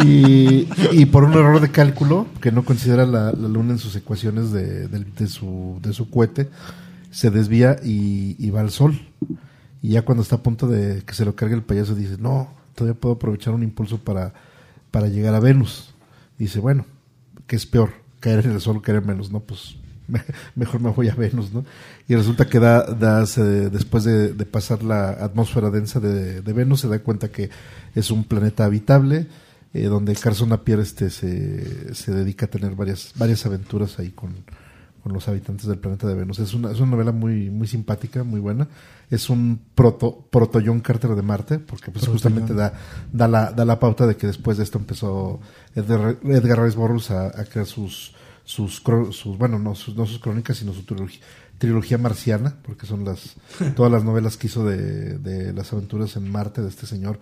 y, y por un error de cálculo, que no considera la, la Luna en sus ecuaciones de, del- de su, de su cohete, se desvía y, y va al Sol. Y ya cuando está a punto de que se lo cargue el payaso, dice, no, todavía puedo aprovechar un impulso para, para llegar a Venus. Dice, bueno, ¿qué es peor? ¿Caer en el Sol caer en Venus? No, pues me- mejor me voy a Venus, ¿no? Y resulta que da, da se- después de, de pasar la atmósfera densa de, de Venus, se da cuenta que es un planeta habitable, eh, donde Carson Napier este, se, se dedica a tener varias, varias aventuras ahí con, con los habitantes del planeta de Venus. Es una, es una novela muy, muy simpática, muy buena. Es un proto, proto John Carter de Marte, porque pues justamente da, da, la, da la pauta de que después de esto empezó Edgar, Edgar Rice Burroughs a, a crear sus, sus, sus, bueno, no sus, no sus crónicas, sino su trilogía, trilogía marciana, porque son las, todas las novelas que hizo de, de las aventuras en Marte de este señor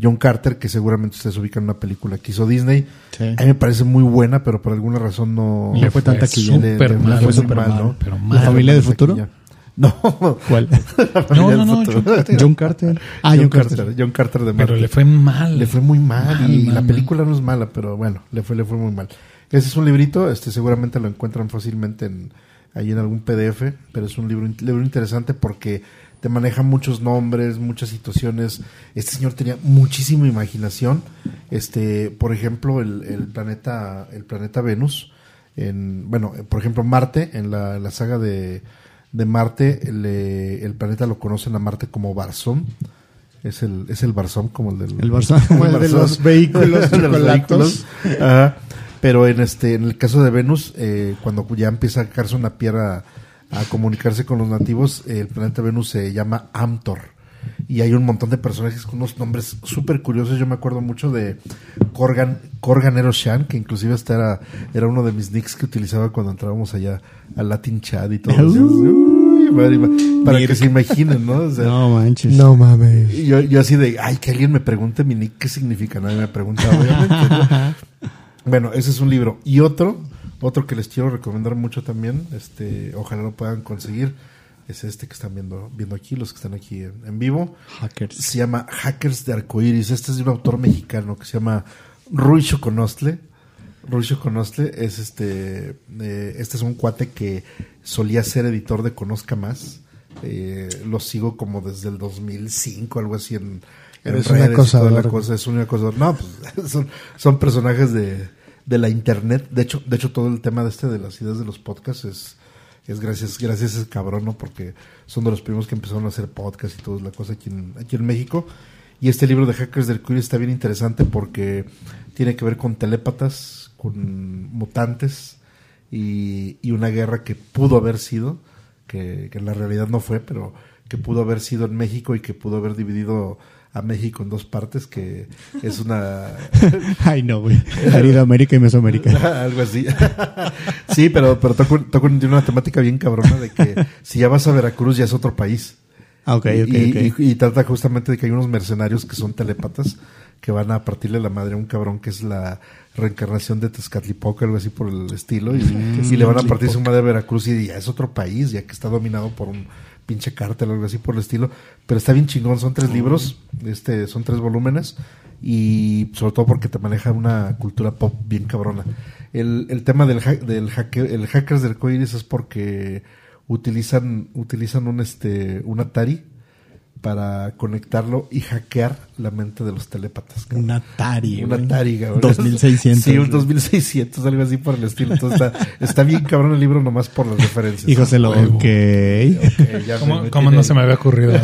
John Carter, que seguramente ustedes ubican en una película que hizo Disney. Sí. A mí me parece muy buena, pero por alguna razón no Le fue tan taquillera. le- le fue mal, mal, ¿no? pero Le mal. fue ¿Familia del futuro? taquilla. No, ¿Cuál? No, no, no, futuro. John Carter. Ah, John, John Carter. Carter. John Carter de Pero Marte. le fue mal. Le fue muy mal, Mal, y mal, la mal. película no es mala, pero bueno, le fue, le fue muy mal. Ese es un librito, este seguramente lo encuentran fácilmente en, ahí en algún PDF, pero es un libro, libro interesante porque te maneja muchos nombres, muchas situaciones. Este señor tenía muchísima imaginación. Este, por ejemplo, el, el planeta, el planeta Venus, en, bueno, por ejemplo, Marte, en la, en la saga de, de Marte, el, eh, el planeta lo conocen a Marte como Barzón. Es el, es el Barzón, como el del. El Barzón. Como el de los vehículos de los vehículos. Ajá. Pero en este, en el caso de Venus, eh, cuando ya empieza a caerse una piedra a comunicarse con los nativos, eh, el planeta Venus se llama Amtor. Y hay un montón de personajes con unos nombres súper curiosos. Yo me acuerdo mucho de Corgan, Corgan Eroshan, que inclusive hasta era, era uno de mis nicks que utilizaba cuando entrábamos allá al Latin Chat y todo. Uy, madre, ma- para que se imaginen, ¿no? O sea, No manches. No mames. yo, yo así de, ay, que alguien me pregunte mi nick, ¿qué significa? Nadie me pregunta, obviamente. ¿no? bueno, ese es un libro. Y otro, otro que les quiero recomendar mucho también, este, ojalá lo puedan conseguir, es este que están viendo, viendo aquí, los que están aquí en, en vivo. Hackers. Se llama Hackers de Arcoiris. Este es de un autor mexicano que se llama Rui Choconostle. Rui Choconostle es este, eh, este es un cuate que solía ser editor de Conozca Más. Eh, lo sigo como desde el 2005, algo así en, en Eres un redes y toda la acosador. cosa. Es un acosador. No, pues son, son personajes de, de la internet. De hecho, de hecho, todo el tema de este de las ideas de los podcasts es, es gracias, gracias a ese cabrón, ¿no? Porque son de los primeros que empezaron a hacer podcast y toda la cosa aquí en, México. Y este libro de Hackers del Curio está bien interesante porque tiene que ver con telépatas, con mutantes y, una guerra que pudo haber sido, que en la realidad no fue, pero que pudo haber sido en México y que pudo haber dividido a México en dos partes, que es una... Ay, no, güey. América y Mesoamérica. Algo así. sí, pero, pero toco, toco una temática bien cabrona de que si ya vas a Veracruz ya es otro país. Ah, ok, ok, y, ok. y- y trata justamente de que hay unos mercenarios que son telépatas que van a partirle la madre a un cabrón que es la reencarnación de Tezcatlipoca, algo así por el estilo, y, y le van a partir su madre a Veracruz y ya es otro país, ya que está dominado por un pinche cártel, algo así por el estilo. Pero está bien chingón, son tres libros, este, son tres volúmenes, y sobre todo porque te maneja una cultura pop bien cabrona. El, el tema del, hack- del hacker, el hackers del Coiris es porque utilizan, utilizan un este, un Atari para conectarlo y hackear la mente de los telépatas. cabrón. Un Atari. Un. Atari, cabrón. 2600. Sí, un 2600, algo así por el estilo. Entonces está, está bien cabrón el libro nomás por las referencias. Y José lo. Huevo. Ok. Ya ¿Cómo, no se me había ocurrido?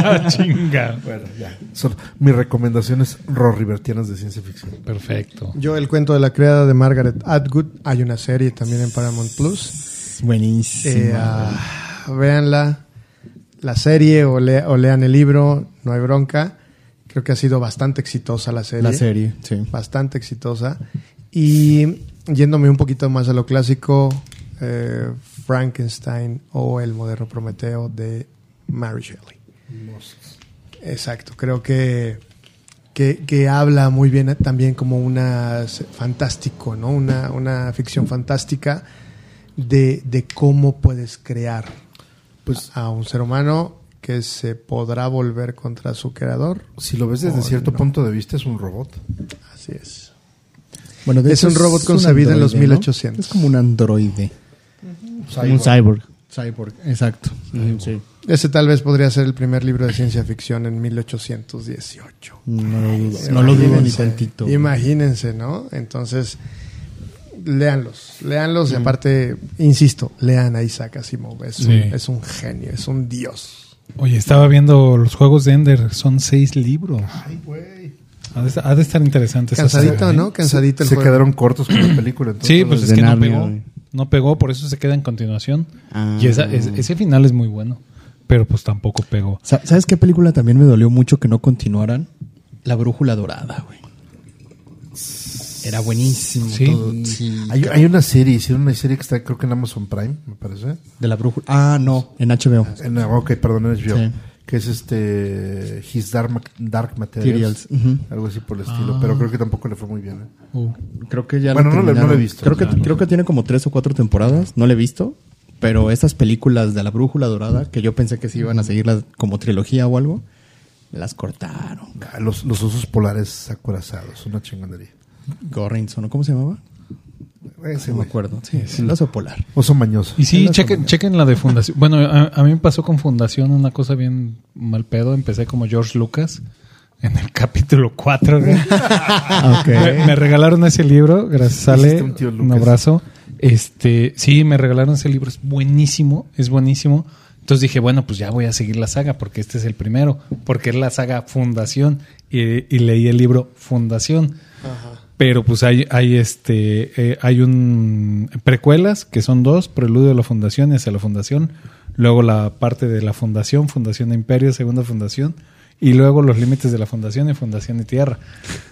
Chinga. Bueno, ya. Son mis recomendaciones rorribertianas de ciencia ficción. Perfecto. Yo el cuento de la criada de Margaret Atwood. Hay una serie también en Paramount Plus. Buenísimo. Eh, ah, véanla, la serie o, lea- o lean el libro, no hay bronca. Creo que ha sido bastante exitosa la serie. la serie, sí. Bastante exitosa. Y yéndome un poquito más a lo clásico, eh, Frankenstein o El moderno Prometeo de Mary Shelley. Exacto, creo que, que, que habla muy bien también como una fantástico, ¿no? Una, una ficción fantástica de, de cómo puedes crear Pues a un ser humano que se podrá volver contra su creador. si lo ves desde cierto no. punto de vista es un robot. Así es. Bueno, de Es un robot concebido en los 1800. Es como un androide. Un cyborg. Cyborg, exacto. Sí. Ese tal vez podría ser el primer libro de ciencia ficción en 1818. No lo dudo, no lo dudo ni tantito. Imagínense, ¿no? Entonces, léanlos, léanlos y aparte, insisto, lean a Isaac Asimov. Es, un, es un genio, es un dios. Oye, estaba viendo los juegos de Ender. Son seis libros. Ay, güey. Ha de, ha de estar interesante. esa Cansadito, ¿eh? ¿no? Cansadito el Se juego. quedaron cortos con la película. Entonces, Sí, pues es que no pegó. No pegó, por eso se queda en continuación. Ah. Y esa, es- ese final es muy bueno. Pero pues tampoco pegó. Sa- ¿Sabes qué película también me dolió mucho que no continuaran? La Brújula Dorada, güey. Era buenísimo. Sí. todo. Sí. Hay, hay una serie, hicieron una serie que está creo que en Amazon Prime, me parece. De la Brújula. Ah, no, en HBO. En, ok, perdón, en HBO. Sí. Que es este His Dark, Dark Materials. Algo así por el estilo. Pero creo que tampoco le fue muy bien. ¿eh? Uh, creo que ya Bueno, no le- no la he visto. Creo que, Claro. creo que tiene como tres o cuatro temporadas. No la he visto. Pero estas películas de la Brújula Dorada, que yo pensé que se iban a seguir como trilogía o algo, las cortaron. Ah, Los, los osos polares acorazados, una chingonería. Gorrinson. ¿cómo se llamaba? Ese No me acuerdo. Sí, el oso polar. Oso mañoso. Y sí, chequen, chequen la de Fundación. Bueno, a, a mí me pasó con Fundación una cosa bien mal pedo. Empecé como George Lucas en el capítulo 4. me, me regalaron ese libro, gracias Ale. Un tío Un Lucas. abrazo. Este, sí, me regalaron ese libro, es buenísimo, es buenísimo. Entonces dije, bueno, pues ya voy a seguir la saga porque este es el primero, porque es la saga Fundación y, y leí el libro Fundación. Pero pues hay, hay este, eh, hay un precuelas que son dos, Preludio de la Fundación y hacia la Fundación, luego la parte de la Fundación, Fundación de Imperio, Segunda Fundación, y luego los límites de la Fundación y Fundación y Tierra.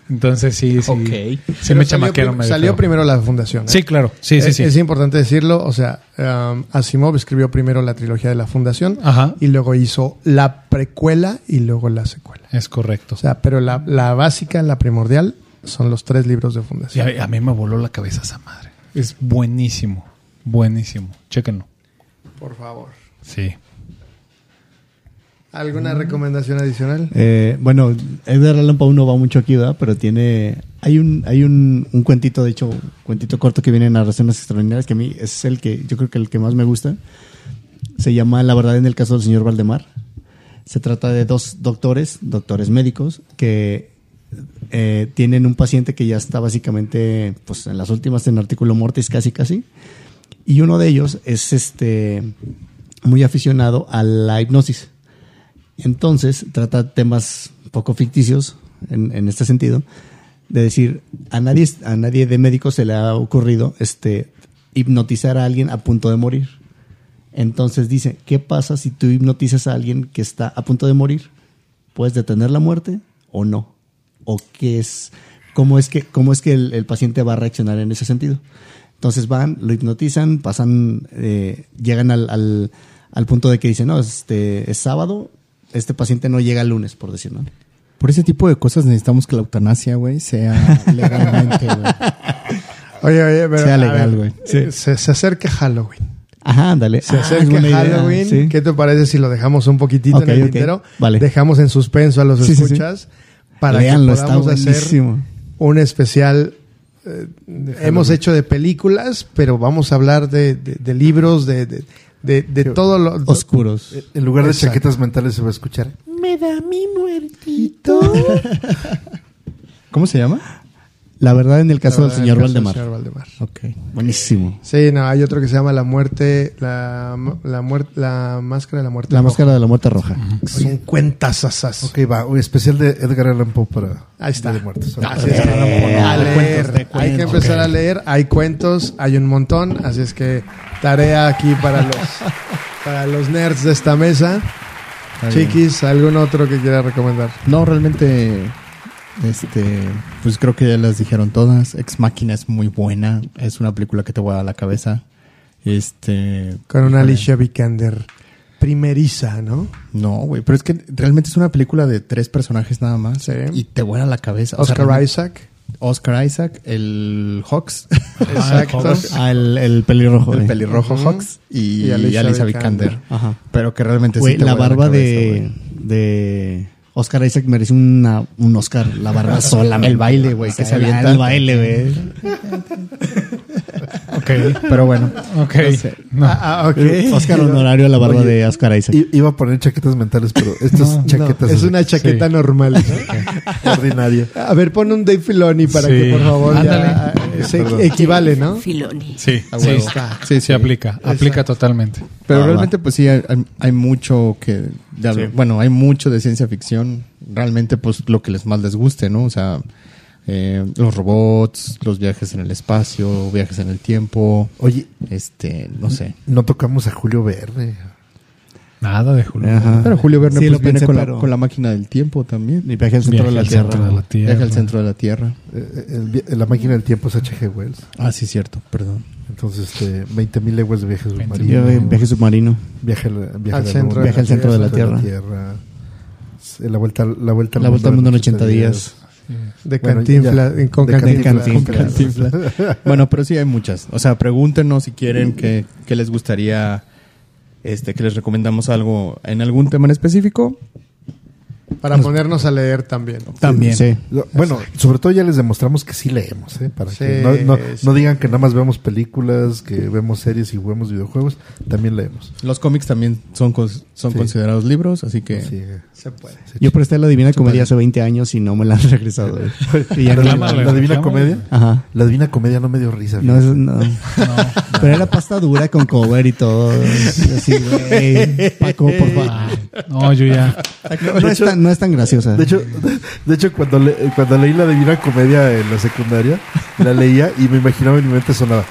Entonces sí, sí, Ok. sí Pero me chamaquearon prim- salió feo. primero la fundación. ¿eh? Sí, claro, sí, sí, es, sí. es importante decirlo, o sea, um, Asimov escribió primero la trilogía de la fundación Ajá. y luego hizo la precuela y luego la secuela. Es correcto. O sea, pero la, la básica, la primordial, son los tres libros de fundación. a, a mí me voló la cabeza esa madre. Es buenísimo, buenísimo. Chéquenlo. Por favor. Sí. ¿Alguna recomendación adicional? Eh, bueno, Edgar Allan Poe no va mucho aquí, ¿verdad? Pero tiene... Hay un hay un, un cuentito, de hecho, un cuentito corto que viene en Narraciones Extraordinarias, que a mí es el que yo creo que el que más me gusta. Se llama La verdad en el caso del señor Valdemar. Se trata de dos doctores, doctores médicos, que eh, tienen un paciente que ya está básicamente pues, en las últimas en artículo mortis casi casi. Y uno de ellos es este muy aficionado a la hipnosis. Entonces trata temas poco ficticios en, en este sentido, de decir, a nadie, a nadie de médicos se le ha ocurrido este, hipnotizar a alguien a punto de morir. Entonces dice, ¿qué pasa si tú hipnotizas a alguien que está a punto de morir? ¿Puedes detener la muerte o no? ¿O qué es? ¿Cómo es que, cómo es que el, el paciente va a reaccionar en ese sentido? Entonces van, lo hipnotizan, pasan, eh, llegan al, al, al punto de que dicen, no, este, es sábado, este paciente no llega el lunes, por decir, ¿no? Por ese tipo de cosas necesitamos que la eutanasia, güey, sea legalmente, güey. Oye, oye, pero. Sea legal, güey. Se, se acerca Halloween. Ajá, ándale. Se Ah, acerca idea, Halloween. sí. ¿Qué te parece si lo dejamos un poquitito en el ok. tintero? Vale. Dejamos en suspenso a los Sí, sí, sí. escuchas para Léanlo, que está podamos hacer un especial. eh, hemos hecho de películas, pero vamos a hablar de, de- de libros, de, de, de- de todo lo. Oscuros. En lugar de Exacto. chaquetas mentales se va a escuchar. ¿Cómo se llama? La verdad en el caso del señor el caso del señor Valdemar. Ok. Buenísimo. Sí, no, hay otro que se llama La Muerte, la, la, muerte, la Máscara de la Muerte. La Roja. máscara de la muerte roja. Son cuentas asas. Ok, va. Un especial de Edgar Allan Poe para Ahí está. De Muertos. Así es que a leer. Hay que empezar a leer. Hay cuentos, hay un montón. Así es que tarea aquí para los, para los nerds de esta mesa. Chiquis, ¿algún otro que quiera recomendar? No, realmente, este, pues creo que ya las dijeron todas. Ex Máquina es muy buena. Es una película que te vuela la cabeza. Este. Con una. Alicia Vikander primeriza, ¿no? No, güey, pero es que realmente es una película de tres personajes nada más. Sí. Y te vuela la cabeza. O sea, Oscar Isaac. Oscar Isaac, el Hawks, Exacto. Ah, el, el pelirrojo. el pelirrojo. Hawks y, Y Alicia Vikander. Ajá. Pero que realmente Güey, sí te la barba cabeza, de, güey. de Oscar Isaac merece una, un Oscar. La barba sola. El baile, güey, que se avienta. El baile, güey. Ok. Pero bueno, Ok. no sé. No. Ah, ah, ok. Oscar honorario a la barba Oye, de Oscar Isaac. Iba a poner chaquetas mentales, pero estas No, chaquetas es una chaqueta Sí. normal. ¿no? ordinaria. A ver, pon un Dave Filoni para Sí. que por favor Ándale. eh, se Perdón. equivale, ¿no? Filoni. Sí, sí, huevo. sí, sí, aplica, aplica totalmente. Pero Ah, realmente, pues sí, hay, mucho que de algo- Sí. bueno, hay mucho de ciencia ficción. Realmente, pues lo que les más les guste, ¿no? O sea, eh, los robots, los viajes en el espacio, viajes en el tiempo, Oye, este, no sé. no tocamos a Julio Verde. Nada de Julio. Ajá. Pero Julio Verne Sí, pues, lo viene pensé, con, la, pero- con la máquina del tiempo también. Y viaje al centro Viaje de la al Tierra. centro de la Tierra. Viaje al centro de la Tierra. Eh, el vi- la máquina del tiempo es H.G. Wells. Ah, sí, cierto, perdón. Entonces, este, 20.000 leguas de viaje submarino. viaje submarino. Viaje, al- viaje Al centro luna, de la Viaje al centro de la Tierra. Eh, La vuelta, la vuelta La vuelta al mundo en 80 días. De Cantinflas, con Cantinflas. Bueno, pero sí hay muchas. O sea, pregúntenos si quieren que, que les gustaría este que les recomendamos algo en algún tema en específico. Para ponernos a leer también. También. Sí. Bueno, sobre todo ya les demostramos que sí leemos, ¿eh? Para Sí, que no, no, sí. no digan que nada más vemos películas, que vemos series y vemos videojuegos, también leemos. Los cómics también son, son Sí. considerados libros, así que Sí. Se puede. Yo presté la Divina Comedia hace 20 años y no me la han regresado. eh. Y ya La, no- Reclámale, la Divina. Comedia, Ajá. la Divina Comedia no me dio risa. No, fíjate. no. Pero era pasta dura con cover y todo. Así, güey. Paco, por favor. No, yo ya. No, no es tan, no es tan graciosa. De hecho, de hecho cuando, le- cuando leí la Divina Comedia en la secundaria, la leía y me imaginaba en mi mente sonaba.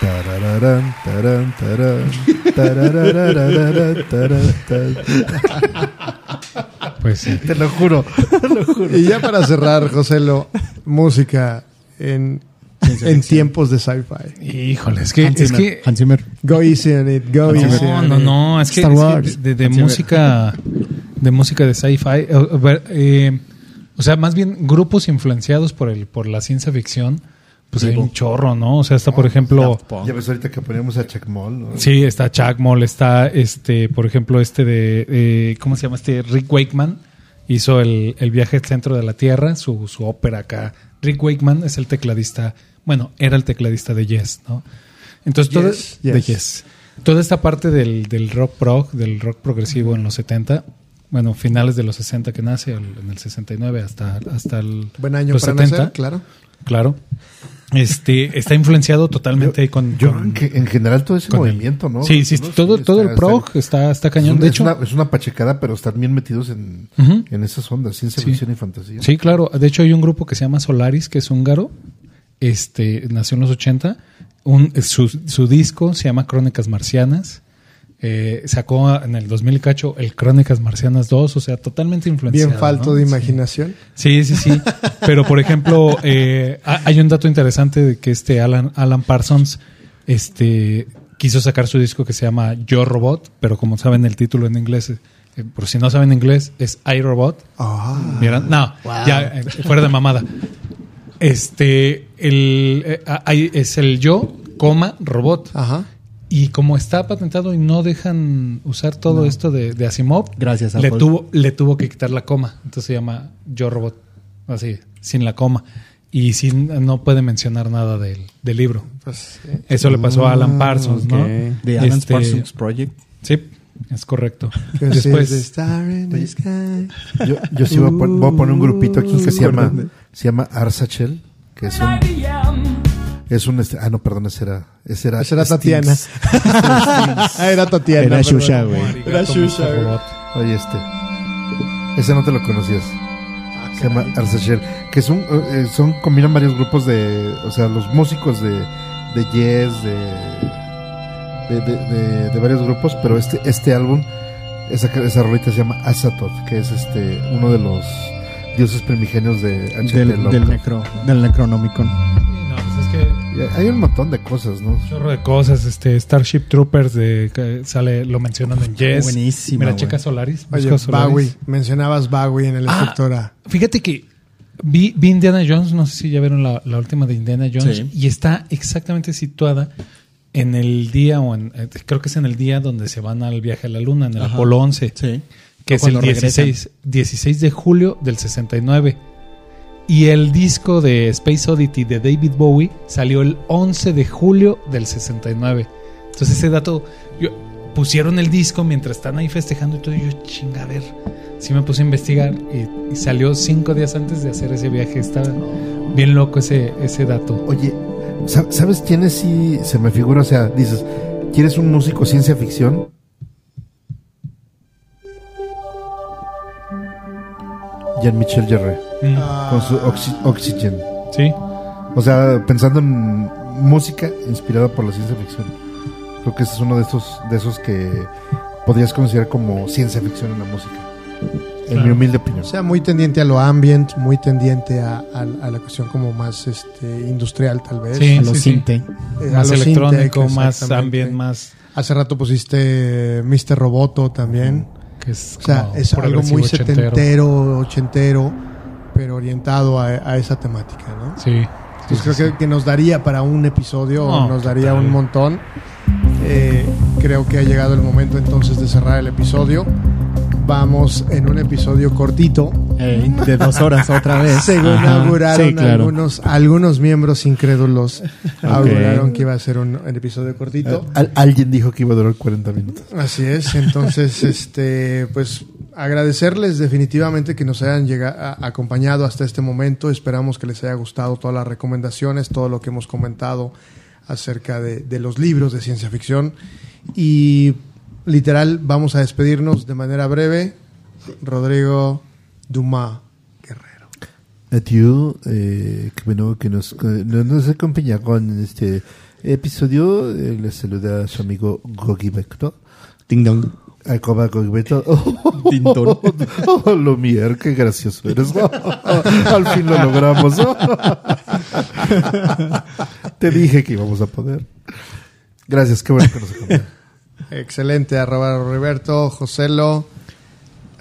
tarararán, tarán, tarán, tarararararara, tarán, tarán. Pues sí. Te lo juro, te lo juro. Y ya para cerrar, José, lo música en, en tiempos de sci-fi. Híjole, es que, Hans es que Hans Zimmer. Go easy on it, go easy No, on no, it. no, es que, Star es que Wars. de, música de música de sci-fi, eh, eh, o sea, más bien grupos influenciados por el por la ciencia ficción, pues hay un chorro, ¿no? O sea, está por ejemplo, Ya ves ahorita que poníamos a Chuck Moll, ¿no? sí, está Chuck Moll, está este, por ejemplo, este de eh, ¿cómo se llama este Rick Wakeman? Hizo el, el viaje al centro de la Tierra, su, su ópera acá. Rick Wakeman es el tecladista, bueno, era el tecladista de Yes, ¿no? Entonces, todo, Yes, de yes. Toda esta parte del, del rock prog, del rock progresivo en los 70, bueno, finales de los 60 que nace, el- en el 69 hasta, hasta el Buen año los para 70, nacer, claro. claro. Este, está influenciado totalmente con, Yo con- en, general todo ese el- movimiento, ¿no? Sí, sí, ¿No? todo, todo está- el prog está- está, está es cañón. una- De es hecho, una, es una pachecada, pero están bien metidos en, en esas ondas, ciencia Sí. ficción y fantasía. Sí, claro. De hecho, hay un grupo que se llama Solaris, que es húngaro. Este, nació en los 80. Un, su, su disco se llama Crónicas Marcianas. Eh, sacó en el 2000 y cacho el Crónicas Marcianas 2, o sea, totalmente influenciado. Bien falto ¿no? de imaginación. Sí, sí, sí. Pero, por ejemplo, eh, ha- hay un dato interesante de que este Alan, Alan Parsons este, quiso sacar su disco que se llama Yo Robot, pero como saben el título en inglés, eh, por si no saben inglés, es iRobot. Ah. ¿Vieron? No, ya eh, fuera de mamada. Este, el, eh, ahí es el yo, coma, robot. Ajá. Y como está patentado y no dejan usar todo esto de, de Asimov, Gracias, le Apple. tuvo, le tuvo que quitar la coma. Entonces se llama Yo Robot. Así, sin la coma. Y sin, no puede mencionar nada del, del libro. Pues, sí. Eso le pasó a Alan Parsons, ¿no? The Alan Este, Parsons Project. Sí, es correcto. Después, sí, the star in the sky. Yo, yo sí voy a, pon- voy a poner un grupito aquí que se llama. Se llama Arsachel, que es un, es un, este, ah, no, perdón, ese era, ese era, Esa era. Tatiana. Ah, era Tatiana. Era. Shusha, güey. Era Shusha. Oye, este, ese no te lo conocías. Se llama Arsachel, que son, eh, son, combinan varios grupos de, o sea, los músicos de, de Yes, de, de, de, de- de varios grupos, pero este, este álbum, esa, esa rolita se llama Azathoth, que es este, uno de los dioses primigenios de H.P. Del, del, necro, del Necronomicon. No, pues es que Hay un montón de cosas, ¿no? Un chorro de cosas, este Starship Troopers de que sale lo mencionan en Yes. Buenísima, Mira, checa Solaris. Oye, Solaris. Bowie. Mencionabas Bowie en el Ah. Fíjate que vi, vi Indiana Jones, no sé si ya vieron la, la última de Indiana Jones Sí. y está exactamente situada en el día o en eh, creo que es en el día donde se van al viaje a la luna en el Ajá. Apolo 11, Sí. Que es el cuando 16 16 de julio del 69. Y el disco de Space Oddity de David Bowie salió el 11 de julio del 69. Entonces ese dato, yo, pusieron el disco mientras están ahí festejando y todo, y yo chinga, a ver, sí me puse a investigar y, y salió cinco días antes de hacer ese viaje. Está bien loco ese, ese dato. Oye, ¿sab- ¿sabes quiénes sí se me figura? O sea, dices, ¿quieres un músico ciencia ficción? Jean-Michel Jarre, Mm, con su Oxy- Oxygen. Sí, O sea, pensando en música inspirada por la ciencia ficción. Creo que ese es uno de esos, de esos que podrías considerar como ciencia ficción en la música. En Claro. mi humilde opinión. O sea, muy tendiente a lo ambient, muy tendiente a, a- a la cuestión como más este, industrial tal vez. Sí, a los sí. Sinte. Eh, a más lo electrónico, más ambient, más Hace rato pusiste Mr. Roboto también. Que es O sea, es algo muy ochentero. setentero, ochentero, pero orientado a, a esa temática, ¿no? Sí. Entonces creo que, que nos daría para un episodio, No, nos daría un montón. Eh, creo que ha llegado el momento entonces de cerrar el episodio. Vamos en un episodio cortito. De dos horas otra vez. Según Ajá. auguraron Sí, claro. algunos, algunos miembros incrédulos, auguraron que iba a ser un, un episodio cortito. Al- alguien dijo que iba a durar 40 minutos. Así es, entonces, este, pues agradecerles definitivamente que nos hayan llega- a- acompañado hasta este momento. Esperamos que les haya gustado todas las recomendaciones, todo lo que hemos comentado acerca de, de los libros de ciencia ficción. Y literal, vamos a despedirnos de manera breve. Rodrigo Dumas Guerrero. Adiós, eh, que bueno que nos, nos acompaña con este episodio. Eh, les saluda su amigo Gogi Beto. Ding dong. Arroba Gogi Beto. Tintón. Oh, lo mier, qué gracioso eres. Al fin lo logramos. Te dije que íbamos a poder. Gracias, qué bueno que nos acompañan. Excelente, arroba Roberto, Joselo,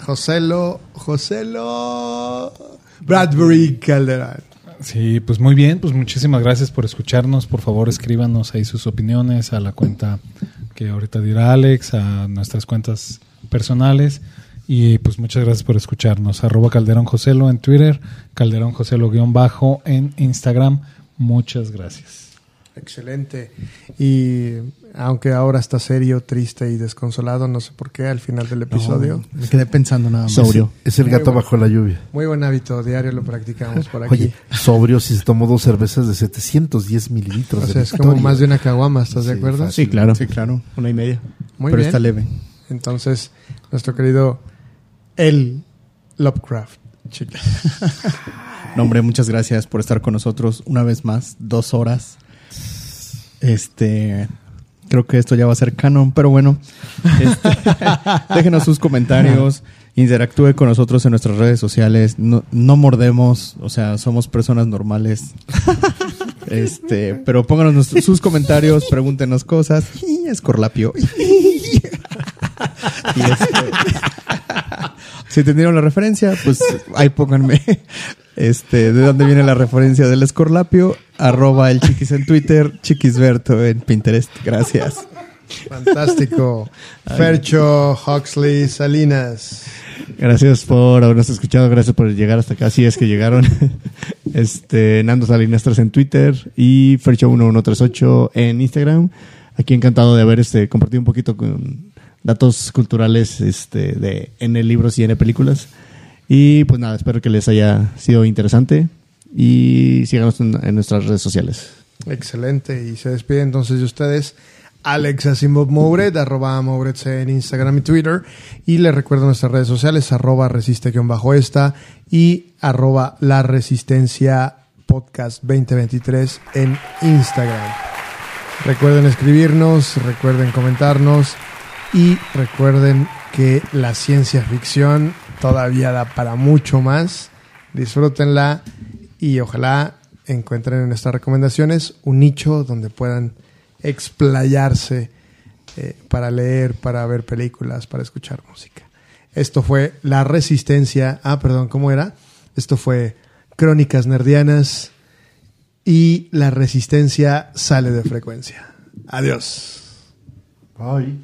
Joselo, Joselo, Bradbury Calderón. Sí, pues muy bien, pues muchísimas gracias por escucharnos. Por favor, escríbanos ahí sus opiniones a la cuenta que ahorita dirá Alex, a nuestras cuentas personales. Y pues muchas gracias por escucharnos. Arroba Calderón Joselo en Twitter, Calderón Joselo guion bajo en Instagram. Muchas gracias. Excelente. Y aunque ahora está serio, triste y desconsolado, no sé por qué, al final del episodio. Me quedé pensando nada más. Sobrio. Es el gato bajo la lluvia. Muy buen hábito, diario lo practicamos por aquí. Oye, sobrio si se tomó dos cervezas de 710 mililitros. o de sea, es como más de una caguama, ¿estás de Sí, acuerdo? fácil. Sí, claro. Sí, claro. Una y media. Muy Pero bien. está leve. Entonces, nuestro querido El Lovecraft. chicos. No, hombre, muchas gracias por estar con nosotros una vez más, dos horas. Este, creo que esto ya va a ser canon, pero bueno, este, déjenos sus comentarios, interactúe con nosotros en nuestras redes sociales, no, no mordemos, o sea, somos personas normales. Este, pero pónganos sus comentarios, pregúntenos cosas. Escorlapio. Y este, si entendieron la referencia, pues ahí pónganme este, de dónde viene la referencia del escorlapio, arroba el chiquis en Twitter, chiquisberto en Pinterest. Gracias. Fantástico. Fercho, Huxley, Salinas. Gracias por habernos escuchado, gracias por llegar hasta acá, si es que llegaron. Este, Nando Salinas 3 en Twitter y Fercho1138 en Instagram. Aquí encantado de haber este, compartido un poquito con datos culturales este, de N libros y N películas. Y pues nada, espero que les haya sido interesante y síganos en, nuestras redes sociales. Excelente. Y se despide entonces de ustedes Alex Asimov Mouret, arroba Mouret en Instagram y Twitter. Y les recuerdo nuestras redes sociales, arroba resiste-esta y arroba la resistencia podcast 2023 en Instagram. Recuerden escribirnos, recuerden comentarnos y recuerden que la ciencia ficción todavía da para mucho más. Disfrútenla y ojalá encuentren en nuestras recomendaciones un nicho donde puedan explayarse eh, para leer, para ver películas, para escuchar música. Esto fue La Resistencia. Ah, perdón, ¿cómo era? Esto fue Crónicas Nerdianas y La Resistencia sale de frecuencia. Adiós. Bye.